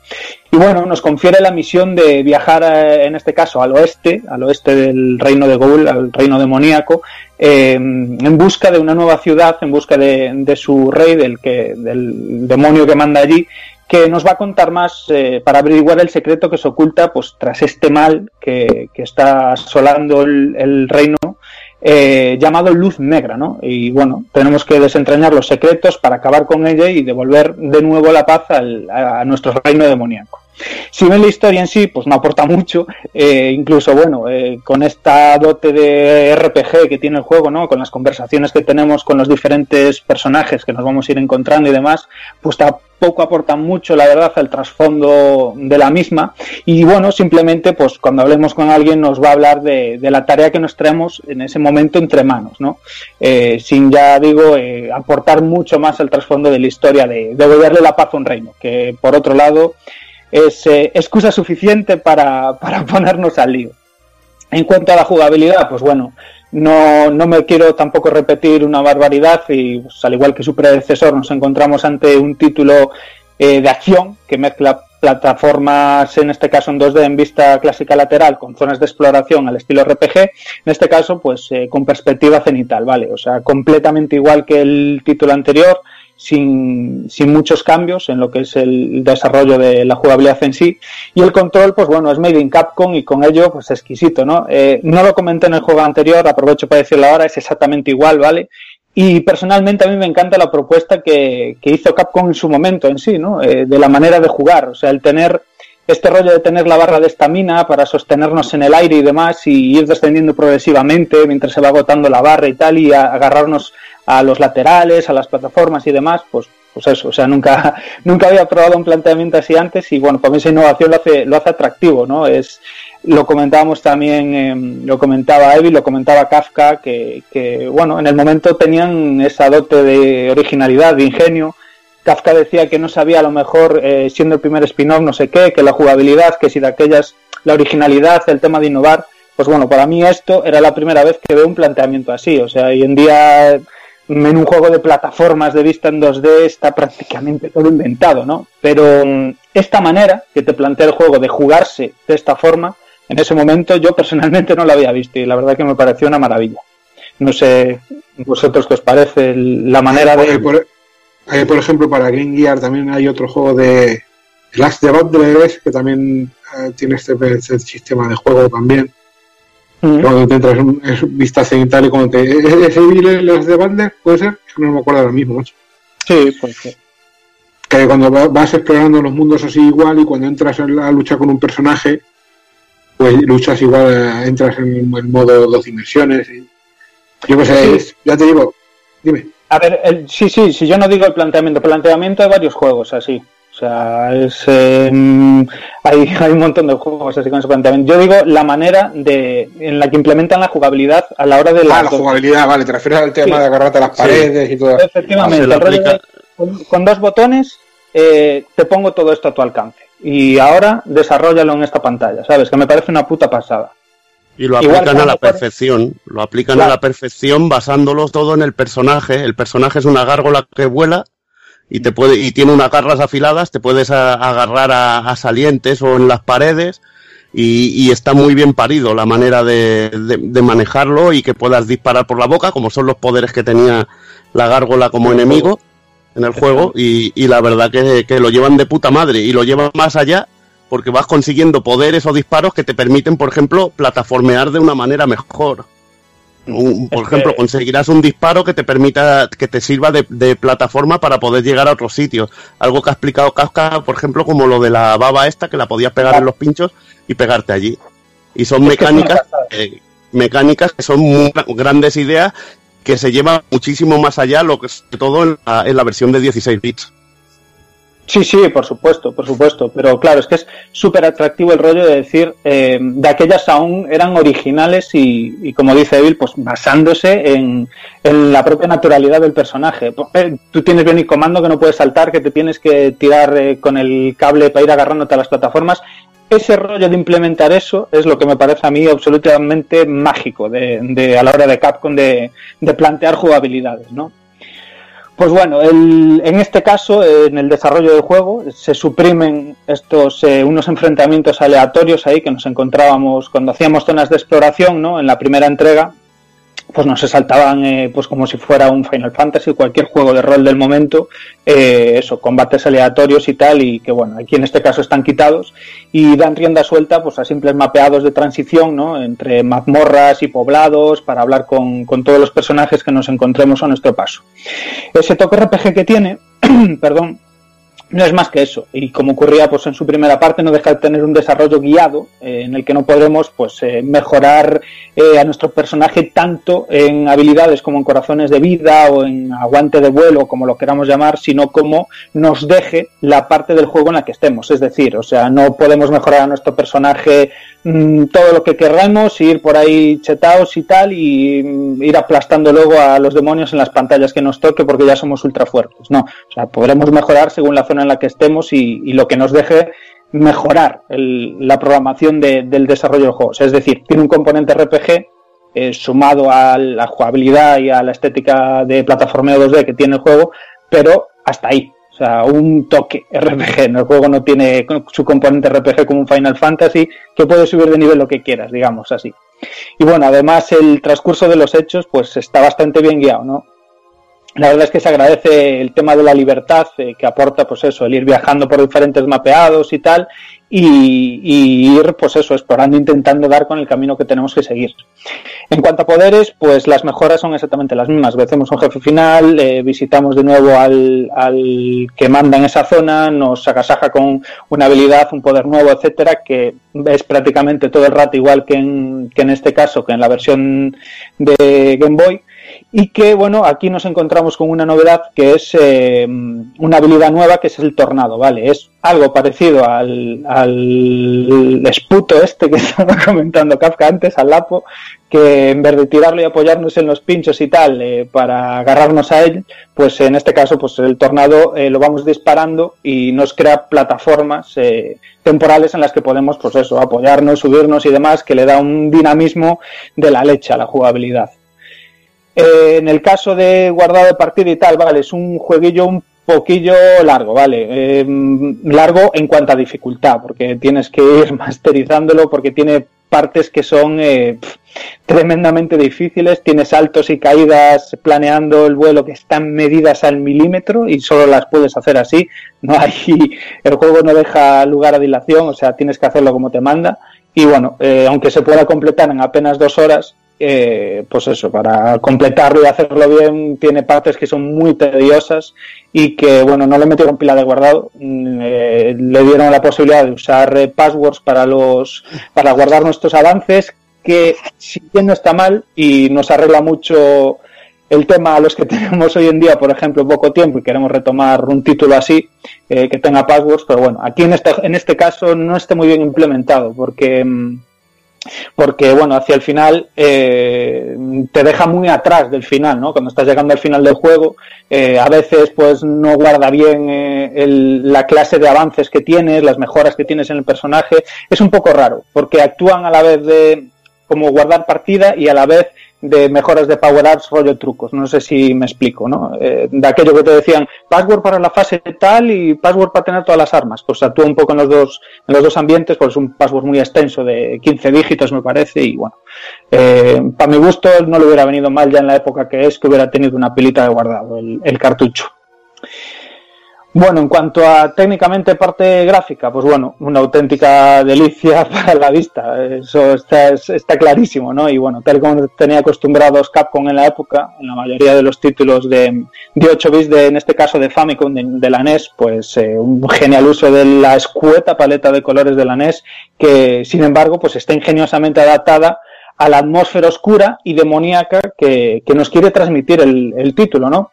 Y bueno, nos confiere la misión de viajar, eh, en este caso, al oeste, al oeste del reino de Goul, al reino demoníaco, eh, en busca de una nueva ciudad, en busca de, su rey, del, que, del demonio que manda allí, que nos va a contar más eh, para averiguar el secreto que se oculta pues tras este mal que, está asolando el reino eh, llamado Luz Negra, ¿no? Y bueno, tenemos que desentrañar los secretos para acabar con ella y devolver de nuevo la paz al, a, nuestro reino demoníaco. Si bien la historia en sí, pues no aporta mucho, eh, incluso, bueno, eh, con esta dote de RPG que tiene el juego, ¿no? Con las conversaciones que tenemos con los diferentes personajes que nos vamos a ir encontrando y demás, pues tampoco aporta mucho, la verdad, al trasfondo de la misma. Y bueno, simplemente, pues cuando hablemos con alguien nos va a hablar de, de la tarea que nos traemos en ese momento entre manos, ¿no? Eh, sin ya digo, eh, aportar mucho más al trasfondo de la historia de devolverle la paz a un reino, que por otro lado es eh, excusa suficiente para, para ponernos al lío. En cuanto a la jugabilidad, pues bueno, no, no me quiero tampoco repetir una barbaridad y pues, al igual que su predecesor nos encontramos ante un título eh, de acción que mezcla plataformas, en este caso en 2D en vista clásica lateral, con zonas de exploración al estilo RPG, en este caso pues eh, con perspectiva cenital, ¿vale? O sea, completamente igual que el título anterior, sin, sin, muchos cambios en lo que es el desarrollo de la jugabilidad en sí. Y el control, pues bueno, es made in Capcom y con ello, pues exquisito, ¿no? Eh, no lo comenté en el juego anterior, aprovecho para decirlo ahora, es exactamente igual, ¿vale? Y personalmente a mí me encanta la propuesta que, que hizo Capcom en su momento en sí, ¿no? Eh, de la manera de jugar, o sea, el tener este rollo de tener la barra de estamina para sostenernos en el aire y demás y ir descendiendo progresivamente mientras se va agotando la barra y tal y agarrarnos a los laterales, a las plataformas y demás, pues, pues eso, o sea, nunca, <laughs> nunca había probado un planteamiento así antes y bueno, para mí esa innovación lo hace, lo hace atractivo, ¿no? Es, lo comentábamos también, eh, lo comentaba Evi, lo comentaba Kafka, que, que, bueno, en el momento tenían esa dote de originalidad, de ingenio, Kafka decía que no sabía a lo mejor, eh, siendo el primer spin-off, no sé qué, que la jugabilidad, que si de aquellas, la originalidad, el tema de innovar, pues bueno, para mí esto era la primera vez que veo un planteamiento así. O sea, hoy en día en un juego de plataformas de vista en 2D está prácticamente todo inventado, ¿no? Pero mm, esta manera que te plantea el juego de jugarse de esta forma, en ese momento yo personalmente no lo había visto y la verdad que me pareció una maravilla. No sé vosotros qué os parece la manera de... Hay, por ejemplo, para Game Gear también hay otro juego de Last de Bundles que también eh, tiene este, este, sistema de juego también. Mm. Cuando te entras en vista cenital y cuando te. ¿Ese de Bundles puede ser? No me acuerdo ahora mismo, macho. Sí, pues sí. Que cuando vas explorando los mundos así igual y cuando entras en la lucha con un personaje, pues luchas igual, entras en el modo dos dimensiones. Y... Yo qué sé, sí. ya te digo, dime. A ver, el, sí, sí, si yo no digo el planteamiento, planteamiento de varios juegos así. O sea, es, eh, hay, hay un montón de juegos así con ese planteamiento. Yo digo la manera de en la que implementan la jugabilidad a la hora de la. Ah, la jugabilidad, vale, te refieres al tema sí. de agarrarte a las paredes sí. y todo. Efectivamente, ah, de, con, con, dos botones eh, te pongo todo esto a tu alcance. Y ahora desarrollalo en esta pantalla, ¿sabes? Que me parece una puta pasada. Y lo aplican Igual, a la perfección, lo aplican claro. a la perfección basándolos todo en el personaje. El personaje es una gárgola que vuela y te puede y tiene unas garras afiladas, te puedes a, agarrar a, a, salientes o en las paredes y, y, está muy bien parido la manera de, de, de, manejarlo y que puedas disparar por la boca, como son los poderes que tenía la gárgola como enemigo en el juego y, y la verdad que, que lo llevan de puta madre y lo llevan más allá porque vas consiguiendo poderes o disparos que te permiten, por ejemplo, plataformear de una manera mejor. Un, por es ejemplo, que... conseguirás un disparo que te permita, que te sirva de, de, plataforma para poder llegar a otros sitios. Algo que ha explicado Kafka, por ejemplo, como lo de la baba esta, que la podías pegar en los pinchos y pegarte allí. Y son es mecánicas, que eh, mecánicas que son muy grandes ideas que se llevan muchísimo más allá, lo que sobre todo en la, en la versión de 16 bits. Sí, sí, por supuesto, por supuesto. Pero claro, es que es súper atractivo el rollo de decir, eh, de aquellas aún eran originales y, y como dice Evil, pues basándose en, en, la propia naturalidad del personaje. Eh, tú tienes bien el comando que no puedes saltar, que te tienes que tirar eh, con el cable para ir agarrándote a las plataformas. Ese rollo de implementar eso es lo que me parece a mí absolutamente mágico de, de a la hora de Capcom de, de plantear jugabilidades, ¿no? Pues bueno, el, en este caso, en el desarrollo del juego, se suprimen estos eh, unos enfrentamientos aleatorios ahí que nos encontrábamos cuando hacíamos zonas de exploración, ¿no? En la primera entrega, pues nos se saltaban eh, pues como si fuera un Final Fantasy, cualquier juego de rol del momento, eh, eso, combates aleatorios y tal, y que bueno, aquí en este caso están quitados y dan rienda suelta pues a simples mapeados de transición, ¿no? Entre mazmorras y poblados para hablar con, con todos los personajes que nos encontremos a nuestro paso. Ese toque RPG que tiene, <clears throat> perdón, no es más que eso. Y como ocurría pues en su primera parte, no deja de tener un desarrollo guiado eh, en el que no podremos pues eh, mejorar eh, a nuestro personaje tanto en habilidades como en corazones de vida o en aguante de vuelo, como lo queramos llamar, sino como nos deje la parte del juego en la que estemos. Es decir, o sea, no podemos mejorar a nuestro personaje mm, todo lo que querramos, ir por ahí chetados y tal, y mm, ir aplastando luego a los demonios en las pantallas que nos toque porque ya somos ultra fuertes. No, o sea, podremos mejorar según la zona en la que estemos y, lo que nos deje mejorar la programación de- del desarrollo del juego. Es decir, tiene un componente RPG eh, sumado a la jugabilidad y a la estética de plataformeo 2D que tiene el juego, pero hasta ahí. O sea, un toque RPG. El juego no tiene su componente RPG como un Final Fantasy, que puede subir de nivel lo que quieras, digamos así. Y bueno, además el transcurso de los hechos, pues está bastante bien guiado, ¿no? La verdad es que se agradece el tema de la libertad eh, que aporta, pues eso, el ir viajando por diferentes mapeados y tal, y, ir, pues eso, explorando, intentando dar con el camino que tenemos que seguir. En cuanto a poderes, pues las mejoras son exactamente las mismas. Vencemos un jefe final, eh, visitamos de nuevo al, al que manda en esa zona, nos agasaja con una habilidad, un poder nuevo, etcétera, que es prácticamente todo el rato igual que en, que en este caso, que en la versión de Game Boy y que bueno aquí nos encontramos con una novedad que es eh, una habilidad nueva que es el tornado vale es algo parecido al, al esputo este que <laughs> estaba comentando Kafka antes al lapo que en vez de tirarlo y apoyarnos en los pinchos y tal eh, para agarrarnos a él pues en este caso pues el tornado eh, lo vamos disparando y nos crea plataformas eh, temporales en las que podemos pues eso apoyarnos subirnos y demás que le da un dinamismo de la leche a la jugabilidad eh, en el caso de guardado de partida y tal, vale, es un jueguillo un poquillo largo, vale, eh, largo en cuanto a dificultad, porque tienes que ir <laughs> masterizándolo, porque tiene partes que son eh, tremendamente difíciles, tiene saltos y caídas planeando el vuelo que están medidas al milímetro y solo las puedes hacer así, no hay, <laughs> el juego no deja lugar a dilación, o sea, tienes que hacerlo como te manda, y bueno, eh, aunque se pueda completar en apenas dos horas, eh, pues eso, para completarlo y hacerlo bien, tiene partes que son muy tediosas y que, bueno, no le metieron pila de guardado, mm, eh, le dieron la posibilidad de usar eh, passwords para los, para guardar nuestros avances, que si bien no está mal y nos arregla mucho el tema a los que <laughs> tenemos hoy en día, por ejemplo, poco tiempo y queremos retomar un título así, eh, que tenga passwords, pero bueno, aquí en este, en este caso no esté muy bien implementado, porque mm, porque bueno, hacia el final eh, te deja muy atrás del final, ¿no? Cuando estás llegando al final del juego, eh, a veces pues no guarda bien eh, la clase de avances que tienes, las mejoras que tienes en el personaje, es un poco raro, porque actúan a la vez de como guardar partida y a la vez de mejoras de power-ups rollo trucos, no sé si me explico, ¿no? Eh, de aquello que te decían, password para la fase tal y password para tener todas las armas, pues actúa un poco en los dos, en los dos ambientes, pues es un password muy extenso de 15 dígitos me parece y bueno, eh, para mi gusto no le hubiera venido mal ya en la época que es que hubiera tenido una pilita de guardado el, el cartucho. Bueno, en cuanto a técnicamente parte gráfica, pues bueno, una auténtica delicia <laughs> para la vista, eso está, es- está clarísimo, ¿no? Y bueno, tal como tenía acostumbrados Capcom en la época, en la mayoría de los títulos de, de 8 bits, de, en este caso de Famicom, de, de la NES, pues eh, un genial uso de la escueta paleta de colores de la NES, que sin embargo, pues está ingeniosamente adaptada a la atmósfera oscura y demoníaca que, que nos quiere transmitir el, el título, ¿no?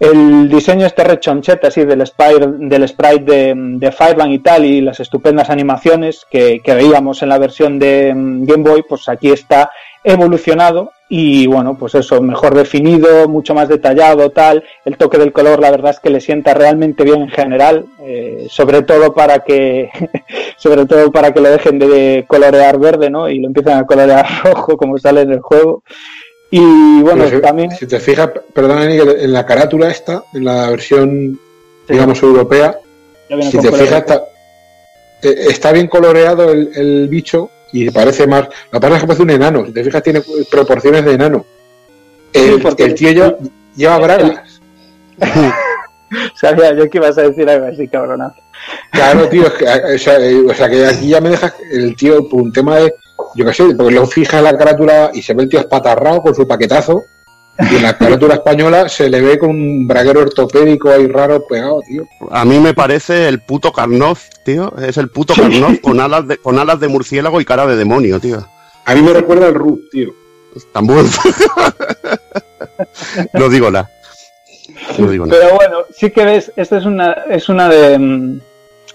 El diseño este rechonchete así del, spire, del sprite de, de Fireland y tal y las estupendas animaciones que, que veíamos en la versión de mm, Game Boy, pues aquí está evolucionado y bueno, pues eso, mejor definido, mucho más detallado, tal. El toque del color, la verdad es que le sienta realmente bien en general, eh, sobre todo para que, <laughs> sobre todo para que lo dejen de colorear verde, ¿no? Y lo empiecen a colorear <laughs> rojo, como sale en el juego. Y bueno, si, también. si te fijas, perdona, en la carátula esta, en la versión, digamos, europea, si te fijas, está, eh, está bien coloreado el, el bicho y parece más. La verdad es que parece un enano. Si te fijas, tiene proporciones de enano. El, Sí, porque- el tío lleva, lleva bragas. <laughs> Sabía yo que ibas a decir algo así, cabronazo. Claro, tío, es que, eh, o, sea, eh, o sea, que aquí ya me dejas el tío por un tema de. Yo qué sé, porque lo fijas en la carátula y se ve el tío espatarrado con su paquetazo. Y en la carátula española se le ve con un braguero ortopédico ahí raro pegado, tío. A mí me parece el puto Carnoz, tío. Es el puto Carnoz con alas de, con alas de murciélago y cara de demonio, tío. A mí me recuerda al Rub, tío. Estambul. <laughs> no digo nada. No digo nada. Pero bueno, sí que ves, esta es una, es una de, mm,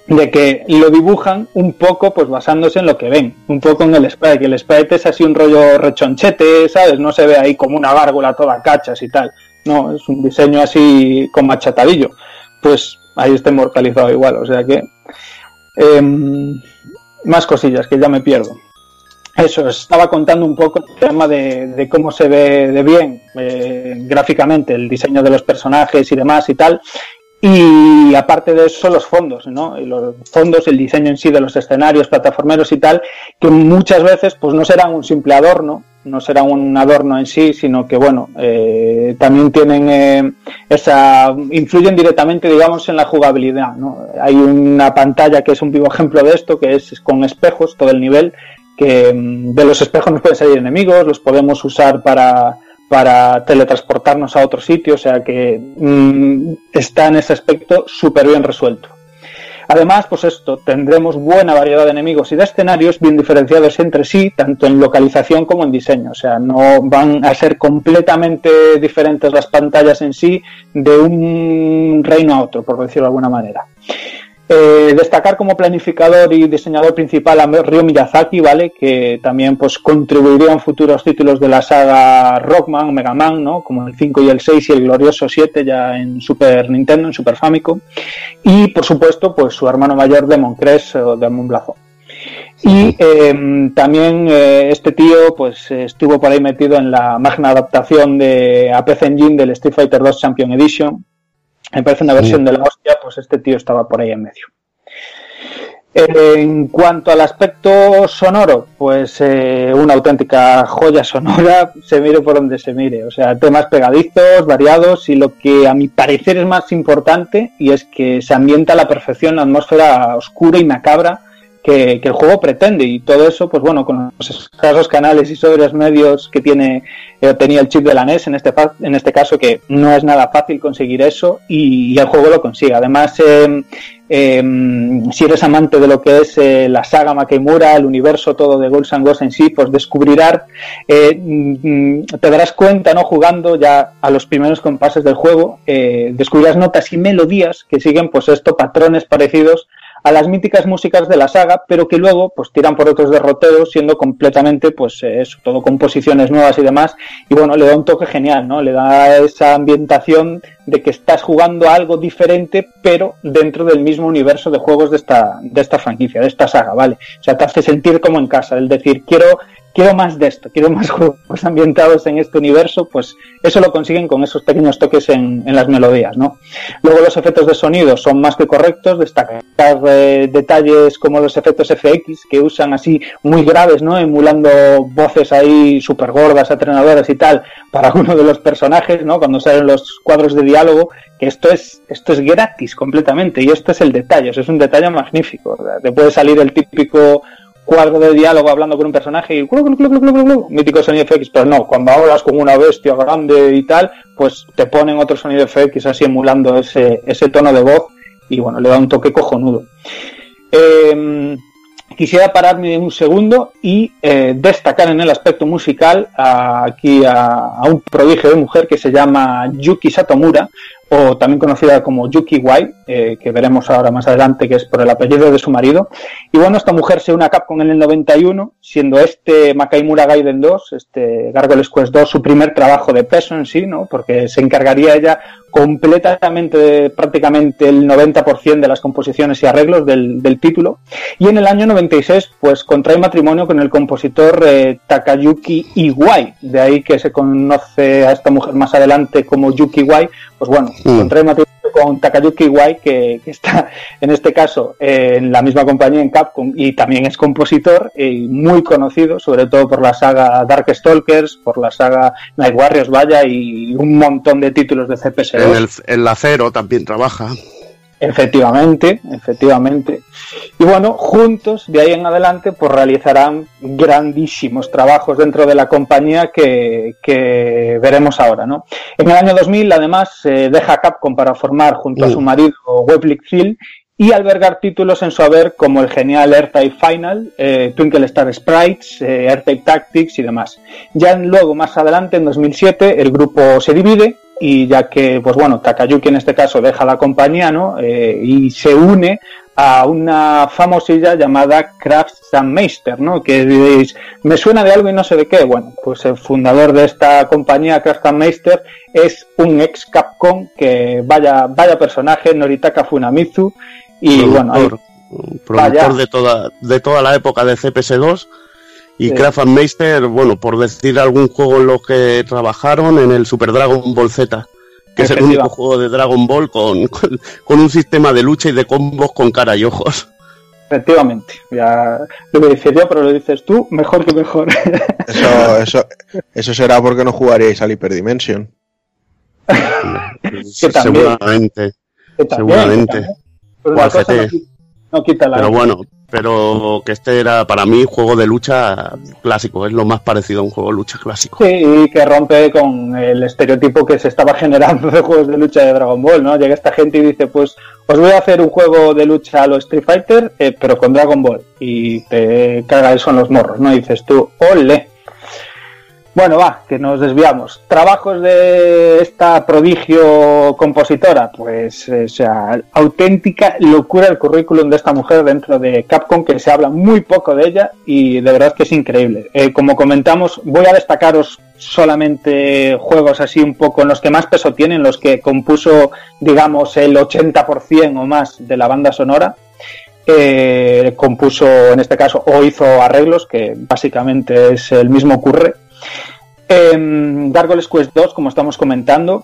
de que lo dibujan un poco pues basándose en lo que ven, un poco en el sprite, que el sprite es así un rollo rechonchete, ¿sabes? No se ve ahí como una gárgola toda cachas y tal, no, es un diseño así con machatadillo, pues ahí está inmortalizado igual, o sea que em, más cosillas que ya me pierdo. Eso, estaba contando un poco el tema de, de cómo se ve de bien eh, gráficamente el diseño de los personajes y demás y tal. Y aparte de eso, los fondos, ¿no? Los fondos, el diseño en sí de los escenarios, plataformeros y tal, que muchas veces pues no serán un simple adorno, no serán un adorno en sí, sino que bueno, eh, también tienen eh, esa, influyen directamente, digamos, en la jugabilidad, ¿no? Hay una pantalla que es un vivo ejemplo de esto, que es con espejos, todo el nivel, que mm, de los espejos nos pueden salir enemigos, los podemos usar para, para teletransportarnos a otro sitio, o sea que mm, está en ese aspecto súper bien resuelto. Además, pues esto, tendremos buena variedad de enemigos y de escenarios bien diferenciados entre sí, tanto en localización como en diseño. O sea, no van a ser completamente diferentes las pantallas en sí de un reino a otro, por decirlo de alguna manera. Eh, destacar como planificador y diseñador principal a Ryo Miyazaki, ¿vale? Que también pues contribuiría en futuros títulos de la saga Rockman, Mega Man, ¿no? Como el 5 y el 6 y el glorioso 7 ya en Super Nintendo, en Super Famicom. Y por supuesto, pues su hermano mayor Demon Crest o Demon Blazo. Y eh, también eh, este tío pues estuvo por ahí metido en la magna adaptación de a PC Engine del Street Fighter 2 Champion Edition, me parece una versión de la hostia, pues este tío estaba por ahí en medio. En cuanto al aspecto sonoro, pues eh, una auténtica joya sonora, <laughs> se mire por donde se mire. O sea, temas pegadizos, variados y lo que a mi parecer es más importante y es que se ambienta a la perfección la atmósfera oscura y macabra que, el juego pretende y todo eso, pues bueno, con los escasos canales y sobres medios que tiene eh, tenía el chip de la NES en este en este caso que no es nada fácil conseguir eso y, el juego lo consigue. Además, eh, eh, si eres amante de lo que es eh, la saga Makemura, el universo todo de Ghosts and Ghosts en sí, pues descubrirás, mm, te darás cuenta, ¿no? Jugando ya a los primeros compases del juego, descubrirás notas y melodías que siguen, pues, estos patrones parecidos a las míticas músicas de la saga, pero que luego pues tiran por otros derroteros, siendo completamente pues eso, todo composiciones nuevas y demás, y bueno, le da un toque genial, ¿no? Le da esa ambientación de que estás jugando algo diferente, pero dentro del mismo universo de juegos de esta, de esta franquicia, de esta saga, ¿vale? O sea, te hace sentir como en casa, el decir, quiero quiero más de esto, quiero más <laughs> juegos ambientados en este universo, pues eso lo consiguen con esos pequeños toques en, en las melodías, ¿no? Luego los efectos de sonido son más que correctos, destacar eh, detalles como los efectos FX que usan así muy graves, ¿no? Emulando voces ahí súper gordas, atrenadoras y tal para <laughs> uno de los personajes, ¿no? Cuando salen los cuadros de diálogo, que esto es, esto es gratis completamente y esto es el detalle, es un detalle magnífico. Sea, te puede salir el típico cuadro de diálogo hablando con un personaje y mítico sonido FX, pero no, cuando hablas con una bestia grande y tal, pues te ponen otro sonido FX así emulando ese, ese tono de voz y bueno, le da un toque cojonudo. Eh, quisiera pararme un segundo y eh, destacar en el aspecto musical aquí a, un prodigio de mujer que se llama Yuki Satomura, o también conocida como Yuki Wai, eh, que veremos ahora más adelante, que es por el apellido de su marido. Y bueno, esta mujer se une a Capcom en el 91, siendo este Makaimura Gaiden 2, este Gargoyles Quest 2, su primer trabajo de peso en sí, ¿no? Porque se encargaría ella completamente, prácticamente el 90% de las composiciones y arreglos del, del, título. Y en el año 96, pues contrae matrimonio con el compositor eh, Takayuki Iwai, de ahí que se conoce a esta mujer más adelante como Yuki Iwai, pues bueno, mm. matrimonio con Takayuki Iwai, que, que está <laughs> en este caso eh, en la misma compañía en Capcom y también es compositor y muy conocido, sobre todo por la saga Darkstalkers, por la saga Night Warriors, vaya, y un montón de títulos de CPS. En el, en la Cero también trabaja. Efectivamente, efectivamente. Y bueno, juntos de ahí en adelante pues realizarán grandísimos trabajos dentro de la compañía que, que veremos ahora, ¿no? En el año 2000 además deja Capcom para formar junto a su marido Webley Hill y albergar títulos en su haber como el genial AirType Final, eh, Twinkle Star Sprites, eh, AirType Tactics y demás. Ya luego, más adelante, en 2007, el grupo se divide y ya que, pues bueno, Takayuki en este caso deja la compañía, ¿no? Eh, y se une a una famosilla llamada Meister, ¿no? Que diréis, me suena de algo y no sé de qué. Bueno, pues el fundador de esta compañía, Meister, es un ex Capcom que vaya, vaya personaje, Noritaka Funamizu, y bueno, ahí, productor de toda, de toda la época de CPS2 y sí. Meister, bueno, por decir algún juego en los que trabajaron en el Super Dragon Ball Z, que es el único juego de Dragon Ball con, <laughs> con, con, un sistema de lucha y de combos con cara y ojos. Efectivamente, ya lo que dices yo, pero lo dices tú, mejor que mejor. <laughs> Eso, eso, eso será porque no jugaríais al Hyperdimension. <laughs> que también, seguramente. Que también, seguramente. Que también. Pero, cosa no, no, quita la pero bueno, pero que este era para mí juego de lucha clásico, es lo más parecido a un juego de lucha clásico. Sí, y que rompe con el estereotipo que se estaba <laughs> generando de juegos de lucha de Dragon Ball, ¿no? Llega esta gente y dice, pues os voy a hacer un juego de lucha a los Street Fighter, eh, pero con Dragon Ball. Y te caga eso en los morros, ¿no? Y dices tú, ole. Bueno, va, que nos desviamos. Trabajos de esta prodigio compositora, pues, o sea, auténtica locura el currículum de esta mujer dentro de Capcom, que se habla muy poco de ella y de verdad que es increíble. Eh, como comentamos, voy a destacaros solamente juegos así un poco en los que más peso tienen, los que compuso, digamos, el 80% o más de la banda sonora. Eh, compuso en este caso o hizo arreglos, que básicamente es el mismo curre eh, Gargoyles Quest 2, como estamos comentando.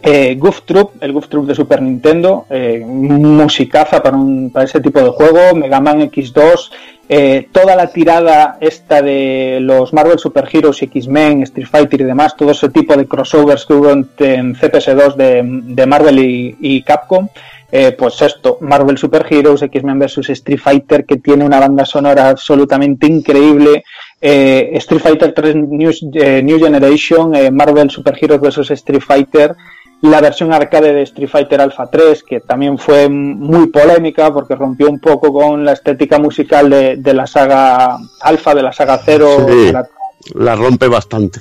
Eh, Goof Troop, el Goof Troop de Super Nintendo, eh, musicaza para, un, para ese tipo de juego, Mega Man X2, eh, toda la tirada esta de los Marvel Super Heroes, X-Men, Street Fighter y demás, todo ese tipo de crossovers que hubo en, en CPS2 de, Marvel y, y Capcom, eh, pues esto, Marvel Super Heroes, X-Men vs Street Fighter, que tiene una banda sonora absolutamente increíble, eh, Street Fighter 3 New, eh, New Generation, eh, Marvel Super Heroes vs Street Fighter, la versión arcade de Street Fighter Alpha 3, que también fue muy polémica porque rompió un poco con la estética musical de, de la saga Alpha, de la saga Zero. Sí, la... la... rompe bastante.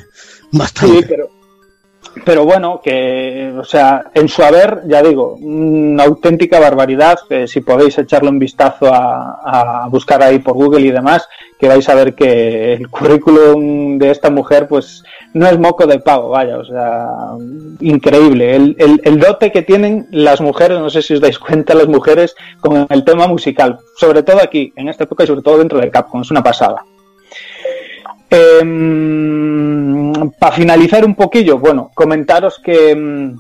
Bastante. Sí, pero, pero bueno, que, o sea, en su haber, ya digo, una auténtica barbaridad. Eh, si podéis echarle un vistazo a, a, buscar ahí por Google y demás, que vais a ver que el currículum de esta mujer, pues, no es moco de pavo, vaya, o sea, increíble. El, el, dote que tienen las mujeres, no sé si os dais cuenta, las mujeres con el tema musical, sobre todo aquí, en esta época y sobre todo dentro de Capcom, es una pasada. Eh, para finalizar un poquillo, bueno, comentaros que eh,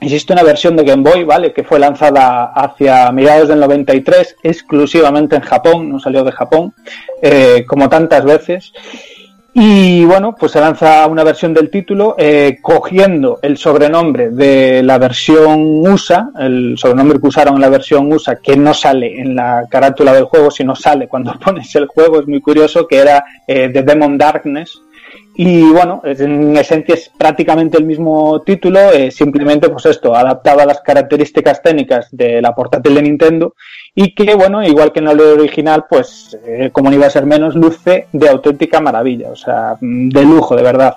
existe una versión de Game Boy, ¿vale? Que fue lanzada hacia mediados del 93, exclusivamente en Japón, no salió de Japón, eh, como tantas veces. Y bueno, pues se lanza una versión del título eh, cogiendo el sobrenombre de la versión USA, el sobrenombre que usaron en la versión USA, que no sale en la carátula del juego, sino sale cuando <laughs> pones el juego, es muy curioso, que era eh, The Demon Darkness. Y bueno, en esencia es prácticamente el mismo título, eh, simplemente pues esto, adaptado a las características técnicas de la portátil de Nintendo y que, bueno, igual que en el original, pues, eh, como no iba a ser menos, luce de auténtica maravilla, o sea, de lujo, de verdad.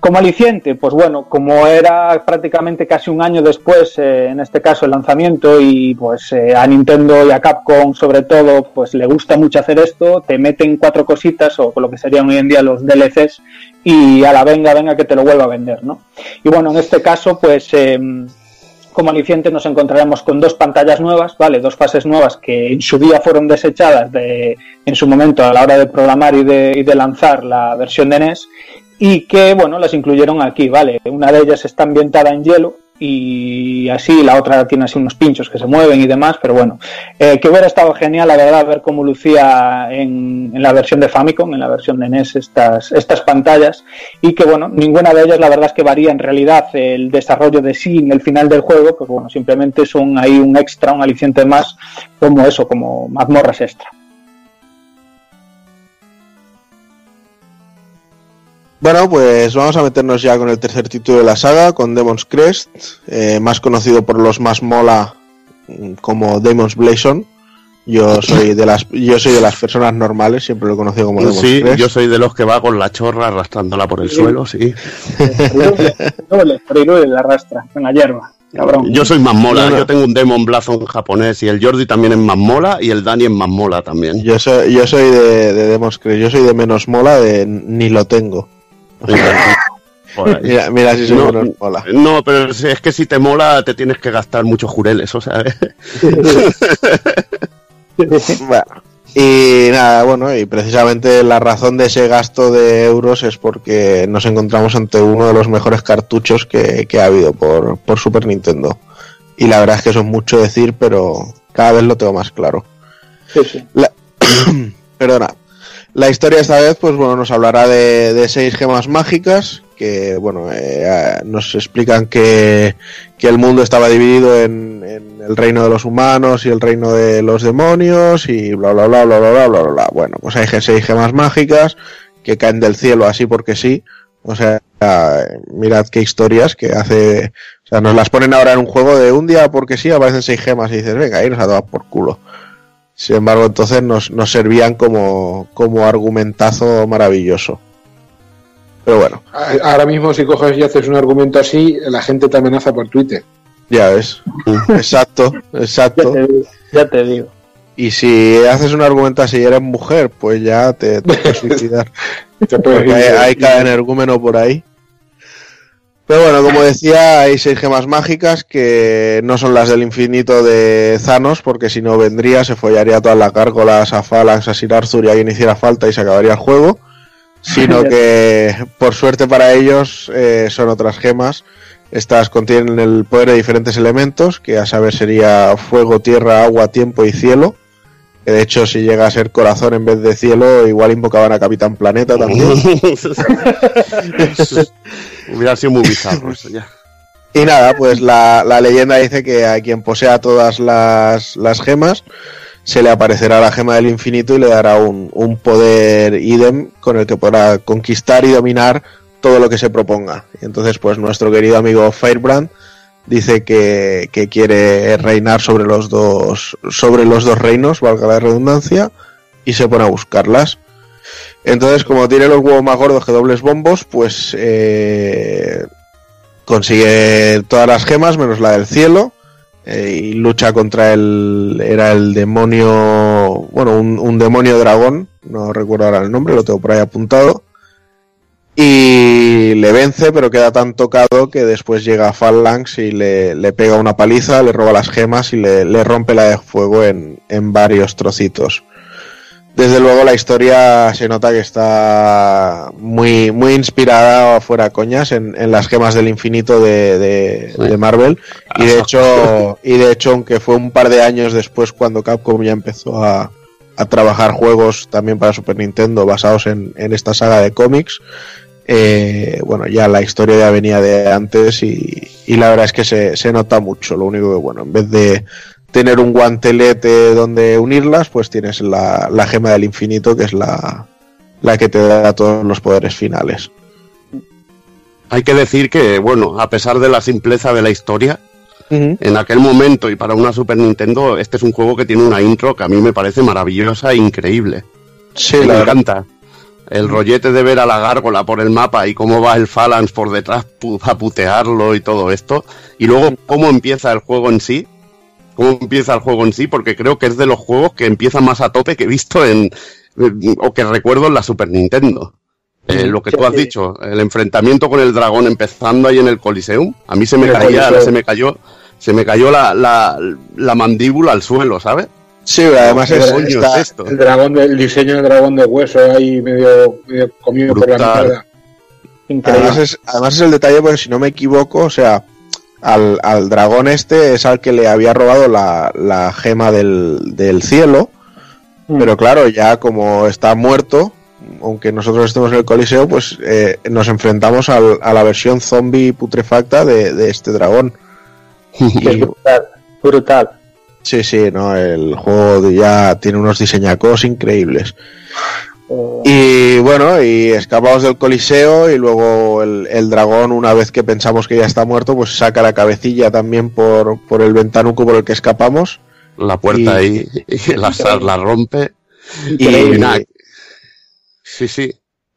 Como aliciente, pues bueno, como era prácticamente casi un año después, eh, en este caso, el lanzamiento, y pues eh, a Nintendo y a Capcom, sobre todo, pues le gusta mucho hacer esto, te meten cuatro cositas, o lo que serían hoy en día los DLCs, y a la venga, venga, que te lo vuelva a vender, ¿no? Y bueno, en este caso, pues como aliciente nos encontraremos con dos pantallas nuevas, ¿vale? Dos fases nuevas que en su día fueron desechadas de, en su momento a la hora de programar y de, y de lanzar la versión de NES y que, bueno, las incluyeron aquí, ¿vale? Una de ellas está ambientada en hielo y así, la otra tiene así unos pinchos que se mueven y demás, pero bueno, eh, que hubiera estado genial, la verdad, ver cómo lucía en, en, la versión de Famicom, en la versión de NES, estas, estas pantallas, y que bueno, ninguna de ellas la verdad es que varía en realidad el desarrollo de sí en el final del juego, pues bueno, simplemente son ahí un extra, un aliciente más, como eso, como mazmorras extra. Bueno, pues vamos a meternos ya con el tercer título de la saga, con Demon's Crest, eh, más conocido por los más mola mm, como Demon's Blazon. Yo soy de las yo soy de las personas normales, siempre lo he conocido como Demon's sí, Crest. yo soy de los que va con la chorra arrastrándola por el Sí. suelo, sí. <laughs> Doble, doble la arrastra, en la hierba, cabrón. Yo soy más mola, No, no. yo tengo un Demon Blazon japonés y el Jordi también es más mola y el Dani es más mola también. Yo soy yo soy de, de Demon's Crest, yo soy de menos mola de ni lo tengo. <laughs> Mira, mira si No, mola. No, pero es es que si te mola te tienes que gastar muchos jureles, o sea, <laughs> Bueno, y nada, bueno, y precisamente la razón de ese gasto de euros es porque nos encontramos ante uno de los mejores cartuchos que, que ha habido por, por Super Nintendo. Y la verdad es que eso es mucho decir, pero cada vez lo tengo más claro. Sí, sí. La- <clears throat> Perdona. La historia esta vez, pues bueno, nos hablará de, de seis gemas mágicas que, bueno, eh, nos explican que, que, el mundo estaba dividido en, en, el reino de los humanos y el reino de los demonios y bla, bla, bla, bla, bla, bla, bla, bla. Bueno, pues hay seis gemas mágicas que caen del cielo así porque sí. O sea, mirad qué historias que hace. O sea, nos las ponen ahora en un juego de un día porque sí aparecen seis gemas y dices, venga, ahí nos a dado por culo. Sin embargo, entonces nos, nos servían como, como argumentazo maravilloso. Pero bueno, Ahora mismo, si coges y haces un argumento así, la gente te amenaza por Twitter. ya ves. Exacto, Ya exacto. te, ya te digo. Y si haces un argumento así y eres mujer, pues ya te, te puedes suicidar. <laughs> Te puedes hay, hay cada energúmeno por ahí. Pero bueno, como <laughs> decía, hay seis gemas mágicas que no son las del infinito de Thanos, porque si no vendría, se follaría todas las gárgolas a Phalanx, a Sir Arthur y a quien hiciera falta y se acabaría el juego. Sino <laughs> que, por suerte para ellos, eh, son otras gemas. Estas contienen el poder de diferentes elementos, que a saber sería fuego, tierra, agua, tiempo y cielo. Que de hecho, si llega a ser corazón en vez de cielo, igual invocaban a Capitán Planeta también. <laughs> Hubiera sido muy bizarro eso ya. <laughs> Y nada, pues la, la leyenda dice que a quien posea todas las, las gemas se le aparecerá la gema del infinito y le dará un, un poder idem con el que podrá conquistar y dominar todo lo que se proponga. Y entonces, pues nuestro querido amigo Firebrand dice que, que quiere reinar sobre los dos sobre los dos reinos, valga la redundancia, y se pone a buscarlas. Entonces, como tiene los huevos más gordos que dobles bombos, pues eh, consigue todas las gemas menos la del cielo eh, y lucha contra el era el demonio bueno un, demonio dragón no recuerdo ahora el nombre lo tengo por ahí apuntado y le vence pero queda tan tocado que después llega Phalanx y le, le pega una paliza le roba las gemas y le, le rompe la de fuego en, en varios trocitos desde luego la historia se nota que está muy, muy inspirada, fuera coñas, en, en las gemas del infinito de, de- Sí. de Marvel. Y de hecho, y de hecho, aunque fue un par de años después cuando Capcom ya empezó a, a trabajar juegos también para Super Nintendo basados en, en esta saga de cómics, eh, bueno, ya la historia ya venía de antes y, y la verdad es que se, se nota mucho. Lo único que, bueno, en vez de tener un guantelete donde unirlas, pues tienes la, la gema del infinito, que es la, la que te da todos los poderes finales. Hay que decir que, bueno, a pesar de la simpleza de la historia, en aquel momento y para una Super Nintendo, este es un juego que tiene una intro que a mí me parece maravillosa e increíble. Sí, me la encanta. El rollete de ver a la gárgola por el mapa y cómo va el Phalanx por detrás a putearlo y todo esto. Y luego cómo empieza el juego en sí. Cómo empieza el juego en sí, porque creo que es de los juegos que empieza más a tope que he visto en. o que recuerdo en la Super Nintendo. Eh, lo que tú has dicho, el enfrentamiento con el dragón empezando ahí en el Coliseum, a mí se me caía, se me cayó, se me cayó la, la, la mandíbula al suelo, ¿sabes? Sí, además ¿Qué es, está- esto? El dragón, diseño del dragón de hueso ahí medio, medio comido por la Brutal. Increíble. además, es, además es el detalle, porque si no me equivoco, o sea, al, al dragón este es al que le había robado la, la gema del, del cielo. Mm. Pero claro, ya como está muerto, aunque nosotros estemos en el Coliseo, pues eh, nos enfrentamos al- a la versión zombie putrefacta de, de este dragón. Que es <laughs> Y- brutal, brutal. sí, sí, no, el juego ya tiene unos diseñacos increíbles. Y bueno, y escapamos del Coliseo y luego el, el dragón, una vez que pensamos que ya está muerto, pues saca la cabecilla también por, por el ventanuco por el que escapamos. La puerta Y- ahí, <laughs> y la, la rompe. Y, Y nada. Sí, sí.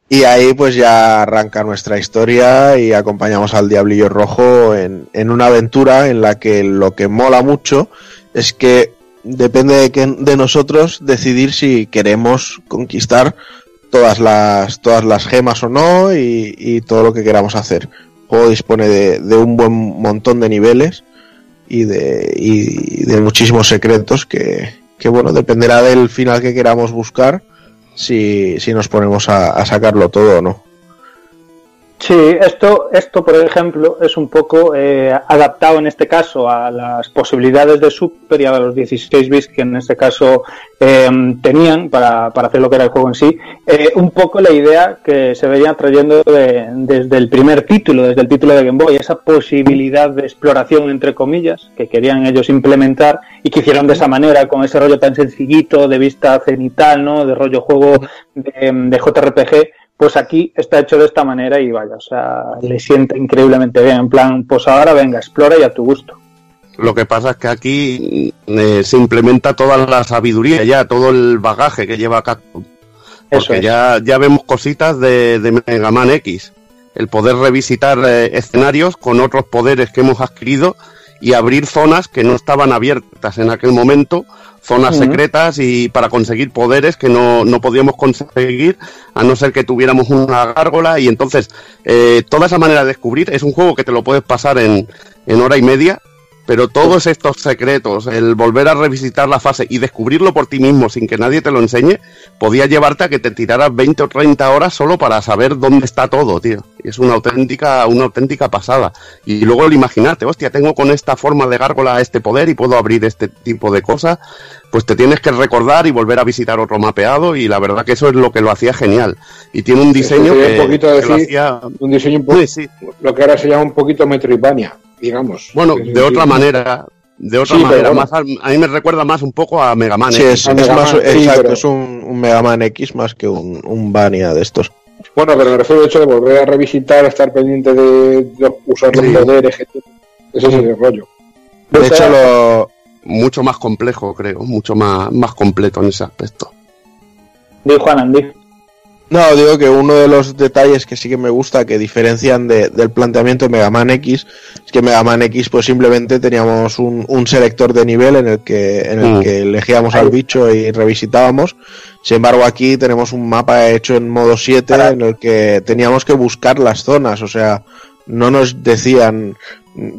y ahí pues ya arranca nuestra historia y acompañamos al Diablillo Rojo en, en una aventura en la que lo que mola mucho es que depende de, que, de nosotros decidir si queremos conquistar todas las, todas las gemas o no y, todo lo que queramos hacer. El juego dispone de, un buen montón de niveles y de, y de muchísimos secretos que, bueno, dependerá del final que queramos buscar si, nos ponemos a sacarlo todo o no. Sí, esto, esto por ejemplo, es un poco eh, adaptado en este caso a las posibilidades de Super y a los 16 bits que en este caso eh, tenían para, para hacer lo que era el juego en sí. Eh, un poco la idea que se veía trayendo de- desde el primer título, desde el título de Game Boy, esa posibilidad de exploración, entre comillas, que querían ellos implementar y que hicieron de esa manera, con ese rollo tan sencillito de vista cenital, ¿no? De rollo juego de, de JRPG pues aquí está hecho de esta manera y vaya, o sea, le sienta increíblemente bien. En plan, pues ahora venga, explora y a tu gusto. Lo que pasa es que aquí eh, se implementa toda la sabiduría ya, todo el bagaje que lleva Capcom. Porque es. ya, ya vemos cositas de, de Mega Man X. El poder revisitar eh, escenarios con otros poderes que hemos adquirido y abrir zonas que no estaban abiertas en aquel momento, zonas secretas y para conseguir poderes que no, no podíamos conseguir a no ser que tuviéramos una gárgola. Y entonces eh, toda esa manera de descubrir es un juego que te lo puedes pasar en, en hora y media pero todos estos secretos, el volver a revisitar la fase y descubrirlo por ti mismo sin que nadie te lo enseñe, podía llevarte a que te tiraras 20 o 30 horas solo para saber dónde está todo, tío. Es una auténtica, una auténtica pasada. Y luego el imaginarte, hostia, tengo con esta forma de gárgola este poder y puedo abrir este tipo de cosas, pues te tienes que recordar y volver a visitar otro mapeado y la verdad que eso es lo que lo hacía genial. Y tiene un diseño que, un poquito que decir- lo hacía... Un diseño un poco, Sí, sí. lo que ahora se llama un poquito Metroidvania, digamos. Bueno, de otra manera, de otra Sí, manera, bueno. más a, a mí me recuerda más un poco a Mega Man. Sí, X. es, a es Mega más, Man, sí, exacto, pero- es un, un Mega Man X más que un, un Vania de estos. Bueno, pero me refiero al hecho de volver a revisitar, estar pendiente de, de usar los Sí. poderes. Ese es el rollo. De hecho, lo, mucho más complejo, creo, mucho más, más completo en ese aspecto. Di Juan Andy. No, digo que uno de los detalles que sí que me gusta, que diferencian de- del planteamiento de Mega Man X, es que Mega Man X pues simplemente teníamos un, un selector de nivel en el que, en el Mm. que elegíamos al bicho y revisitábamos. Sin embargo, aquí tenemos un mapa hecho en modo 7 en el que teníamos que buscar las zonas, o sea, no nos decían,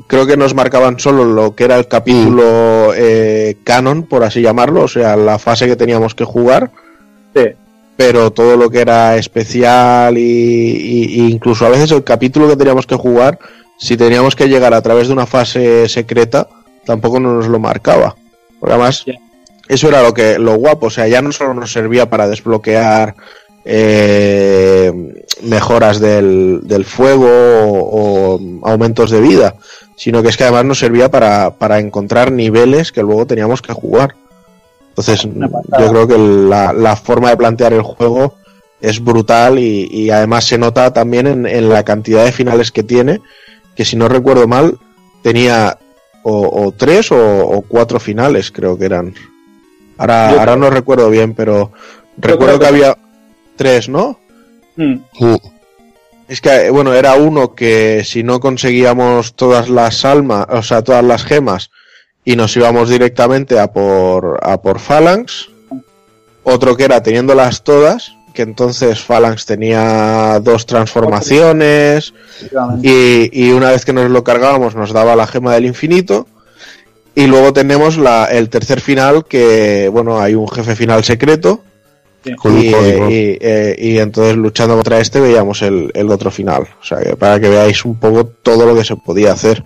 creo que nos marcaban solo lo que era el capítulo eh, canon, por así llamarlo, o sea, la fase que teníamos que jugar Sí. Pero todo lo que era especial y, y- y incluso a veces el capítulo que teníamos que jugar, si teníamos que llegar a través de una fase secreta, tampoco nos lo marcaba. Porque además, eso era lo que lo guapo, o sea, ya no solo nos servía para desbloquear eh, mejoras del, del fuego o, o aumentos de vida, sino que es que además nos servía para, para encontrar niveles que luego teníamos que jugar. Entonces, pasada. yo creo que la, la forma de plantear el juego es brutal y, y además se nota también en, en la cantidad de finales que tiene, que si no recuerdo mal, tenía o, o tres o, o cuatro finales, creo que eran. Ahora, Yo ahora no recuerdo bien, pero recuerdo que que- había tres, ¿no? Mm. Mm. Es que, bueno, era uno que si no conseguíamos todas las almas, o sea, todas las gemas, y nos íbamos directamente a por, a por Phalanx. Otro que era teniéndolas todas, que entonces Phalanx tenía dos transformaciones, y, y una vez que nos lo cargábamos nos daba la gema del infinito. Y luego tenemos la, el tercer final, que, bueno, hay un jefe final secreto, eh, y, eh, y entonces luchando contra este veíamos el, el otro final. O sea, que para que veáis un poco todo lo que se podía hacer.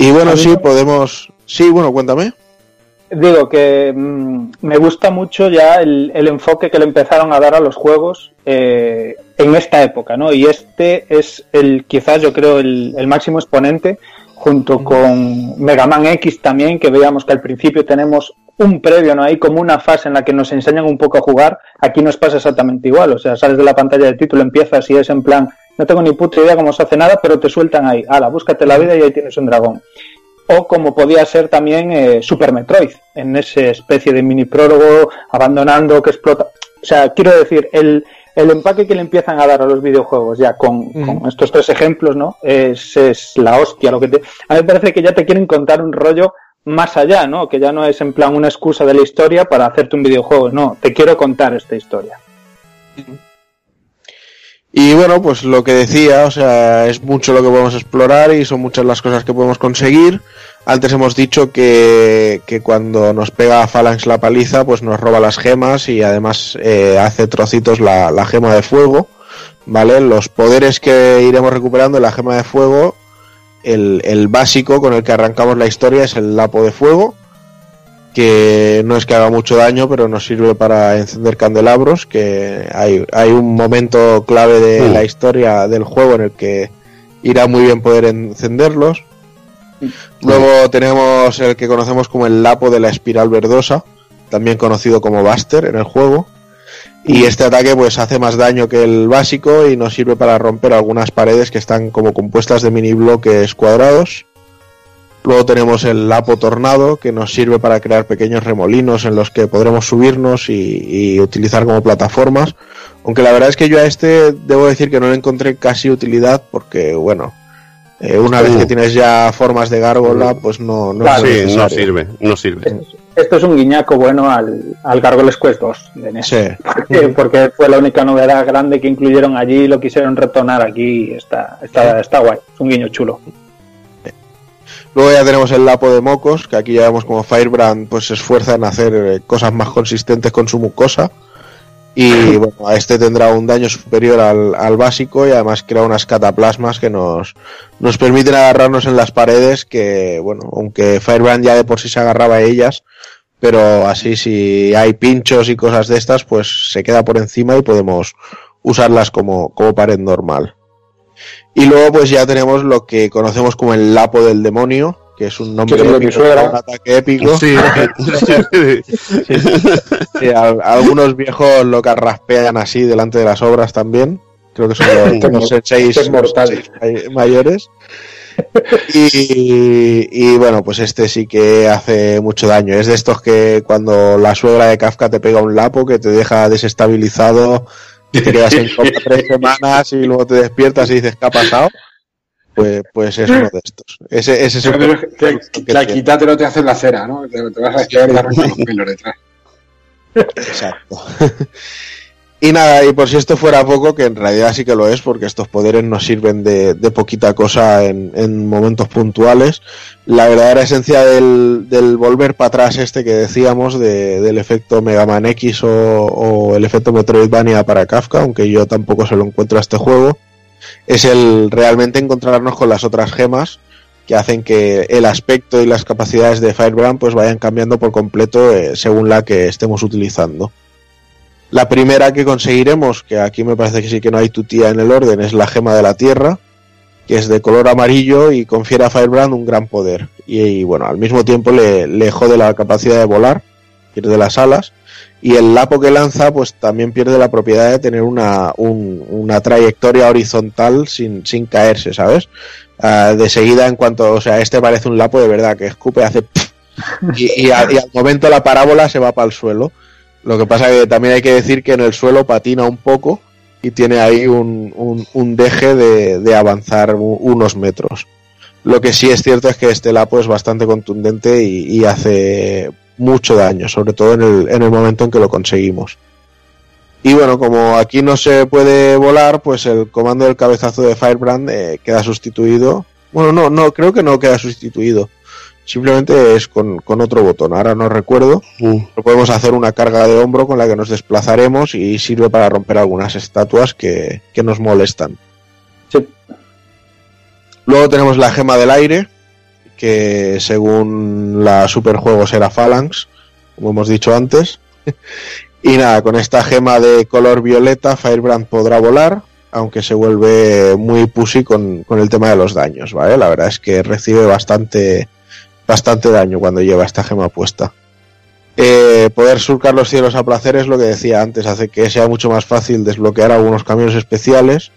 Y bueno, sí, podemos... Sí, bueno, cuéntame. Digo que mm, me gusta mucho ya el, el enfoque que le empezaron a dar a los juegos eh, en esta época, ¿no? Y este es el, quizás yo creo, el, el máximo exponente, junto con Mega Man X también, que veíamos que al principio tenemos un previo, ¿no? Hay como una fase en la que nos enseñan un poco a jugar. Aquí nos pasa exactamente igual, o sea, sales de la pantalla de título, empiezas y es en plan, no tengo ni puta idea cómo se hace nada, pero te sueltan ahí, ala, búscate la vida y ahí tienes un dragón o como podía ser también eh, Super Metroid, en ese especie de mini prólogo, abandonando, que explota. O sea, quiero decir, el, el empaque que le empiezan a dar a los videojuegos ya con, con estos tres ejemplos, ¿no? Es, es la hostia. Lo que te... A mí me parece que ya te quieren contar un rollo más allá, ¿no? Que ya no es en plan una excusa de la historia para hacerte un videojuego, no, te quiero contar esta historia. Y bueno, pues lo que decía, o sea, es mucho lo que podemos explorar y son muchas las cosas que podemos conseguir. Antes hemos dicho que, que cuando nos pega Phalanx la paliza, pues nos roba las gemas y además eh, hace trocitos la, la gema de fuego, ¿vale? Los poderes que iremos recuperando en la gema de fuego, el, el básico con el que arrancamos la historia es el lapo de fuego, que no es que haga mucho daño, pero nos sirve para encender candelabros, que hay, hay un momento clave de Mm. la historia del juego en el que irá muy bien poder encenderlos. Luego tenemos el que conocemos como el lapo de la espiral verdosa, también conocido como Buster en el juego. Y este ataque pues hace más daño que el básico y nos sirve para romper algunas paredes que están como compuestas de mini bloques cuadrados. Luego tenemos el lapo tornado que nos sirve para crear pequeños remolinos en los que podremos subirnos y, y utilizar como plataformas. Aunque la verdad es que yo a este debo decir que no le encontré casi utilidad porque bueno, eh, una vez que tienes ya formas de gárgola pues no, no es sí, no sirve, no sirve. Esto es un guiñaco bueno al, al Gargoyles Quest 2 de NES. Sí. Porque, <laughs> porque fue la única novedad grande que incluyeron allí y lo quisieron retornar aquí. Está, está, está guay. Es un guiño chulo. Luego ya tenemos el lapo de mocos, que aquí ya vemos como Firebrand pues se esfuerza en hacer eh, cosas más consistentes con su mucosa. Y <laughs> bueno, a este tendrá un daño superior al, al básico y además crea unas cataplasmas que nos, nos permiten agarrarnos en las paredes que, bueno, aunque Firebrand ya de por sí se agarraba a ellas, pero así si hay pinchos y cosas de estas, pues se queda por encima y podemos usarlas como, como pared normal. Y luego pues ya tenemos lo que conocemos como el lapo del demonio, que es un nombre de mi épico suegra. un ataque épico. Sí, <laughs> Sí, al- algunos viejos lo carraspean así delante de las obras también. Creo que son los, Este los senseis, este es mortal. senseis may- mayores. Y, y bueno, pues este sí que hace mucho daño. Es de estos que cuando la suegra de Kafka te pega un lapo que te deja desestabilizado, te quedas en coma <laughs> tres semanas y luego te despiertas y dices, ¿qué ha pasado? Pues, pues es uno de estos. Ese, ese es el Pero te- que la tiene. quítatelo te hacen la cera, ¿no? Te, te vas a quedar y te los pelos detrás. Exacto. <laughs> y nada, y por si esto fuera poco, que en realidad sí que lo es, porque estos poderes nos sirven de, poquita cosa en, en momentos puntuales. La verdadera esencia del, volver para atrás este que decíamos, de- del efecto Mega Man X o, o el efecto Metroidvania para Kafka, aunque yo tampoco se lo encuentro a este juego, es el realmente encontrarnos con las otras gemas que hacen que el aspecto y las capacidades de Firebrand pues vayan cambiando por completo eh, según la que estemos utilizando. La primera que conseguiremos, que aquí me parece que sí que no hay tutía en el orden, es la gema de la tierra, que es de color amarillo y confiere a Firebrand un gran poder. Y, bueno, al mismo tiempo le, le jode la capacidad de volar, pierde las alas, y el lapo que lanza pues también pierde la propiedad de tener una, un- una trayectoria horizontal sin, sin caerse, ¿sabes? Ah, de seguida en cuanto, o sea, este parece un lapo de verdad que escupe, hace <laughs> y, y al momento la parábola se va para el suelo. Lo que pasa que también hay que decir que en el suelo patina un poco y tiene ahí un, un, un deje de, de avanzar unos metros. Lo que sí es cierto es que este lapo es bastante contundente y, y hace mucho daño, sobre todo en el, en el momento en que lo conseguimos. Y bueno, como aquí no se puede volar, pues el comando del cabezazo de Firebrand eh, queda sustituido. Bueno, no, no, creo que no queda sustituido. Simplemente es con, con otro botón. Ahora no recuerdo. Pero podemos hacer una carga de hombro con la que nos desplazaremos y sirve para romper algunas estatuas que, que nos molestan. Sí. Luego tenemos la gema del aire, que según la Superjuegos era Phalanx, como hemos dicho antes. <laughs> y nada, con esta gema de color violeta, Firebrand podrá volar, aunque se vuelve muy pussy con, con el tema de los daños, ¿vale? La verdad es que recibe bastante, bastante daño cuando lleva esta gema puesta. Eh, poder surcar los cielos a placer es lo que decía antes, hace que sea mucho más fácil desbloquear algunos caminos especiales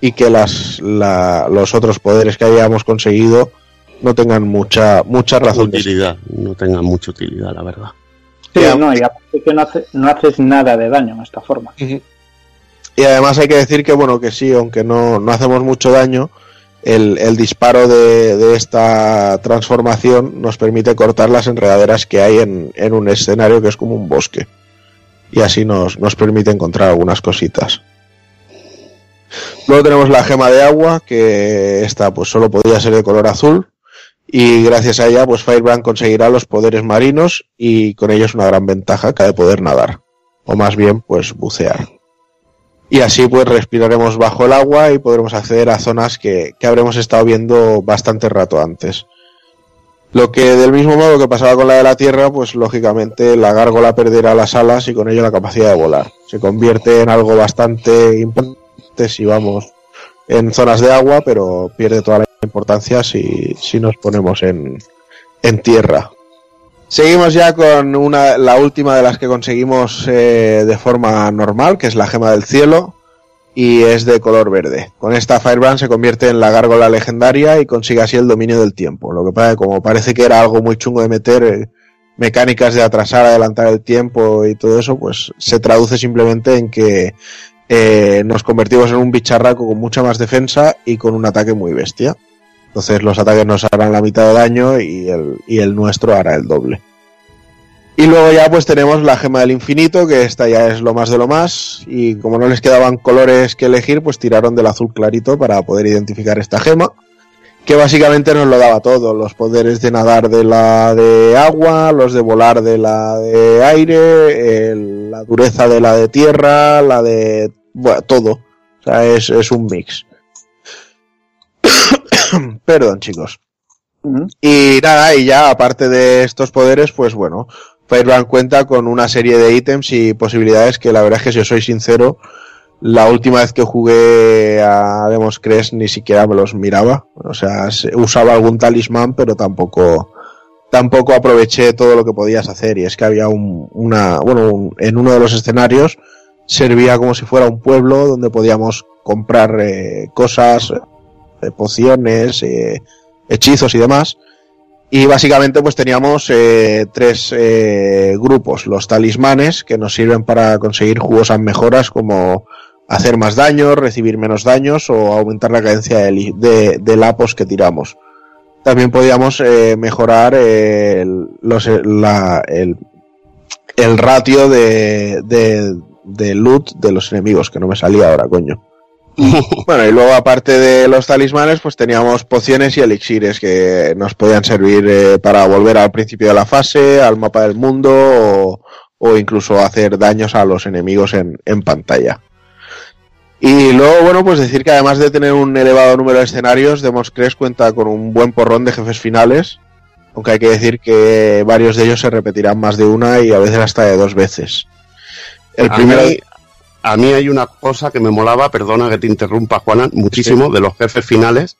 y que las, la- los otros poderes que hayamos conseguido no tengan mucha, mucha razón de utilidad, no tenga mucha utilidad, la verdad. Sí, Ya. no, y aparte que no, hace- no haces nada de daño en esta forma. Y además hay que decir que, bueno, que sí, aunque no, no hacemos mucho daño, el, el disparo de, de esta transformación nos permite cortar las enredaderas que hay en, en un escenario que es como un bosque. Y así nos, nos permite encontrar algunas cositas. Luego tenemos la gema de agua, que esta pues solo podía ser de color azul. Y gracias a ella, pues Firebrand conseguirá los poderes marinos y con ellos una gran ventaja que ha de poder nadar. O más bien, pues bucear y así pues respiraremos bajo el agua y podremos acceder a zonas que, que habremos estado viendo bastante rato antes. Lo que del mismo modo que pasaba con la de la Tierra, pues lógicamente la gárgola perderá las alas y con ello la capacidad de volar. Se convierte en algo bastante importante si vamos en zonas de agua, pero pierde toda la importancia si, si nos ponemos en, en tierra. Seguimos ya con una, la última de las que conseguimos eh, de forma normal, que es la gema del cielo, y es de color verde. Con esta Firebrand se convierte en la gárgola legendaria y consigue así el dominio del tiempo. Lo que pasa que como parece que era algo muy chungo de meter eh, mecánicas de atrasar, adelantar el tiempo y todo eso, pues se traduce simplemente en que eh, nos convertimos en un bicharraco con mucha más defensa y con un ataque muy bestia. Entonces los ataques nos harán la mitad de daño y el, y el nuestro hará el doble. Y luego ya pues tenemos la gema del infinito, que esta ya es lo más de lo más. Y como no les quedaban colores que elegir, pues tiraron del azul clarito para poder identificar esta gema. Que básicamente nos lo daba todo, los poderes de nadar de la de agua, los de volar de la de aire, la dureza de la de tierra, la de... Bueno, todo. O sea, es, es un mix. Perdón, chicos. Y nada, y ya aparte de estos poderes, pues bueno, Firebrand cuenta con una serie de ítems y posibilidades que la verdad es que si os soy sincero, la última vez que jugué a Demos Crest ni siquiera me los miraba. O sea, se- usaba algún talismán, pero tampoco, tampoco aproveché todo lo que podías hacer. Y es que había un, una, bueno, un- en uno de los escenarios servía como si fuera un pueblo donde podíamos comprar eh, cosas, pociones, eh, hechizos y demás. Y básicamente pues teníamos eh, tres eh, grupos, los talismanes, que nos sirven para conseguir jugosas mejoras como hacer más daño, recibir menos daños o aumentar la cadencia de, de, de lapos que tiramos. También podíamos eh, mejorar eh, el, los, la- el, el ratio de, de, de loot de los enemigos, que no me salía ahora, coño. <laughs> Bueno, y luego aparte de los talismanes, pues teníamos pociones y elixires que nos podían servir eh, para volver al principio de la fase, al mapa del mundo o, o incluso hacer daños a los enemigos en, en pantalla. Y luego, bueno, pues decir que además de tener un elevado número de escenarios, Demos Crest cuenta con un buen porrón de jefes finales, aunque hay que decir que varios de ellos se repetirán más de una y a veces hasta de dos veces. El a primero... Mí, a mí hay una cosa que me molaba, perdona que te interrumpa, Juana, muchísimo, de los jefes finales.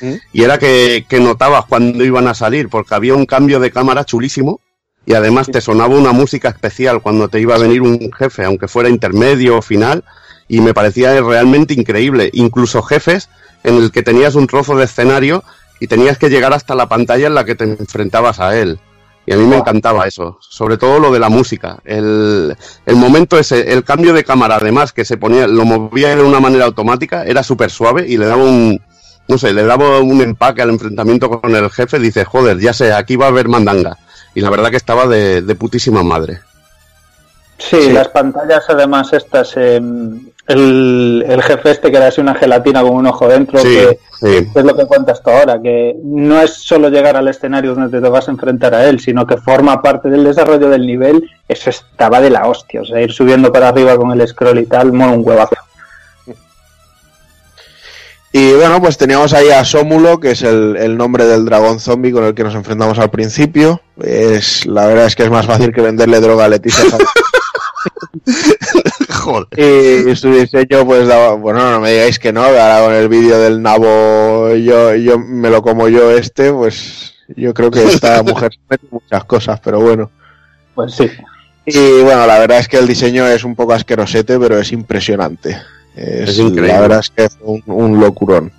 ¿Mm? Y era que, que notabas cuando iban a salir, porque había un cambio de cámara chulísimo. Y además te sonaba una música especial cuando te iba a venir un jefe, aunque fuera intermedio o final. Y me parecía realmente increíble. Incluso jefes en el que tenías un trozo de escenario y tenías que llegar hasta la pantalla en la que te enfrentabas a él. Y a mí me encantaba eso, sobre todo lo de la música. El, el momento ese, el cambio de cámara, además, que se ponía, lo movía de una manera automática, era súper suave y le daba un, no sé, le daba un empaque al enfrentamiento con el jefe. Dice, joder, ya sé, aquí va a haber mandanga. Y la verdad que estaba de, de putísima madre. Sí, las pantallas además estas, eh, el, el jefe este que era así una gelatina con un ojo dentro, Sí, que, sí. que es lo que cuentas tú ahora, que no es solo llegar al escenario donde te vas a enfrentar a él, sino que forma parte del desarrollo del nivel, eso estaba de la hostia, o sea, ir subiendo para arriba con el scroll y tal, mola un huevazo. Y bueno, pues teníamos ahí a Sómulo, que es el, el nombre del dragón zombie con el que nos enfrentamos al principio. Es, la verdad es que es más fácil que venderle droga a Leticia. <laughs> <laughs> Joder. y su diseño, pues daba, bueno, no me digáis que no, ahora con el vídeo del nabo, yo, yo me lo como yo este, pues yo creo que esta <laughs> mujer se mete muchas cosas, pero bueno. Pues sí. Y bueno, la verdad es que el diseño es un poco asquerosete, pero es impresionante. Es, Es increíble. La verdad es que es un, un locurón.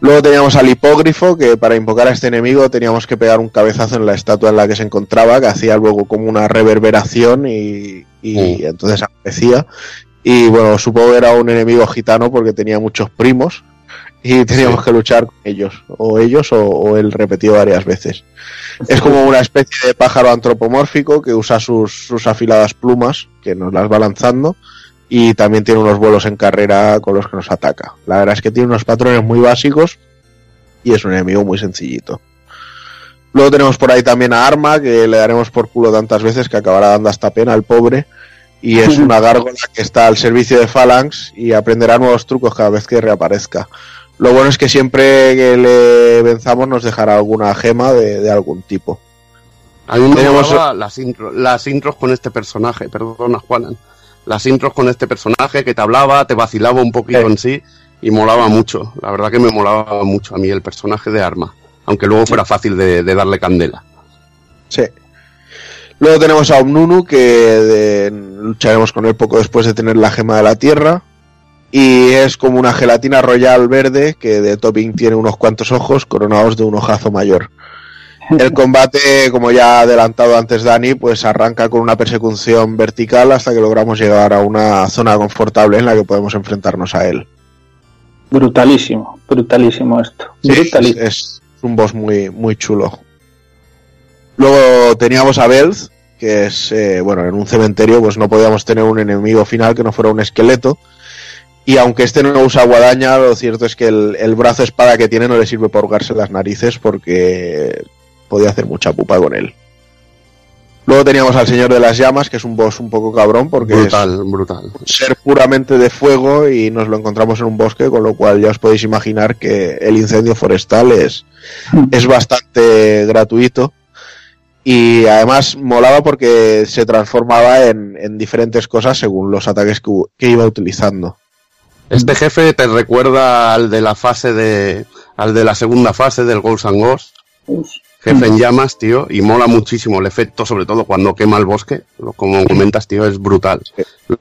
Luego teníamos al hipógrifo, que para invocar a este enemigo teníamos que pegar un cabezazo en la estatua en la que se encontraba, que hacía luego como una reverberación y, y entonces aparecía. Y bueno, supongo que era un enemigo gitano porque tenía muchos primos y <laughs> teníamos que luchar con ellos, o ellos o, o él repetido varias veces. Es como una especie de pájaro antropomórfico que usa sus, sus afiladas plumas, que nos las va lanzando, y también tiene unos vuelos en carrera con los que nos ataca. La verdad es que tiene unos patrones muy básicos y es un enemigo muy sencillito. Luego tenemos por ahí también a Arma, que le daremos por culo tantas veces que acabará dando hasta pena al pobre. Y es una gárgola que está al servicio de Phalanx y aprenderá nuevos trucos cada vez que reaparezca. Lo bueno es que siempre que le venzamos nos dejará alguna gema de, de algún tipo. A mí me Tenemos- las, intro- las intros con este personaje, perdona Juanan. Las intros con este personaje que te hablaba, te vacilaba un poquito en sí y molaba mucho. La verdad que me molaba mucho a mí el personaje de Arma. Aunque luego fuera fácil de, de darle candela. Sí. Luego tenemos a Omnunu, que de- lucharemos con él poco después de tener la gema de la tierra. Y es como una gelatina royal verde que de topping tiene unos cuantos ojos coronados de un ojazo mayor. El combate, como ya ha adelantado antes Dani, pues arranca con una persecución vertical hasta que logramos llegar a una zona confortable en la que podemos enfrentarnos a él. Brutalísimo, brutalísimo esto. Sí, brutalísimo. es, es un boss muy, muy chulo. Luego teníamos a Belz, que es, eh, bueno, en un cementerio pues no podíamos tener un enemigo final que no fuera un esqueleto. Y aunque este no usa guadaña, lo cierto es que el, el brazo espada que tiene no le sirve para hurgarse las narices porque podía hacer mucha pupa con él. Luego teníamos al Señor de las Llamas, que es un boss un poco cabrón porque es Brutal, brutal. ser puramente de fuego y nos lo encontramos en un bosque, con lo cual ya os podéis imaginar que el incendio forestal es, es bastante gratuito. Y además molaba porque se transformaba en, en diferentes cosas según los ataques que iba utilizando. Este jefe te recuerda al de la fase de. al de la segunda fase del Ghosts and Ghosts. Jefe en llamas, tío, y mola muchísimo el efecto, sobre todo cuando quema el bosque. Lo- Como comentas, tío, es brutal.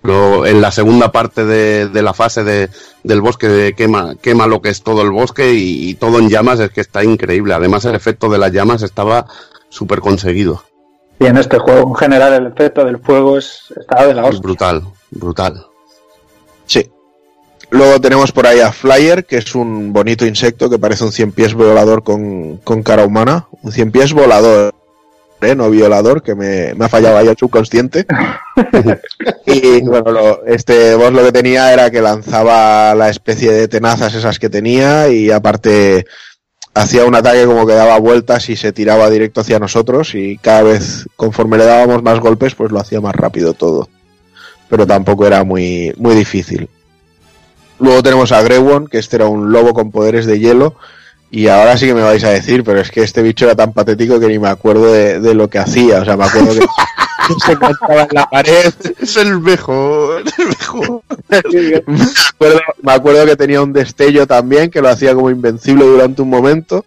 Lo- en la segunda parte de, de la fase de, del bosque de quema, quema lo que es todo el bosque y, y todo en llamas es que está increíble. Además, el efecto de las llamas estaba súper conseguido. Y en este juego, en general, el efecto del fuego es, está de la Es hostia. brutal, brutal. Sí. Luego tenemos por ahí a Flyer, que es un bonito insecto que parece un cien pies volador con, con cara humana. Un cien pies volador, ¿eh? no violador, que me, me ha fallado ahí el subconsciente. <laughs> y bueno, lo- este boss lo que tenía era que lanzaba la especie de tenazas esas que tenía y aparte hacía un ataque como que daba vueltas y se tiraba directo hacia nosotros y cada vez conforme le dábamos más golpes pues lo hacía más rápido todo. Pero tampoco era muy, muy difícil. Luego tenemos a Grewon, que este era un lobo con poderes de hielo. Y ahora sí que me vais a decir, pero es que este bicho era tan patético que ni me acuerdo de, de lo que hacía. O sea, me acuerdo que <laughs> se encontraba en la pared. Es el mejor, el mejor. <laughs> me, acuerdo, me acuerdo que tenía un destello también, que lo hacía como invencible durante un momento.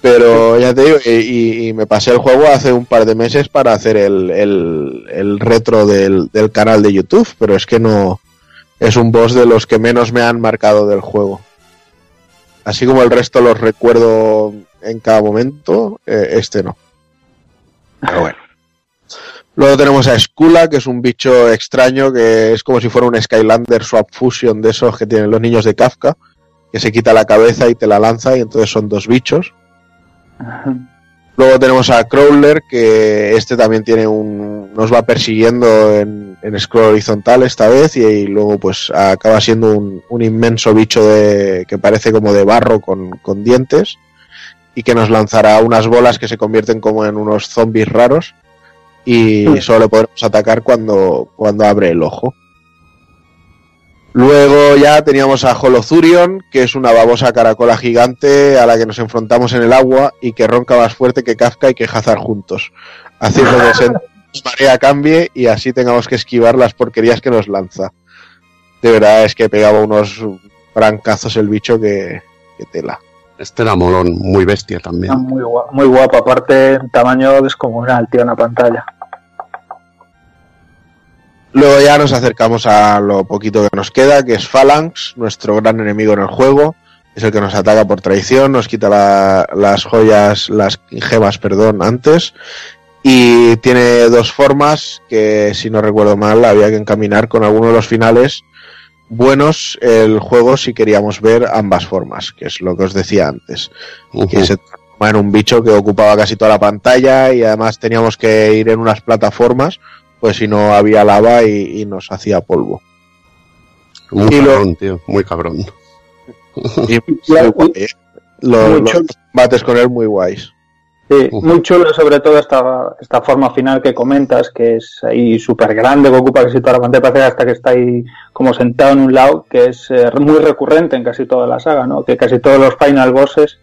Pero ya te digo, y, y- y me pasé el juego hace un par de meses para hacer el, el- el retro del, del canal de YouTube, pero es que no. Es un boss de los que menos me han marcado del juego. Así como el resto los recuerdo en cada momento, eh, este no. Pero bueno. Luego tenemos a Skula, que es un bicho extraño que es como si fuera un Skylander Swap Fusion de esos que tienen los niños de Kafka, que se quita la cabeza y te la lanza y entonces son dos bichos. <laughs> Luego tenemos a Crawler, que este también tiene un. nos va persiguiendo en, en scroll horizontal esta vez, y, y luego pues acaba siendo un, un inmenso bicho de, que parece como de barro con, con dientes, y que nos lanzará unas bolas que se convierten como en unos zombies raros, y solo le podremos atacar cuando, cuando abre el ojo. Luego ya teníamos a Holozurion, que es una babosa caracola gigante a la que nos enfrentamos en el agua y que ronca más fuerte que Kafka y que Hazard juntos, haciendo que se <laughs> marea cambie y así tengamos que esquivar las porquerías que nos lanza. De verdad es que pegaba unos brancazos el bicho que, que tela. Este era molón, muy bestia también. Ah, Muy guapo, muy guapo, aparte tamaño descomunal, tío, en la pantalla. Luego ya nos acercamos a lo poquito que nos queda, que es Phalanx, nuestro gran enemigo en el juego. Es el que nos ataca por traición, nos quita la- las joyas, las gemas, perdón, antes. Y tiene dos formas que, si no recuerdo mal, había que encaminar con alguno de los finales buenos el juego si queríamos ver ambas formas, que es lo que os decía antes. Que se transforma en un bicho que ocupaba casi toda la pantalla y además teníamos que ir en unas plataformas, pues si no había lava y, y nos hacía polvo. Muy Y lo- cabrón, tío, muy cabrón. <laughs> Y ¿eh? Los, Muy los con él muy guays. Sí, muy chulo sobre todo esta, esta forma final que comentas, que es ahí súper grande, que ocupa casi toda la pantalla, parece hasta que está ahí como sentado en un lado, que es eh, muy recurrente en casi toda la saga, ¿no? Que casi todos los final bosses,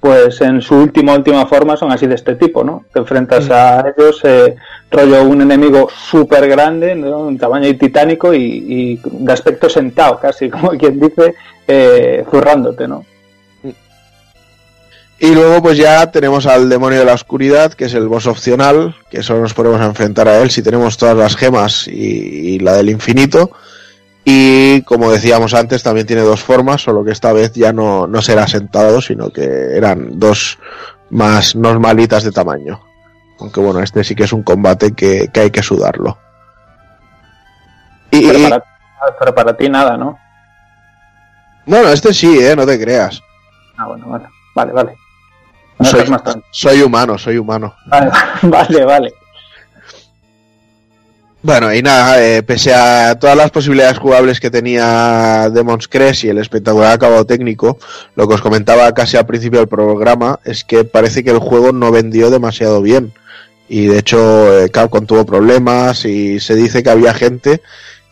pues en su última, última forma son así de este tipo, ¿no? Te enfrentas a ellos, eh, rollo un enemigo súper grande, ¿no? Un tamaño titánico y, y de aspecto sentado, casi, <laughs> como quien dice, eh, zurrándote, ¿no? Y luego pues ya tenemos al demonio de la oscuridad, que es el boss opcional, que solo nos podemos enfrentar a él si tenemos todas las gemas y, y la del infinito. Y como decíamos antes, también tiene dos formas, solo que esta vez ya no, no será sentado, sino que eran dos más normalitas de tamaño. Aunque bueno, este sí que es un combate que, que hay que sudarlo. Y, Pero para, pero para ti nada, ¿no? bueno, este sí, eh, no te creas. Ah, bueno, vale, vale, vale. No Soy, soy humano, soy humano. Vale, <laughs> vale, vale. Bueno, y nada, eh, pese a todas las posibilidades jugables que tenía Demon's Crest y el espectacular acabado técnico, lo que os comentaba casi al principio del programa es que parece que el juego no vendió demasiado bien. Y de hecho, eh, Capcom tuvo problemas y se dice que había gente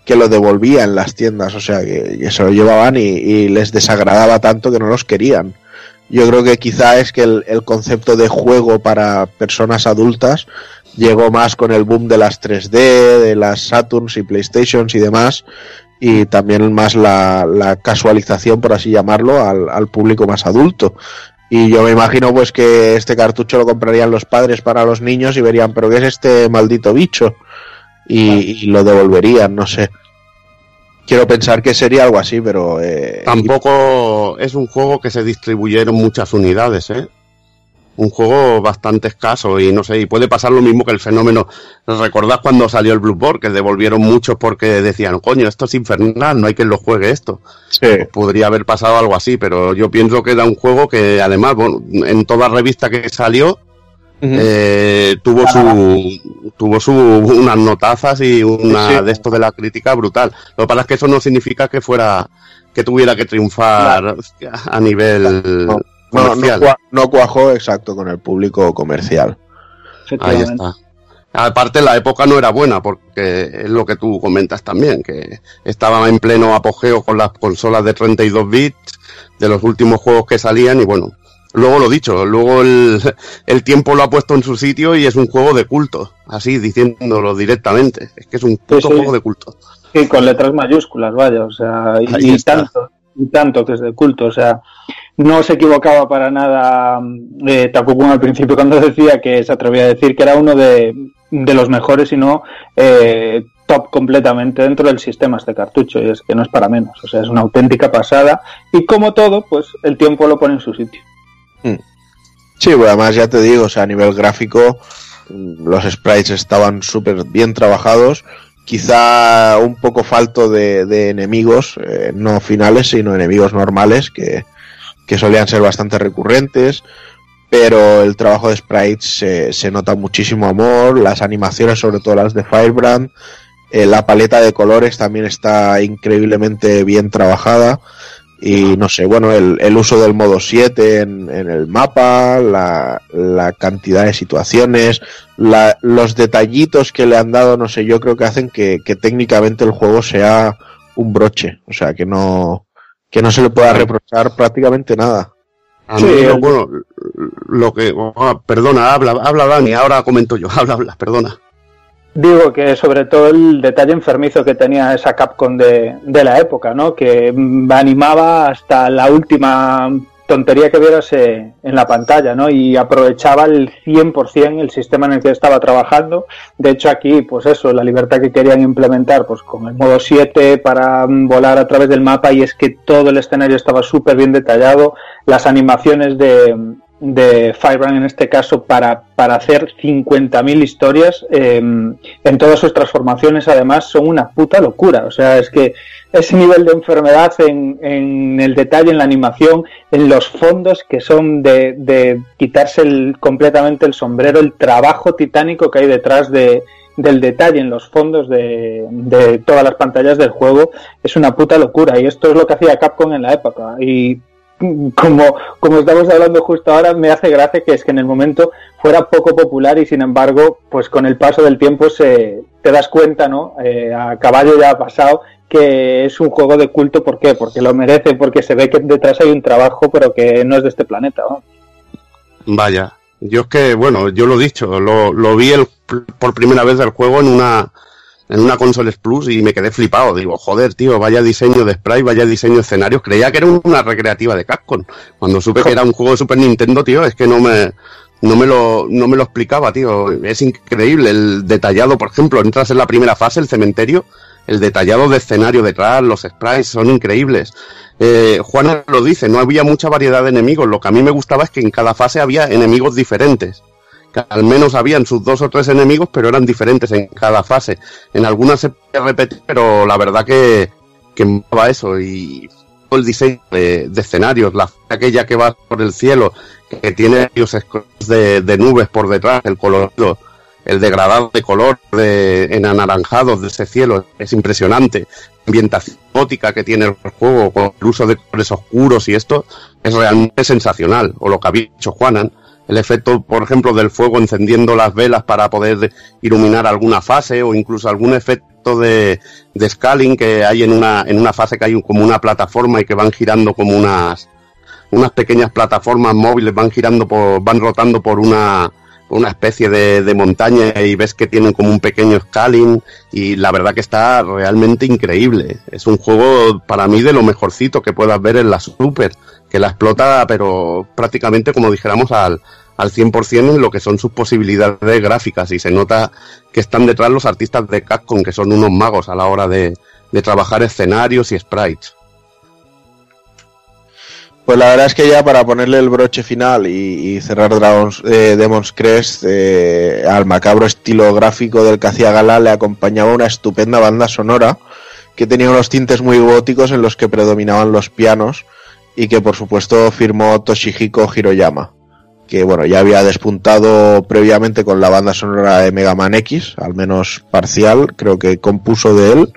que lo devolvía en las tiendas, o sea, que, se lo llevaban y, y les desagradaba tanto que no los querían. Yo creo que quizá es que el, el concepto de juego para personas adultas llegó más con el boom de las 3D, de las Saturns y Playstations y demás, y también más la, la casualización, por así llamarlo, al, al público más adulto. Y yo me imagino pues que este cartucho lo comprarían los padres para los niños y verían, pero ¿qué es este maldito bicho? Y, y lo devolverían, no sé. Quiero pensar que sería algo así, pero... eh, Tampoco es un juego que se distribuyeron muchas unidades, ¿eh? Un juego bastante escaso y no sé, y puede pasar lo mismo que el fenómeno. ¿Recordás cuando salió el Bloodborne? Que devolvieron muchos porque decían, coño, esto es infernal, no hay quien lo juegue esto. Sí. Podría haber pasado algo así, pero yo pienso que era un juego que además, bueno, en toda revista que salió, eh, tuvo su tuvo su unas notazas y una Sí, sí. de esto de la crítica brutal. Lo que pasa es que eso no significa que fuera que tuviera que triunfar a nivel No, no, no, comercial. cua- no cuajó exacto con el público comercial. Ahí está. Aparte la época no era buena porque es lo que tú comentas también, que estaba en pleno apogeo con las consolas de 32 bits de los últimos juegos que salían y bueno, luego lo dicho, luego el, el tiempo lo ha puesto en su sitio y es un juego de culto, así diciéndolo directamente, es que es un puto sí. juego de culto. Sí, con letras mayúsculas, vaya, o sea, y, y tanto, y tanto que es de culto, o sea, no se equivocaba para nada eh, al principio cuando <laughs> decía que se atrevía a decir que era uno de, de los mejores y no eh, top completamente dentro del sistema este cartucho, y es que no es para menos, o sea, es una auténtica pasada, y como todo, pues el tiempo lo pone en su sitio. Sí, pues además ya te digo, o sea, a nivel gráfico mm, los sprites estaban súper bien trabajados, quizá un poco falto de, de enemigos, eh, no finales, sino enemigos normales, que, que solían ser bastante recurrentes, pero el trabajo de sprites se, se nota muchísimo amor, las animaciones, sobre todo las de Firebrand, eh, la paleta de colores también está increíblemente bien trabajada. Y no sé, bueno, el, el uso del modo 7 en, el mapa, la, la cantidad de situaciones, la- los detallitos que le han dado, no sé, yo creo que hacen que técnicamente el juego sea un broche. O sea, que no, que no se le pueda reprochar prácticamente nada. A mí, lo, bueno, lo que... ah, perdona, habla, habla Dani, ahora comento yo, <laughs> habla, habla, perdona. Digo que sobre todo el detalle enfermizo que tenía esa Capcom de, de la época, ¿no? Que animaba hasta la última tontería que vieras eh, en la pantalla, ¿no? Y aprovechaba el 100% el sistema en el que estaba trabajando. De hecho, aquí, pues eso, la libertad que querían implementar, pues con el modo 7 para mm, volar a través del mapa y es que todo el escenario estaba súper bien detallado. Las animaciones de, de Firebrand en este caso para, para hacer 50.000 historias eh, en todas sus transformaciones además son una puta locura. O sea es que ese nivel de enfermedad en, en el detalle en la animación en los fondos que son de, de quitarse el, completamente el sombrero el trabajo titánico que hay detrás de, del detalle en los fondos de, de todas las pantallas del juego es una puta locura. Y esto es lo que hacía Capcom en la época. Y como, como estamos hablando justo ahora, me hace gracia que es que en el momento fuera poco popular y sin embargo, pues con el paso del tiempo se, te das cuenta, ¿no? Eh, a caballo ya ha pasado que es un juego de culto, ¿por qué? Porque lo merece, porque se ve que detrás hay un trabajo, pero que no es de este planeta. Vaya, yo es que, bueno, yo lo he dicho, lo, lo vi el, por primera vez del juego en una, en una Consoles Plus y me quedé flipado. Digo, joder, tío, vaya diseño de sprite, vaya diseño de escenarios. Creía que era una recreativa de Capcom. Cuando supe que era un juego de Super Nintendo, tío, es que no me, no me lo, no me lo explicaba, tío. Es increíble el detallado, por ejemplo, entras en la primera fase, el cementerio, el detallado de escenario detrás, los sprites son increíbles. Eh, Juan lo dice, no había mucha variedad de enemigos. Lo que a mí me gustaba es que en cada fase había enemigos diferentes que al menos habían sus dos o tres enemigos, pero eran diferentes en cada fase. En algunas se repetir, pero la verdad que, que eso y el diseño de, de, escenarios, la aquella que va por el cielo, que tiene varios de, de nubes por detrás, el colorido, el degradado de color de, en anaranjados de ese cielo, es impresionante. Ambientación gótica que tiene el juego, con el uso de colores oscuros y esto, es realmente sensacional. O lo que había dicho Juanan, el efecto, por ejemplo, del fuego encendiendo las velas para poder iluminar alguna fase o incluso algún efecto de, scaling que hay en una, en una fase que hay como una plataforma y que van girando como unas, unas pequeñas plataformas móviles, van girando por, van rotando por una, una especie de, de, montaña y ves que tienen como un pequeño scaling y la verdad que está realmente increíble. Es un juego para mí de lo mejorcito que puedas ver en la Super, que la explota pero prácticamente como dijéramos al, al 100% en lo que son sus posibilidades gráficas y se nota que están detrás los artistas de Capcom que son unos magos a la hora de, de trabajar escenarios y sprites. Pues la verdad es que ya para ponerle el broche final y, cerrar Dragons, eh, Demon's Crest eh, al macabro estilo gráfico del que hacía gala le acompañaba una estupenda banda sonora que tenía unos tintes muy góticos en los que predominaban los pianos y que por supuesto firmó Toshihiko Hiroyama que bueno, ya había despuntado previamente con la banda sonora de Mega Man X, al menos parcial, creo que compuso de él,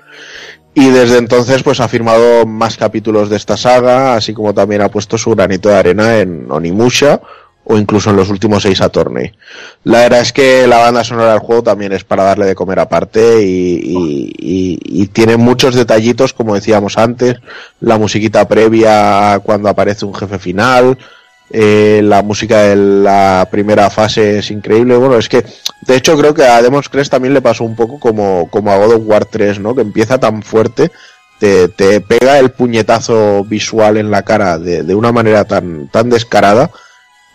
y desde entonces pues ha firmado más capítulos de esta saga, así como también ha puesto su granito de arena en Onimusha o incluso en los últimos seis Attorney. La verdad es que la banda sonora del juego también es para darle de comer aparte y, y, y, y tiene muchos detallitos, como decíamos antes, la musiquita previa cuando aparece un jefe final, eh, la música de la primera fase es increíble. Bueno, es que de hecho creo que a Demon's Crest también le pasó un poco como, como a God of War 3, ¿no? Que empieza tan fuerte, te, te pega el puñetazo visual en la cara de, de una manera tan, tan descarada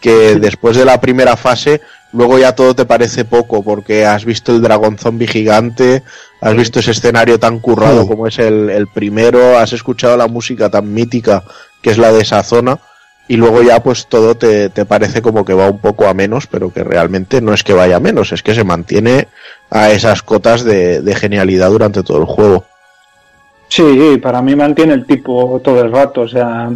que después de la primera fase luego ya todo te parece poco porque has visto el dragón zombie gigante, has visto ese escenario tan currado como es el, el primero, has escuchado la música tan mítica que es la de esa zona y luego ya pues todo te, te, parece como que va un poco a menos, pero que realmente no es que vaya a menos, es que se mantiene a esas cotas de, de genialidad durante todo el juego. Sí, para mí mantiene el tipo todo el rato, o sea,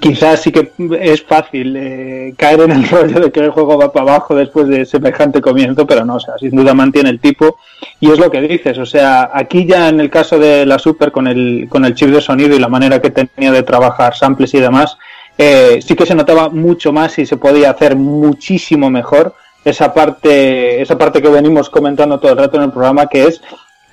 quizás sí que es fácil eh, caer en el <laughs> rollo de que el juego va para abajo después de semejante comienzo, pero no, o sea, sin duda mantiene el tipo y es lo que dices, o sea, aquí ya en el caso de la Super con el, con el chip de sonido y la manera que tenía de trabajar samples y demás, eh, sí que se notaba mucho más y se podía hacer muchísimo mejor esa parte, esa parte que venimos comentando todo el rato en el programa, que es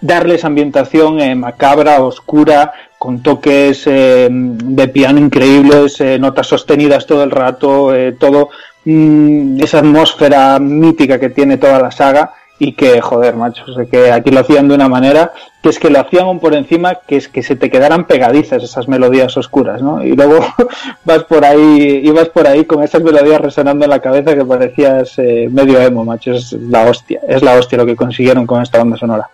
darles ambientación eh, macabra, oscura, con toques eh, de piano increíbles, eh, notas sostenidas todo el rato, todo mm, esa atmósfera mítica que tiene toda la saga y que, joder, macho, o sea, que aquí lo hacían de una manera que es que lo hacían aún por encima, que es que se te quedaran pegadizas esas melodías oscuras, ¿no? Y luego <laughs> vas por ahí, ibas por ahí con esas melodías resonando en la cabeza que parecías eh, medio emo, macho, es la hostia, es la hostia lo que consiguieron con esta banda sonora.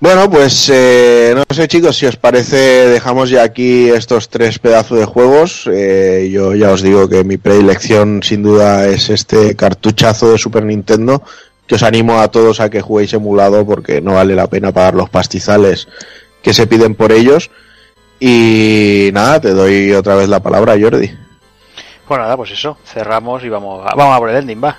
Bueno, pues eh, no sé chicos, si os parece dejamos ya aquí estos tres pedazos de juegos. Eh, yo ya os digo que mi predilección sin duda es este cartuchazo de Super Nintendo, que os animo a todos a que juguéis emulado porque no vale la pena pagar los pastizales que se piden por ellos. Y nada, te doy otra vez la palabra, Jordi. Pues nada, pues eso, cerramos y vamos a, vamos a por el ending, va.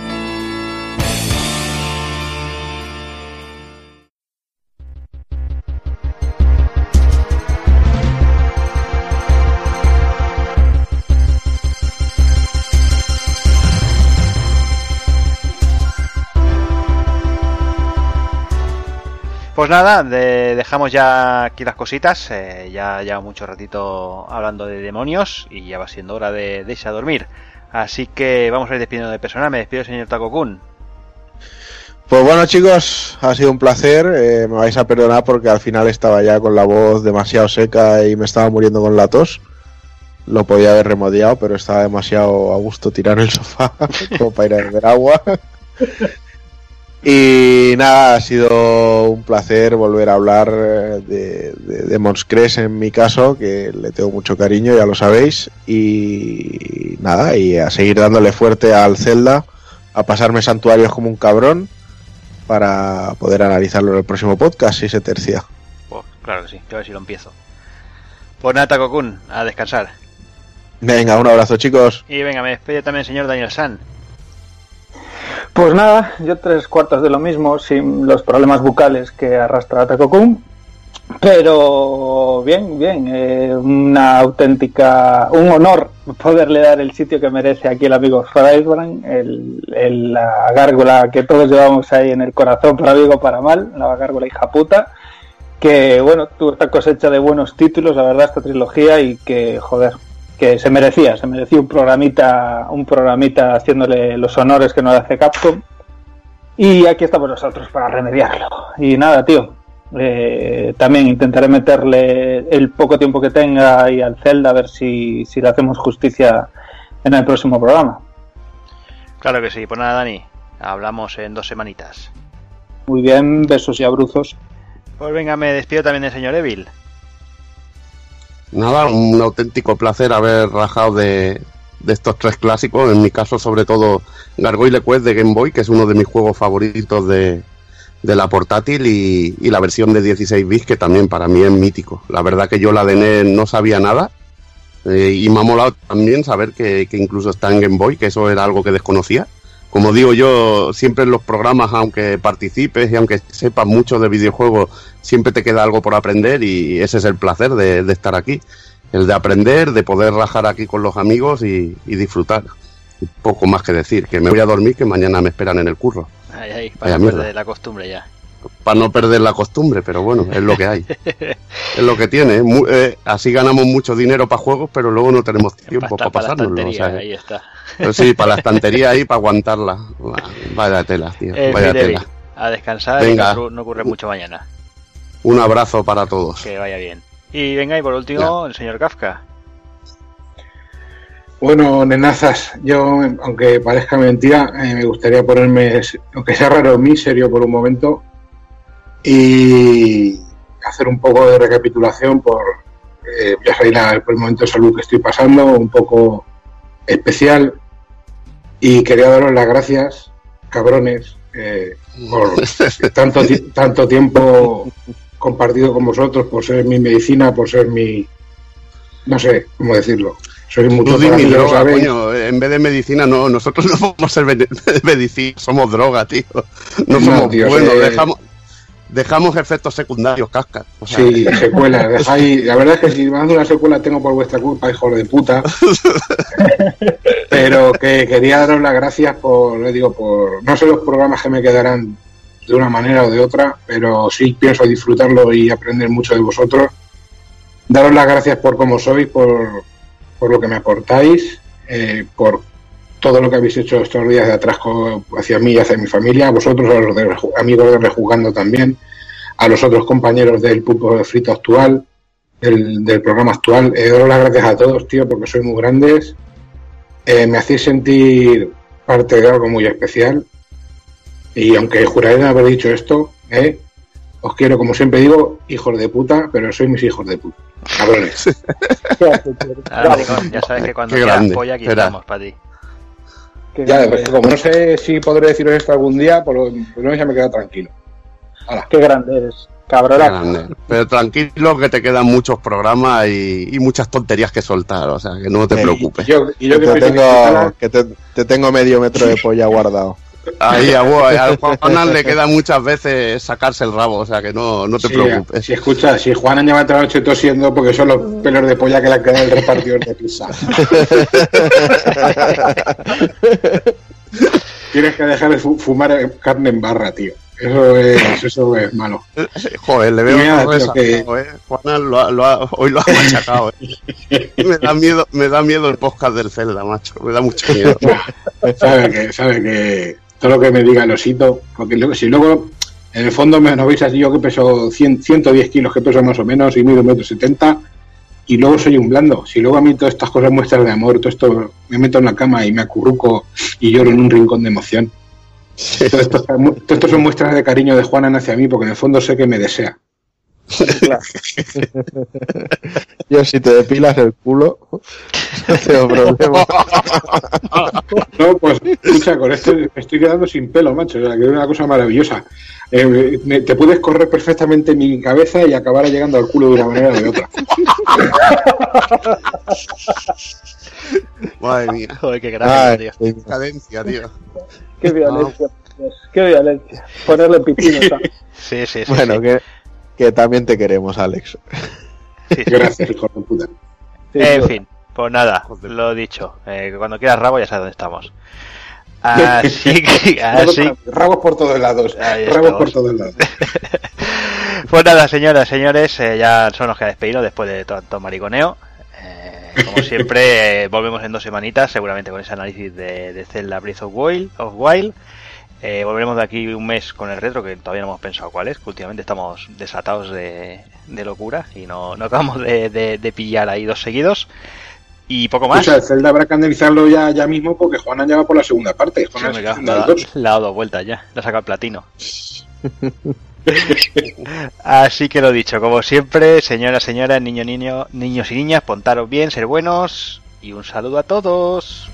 Pues nada, de- dejamos ya aquí las cositas. eh, ya lleva mucho ratito hablando de demonios y ya va siendo hora de, irse a dormir. Así que vamos a ir despidiendo de personal. Me despido, señor Takokun. Pues bueno chicos, ha sido un placer. eh, me vais a perdonar porque al final estaba ya con la voz demasiado seca y me estaba muriendo con la tos. Lo podía haber remodiado, pero estaba demasiado a gusto tirar el sofá <laughs> como para ir a beber agua. Y nada, ha sido un placer volver a hablar eh, de, de, de en mi caso, que le tengo mucho cariño, ya lo sabéis. Y nada, y a seguir dándole fuerte al Zelda, a pasarme santuarios como un cabrón, para poder analizarlo en el próximo podcast, si se tercia. Pues claro que sí, yo a ver si lo empiezo. Pues nada, Takokun, a descansar. Venga, un abrazo chicos. Y venga, me despide también el señor Daniel San. Pues nada, yo tres cuartos de lo mismo, sin los problemas bucales que arrastra Takokun. Pero bien, bien, eh, una auténtica, un honor poderle dar el sitio que merece aquí el amigo Frybrand, el, la gárgola que todos llevamos ahí en el corazón, para bien o para mal, la gárgola hija puta, que bueno, tuvo esta cosecha de buenos títulos, la verdad, esta trilogía, y que, joder, que se merecía, se merecía un programita, un programita haciéndole los honores que no le hace Capcom. Y aquí estamos nosotros para remediarlo. Y nada, tío. eh, también intentaré meterle el poco tiempo que tenga ahí al Zelda a ver si, si le hacemos justicia en el próximo programa. Claro que sí, pues nada, Dani. Hablamos en dos semanitas. Muy bien, besos y abruzos. Pues venga, me despido también del señor Evil. Nada, un auténtico placer haber rajado de, de estos tres clásicos, en mi caso sobre todo Gargoyle Quest de Game Boy, que es uno de mis juegos favoritos de, de la portátil, y, y la versión de 16 bits, que también para mí es mítico. La verdad que yo la de NES no sabía nada, eh, y me ha molado también saber que, que incluso está en Game Boy, que eso era algo que desconocía. Como digo yo, siempre en los programas, aunque participes y aunque sepas mucho de videojuegos, siempre te queda algo por aprender y ese es el placer de, de estar aquí. El de aprender, de poder rajar aquí con los amigos y, y disfrutar. Poco más que decir, que me voy a dormir, que mañana me esperan en el curro. Ay, ay, Vaya para mierda. perder la costumbre ya. Para no perder la costumbre, pero bueno, es lo que hay. <laughs> es lo que tiene. ¿eh? Eh, así ganamos mucho dinero para juegos, pero luego no tenemos tiempo para, Para, la pasárnoslo. o sea, ahí está. pues sí, para la estantería ahí, <laughs> para aguantarla. Vaya tela, tío. En Vaya tela. a descansar Venga. y no, ocurre- mucho mañana. Un abrazo para todos. Que vaya bien. Y venga, y por último, el señor Kafka. Bueno, nenazas, yo, aunque parezca mentira, eh, me gustaría ponerme, aunque sea raro, muy serio por un momento y hacer un poco de recapitulación por, eh, ya sabéis el momento de salud que estoy pasando, un poco especial. Y quería daros las gracias, cabrones, eh, por <laughs> tanto, tanto tiempo compartido con vosotros, por ser mi medicina, por ser mi... No sé cómo decirlo. Tú mucho para mí, lo droga, sabéis. coño. En vez de medicina, no, nosotros <laughs> no podemos ser <laughs> medicina, somos droga, tío. No No, somos tío, buenos, eh, dejamos, dejamos efectos secundarios, cascas. O sea, Sí, <laughs> secuelas. dejáis- la verdad es que si me dando una secuela tengo por vuestra culpa, hijos de puta. Pero que quería daros las gracias por, le digo, por no sé los programas que me quedarán de una manera o de otra, pero sí pienso disfrutarlo y aprender mucho de vosotros. Daros las gracias por cómo sois, por, por lo que me aportáis, eh, por todo lo que habéis hecho estos días de atrás hacia mí y hacia mi familia, a vosotros, a los de amigos de Rejugando también, a los otros compañeros del pulpo frito actual, del, del programa actual. Eh, daros las gracias a todos, tío, porque sois muy grandes. Eh, me hacéis sentir parte de algo muy especial. Y aunque juraré no haber dicho esto, eh, os quiero, como siempre digo, hijos de puta, pero sois mis hijos de puta. Cabrones. <laughs> Maricón, ya sabes que cuando quieras polla, aquí espera. estamos para ti. Ya, pues, como no sé si podré deciros esto algún día, por lo menos ya me quedo tranquilo. Qué grande eres, cabrón. Pero tranquilo que te quedan muchos programas y, y muchas tonterías que soltar, o sea, que no te preocupes. Yo, y yo que que te tengo, que te, te tengo medio metro de polla guardado. Ahí a, vos- a <laughs> Juan le queda muchas veces sacarse el rabo, o sea que no, no te Sí, preocupes. Si escucha, si Juan lleva toda la noche tosiendo porque son los pelos de polla que le han quedado el repartidor de pizza. <laughs> Tienes que dejar de fu- fumar carne en barra, tío. Eso es, eso es malo. <laughs> Joder, le veo todo tío, que- eh. Juana lo ha- lo ha- hoy lo ha machacado, eh. Me da miedo, me da miedo el podcast del Zelda, macho. Me da mucho miedo. sabe que, sabe que todo lo que me diga el osito, porque si luego en el fondo me nos veis así, yo que peso 100, 110 kilos, que peso más o menos, y mido un metro setenta, y luego soy un blando. Si luego a mí todas estas cosas muestras de amor, todo esto me meto en la cama y me acurruco y lloro en un rincón de emoción. <laughs> Todo esto, todo esto son muestras de cariño de Juanan hacia mí, porque en el fondo sé que me desea. Yo si te depilas el culo, no tengo problema. No, pues escucha, con esto estoy quedando sin pelo, macho. O sea, que es una cosa maravillosa. Eh, me- te puedes correr perfectamente en mi cabeza y acabar llegando al culo de una manera o de otra. Madre mía. Joder, qué Ay, grande, tío. Cadencia, tío. Qué violencia, qué violencia. Ponerle. ¿sabes? Sí, sí, sí. Bueno, sí. que, que también te queremos, Alex. Sí, sí. Gracias, hijo de puta. En fin, pues nada, lo dicho. eh, que cuando quieras rabo ya sabes dónde estamos. <laughs> Así que, así, Rabos por todos lados. Rabos por todos lados. <laughs> pues nada, señoras, señores, eh, ya solo nos queda despedirnos después de tanto mariconeo. Eh, como <laughs> siempre, eh, volvemos en dos semanitas, seguramente con ese análisis de, de Zelda Breath of Wild. Of Wild. Eh, volveremos de aquí un mes con el retro, que todavía no hemos pensado cuál es, que últimamente estamos desatados de, de locura y no, no acabamos de, de- de pillar ahí dos seguidos. Y poco más. Escucha, el Zelda habrá que analizarlo ya, ya mismo porque Juana ya va por la segunda parte. Sí, Juana me es cago, segunda le de ha dado dos vueltas ya, le ha sacado el platino. <laughs> Así que lo dicho, como siempre, señoras, señoras, niños, niños, niños y niñas, pontaros bien, ser buenos y un saludo a todos.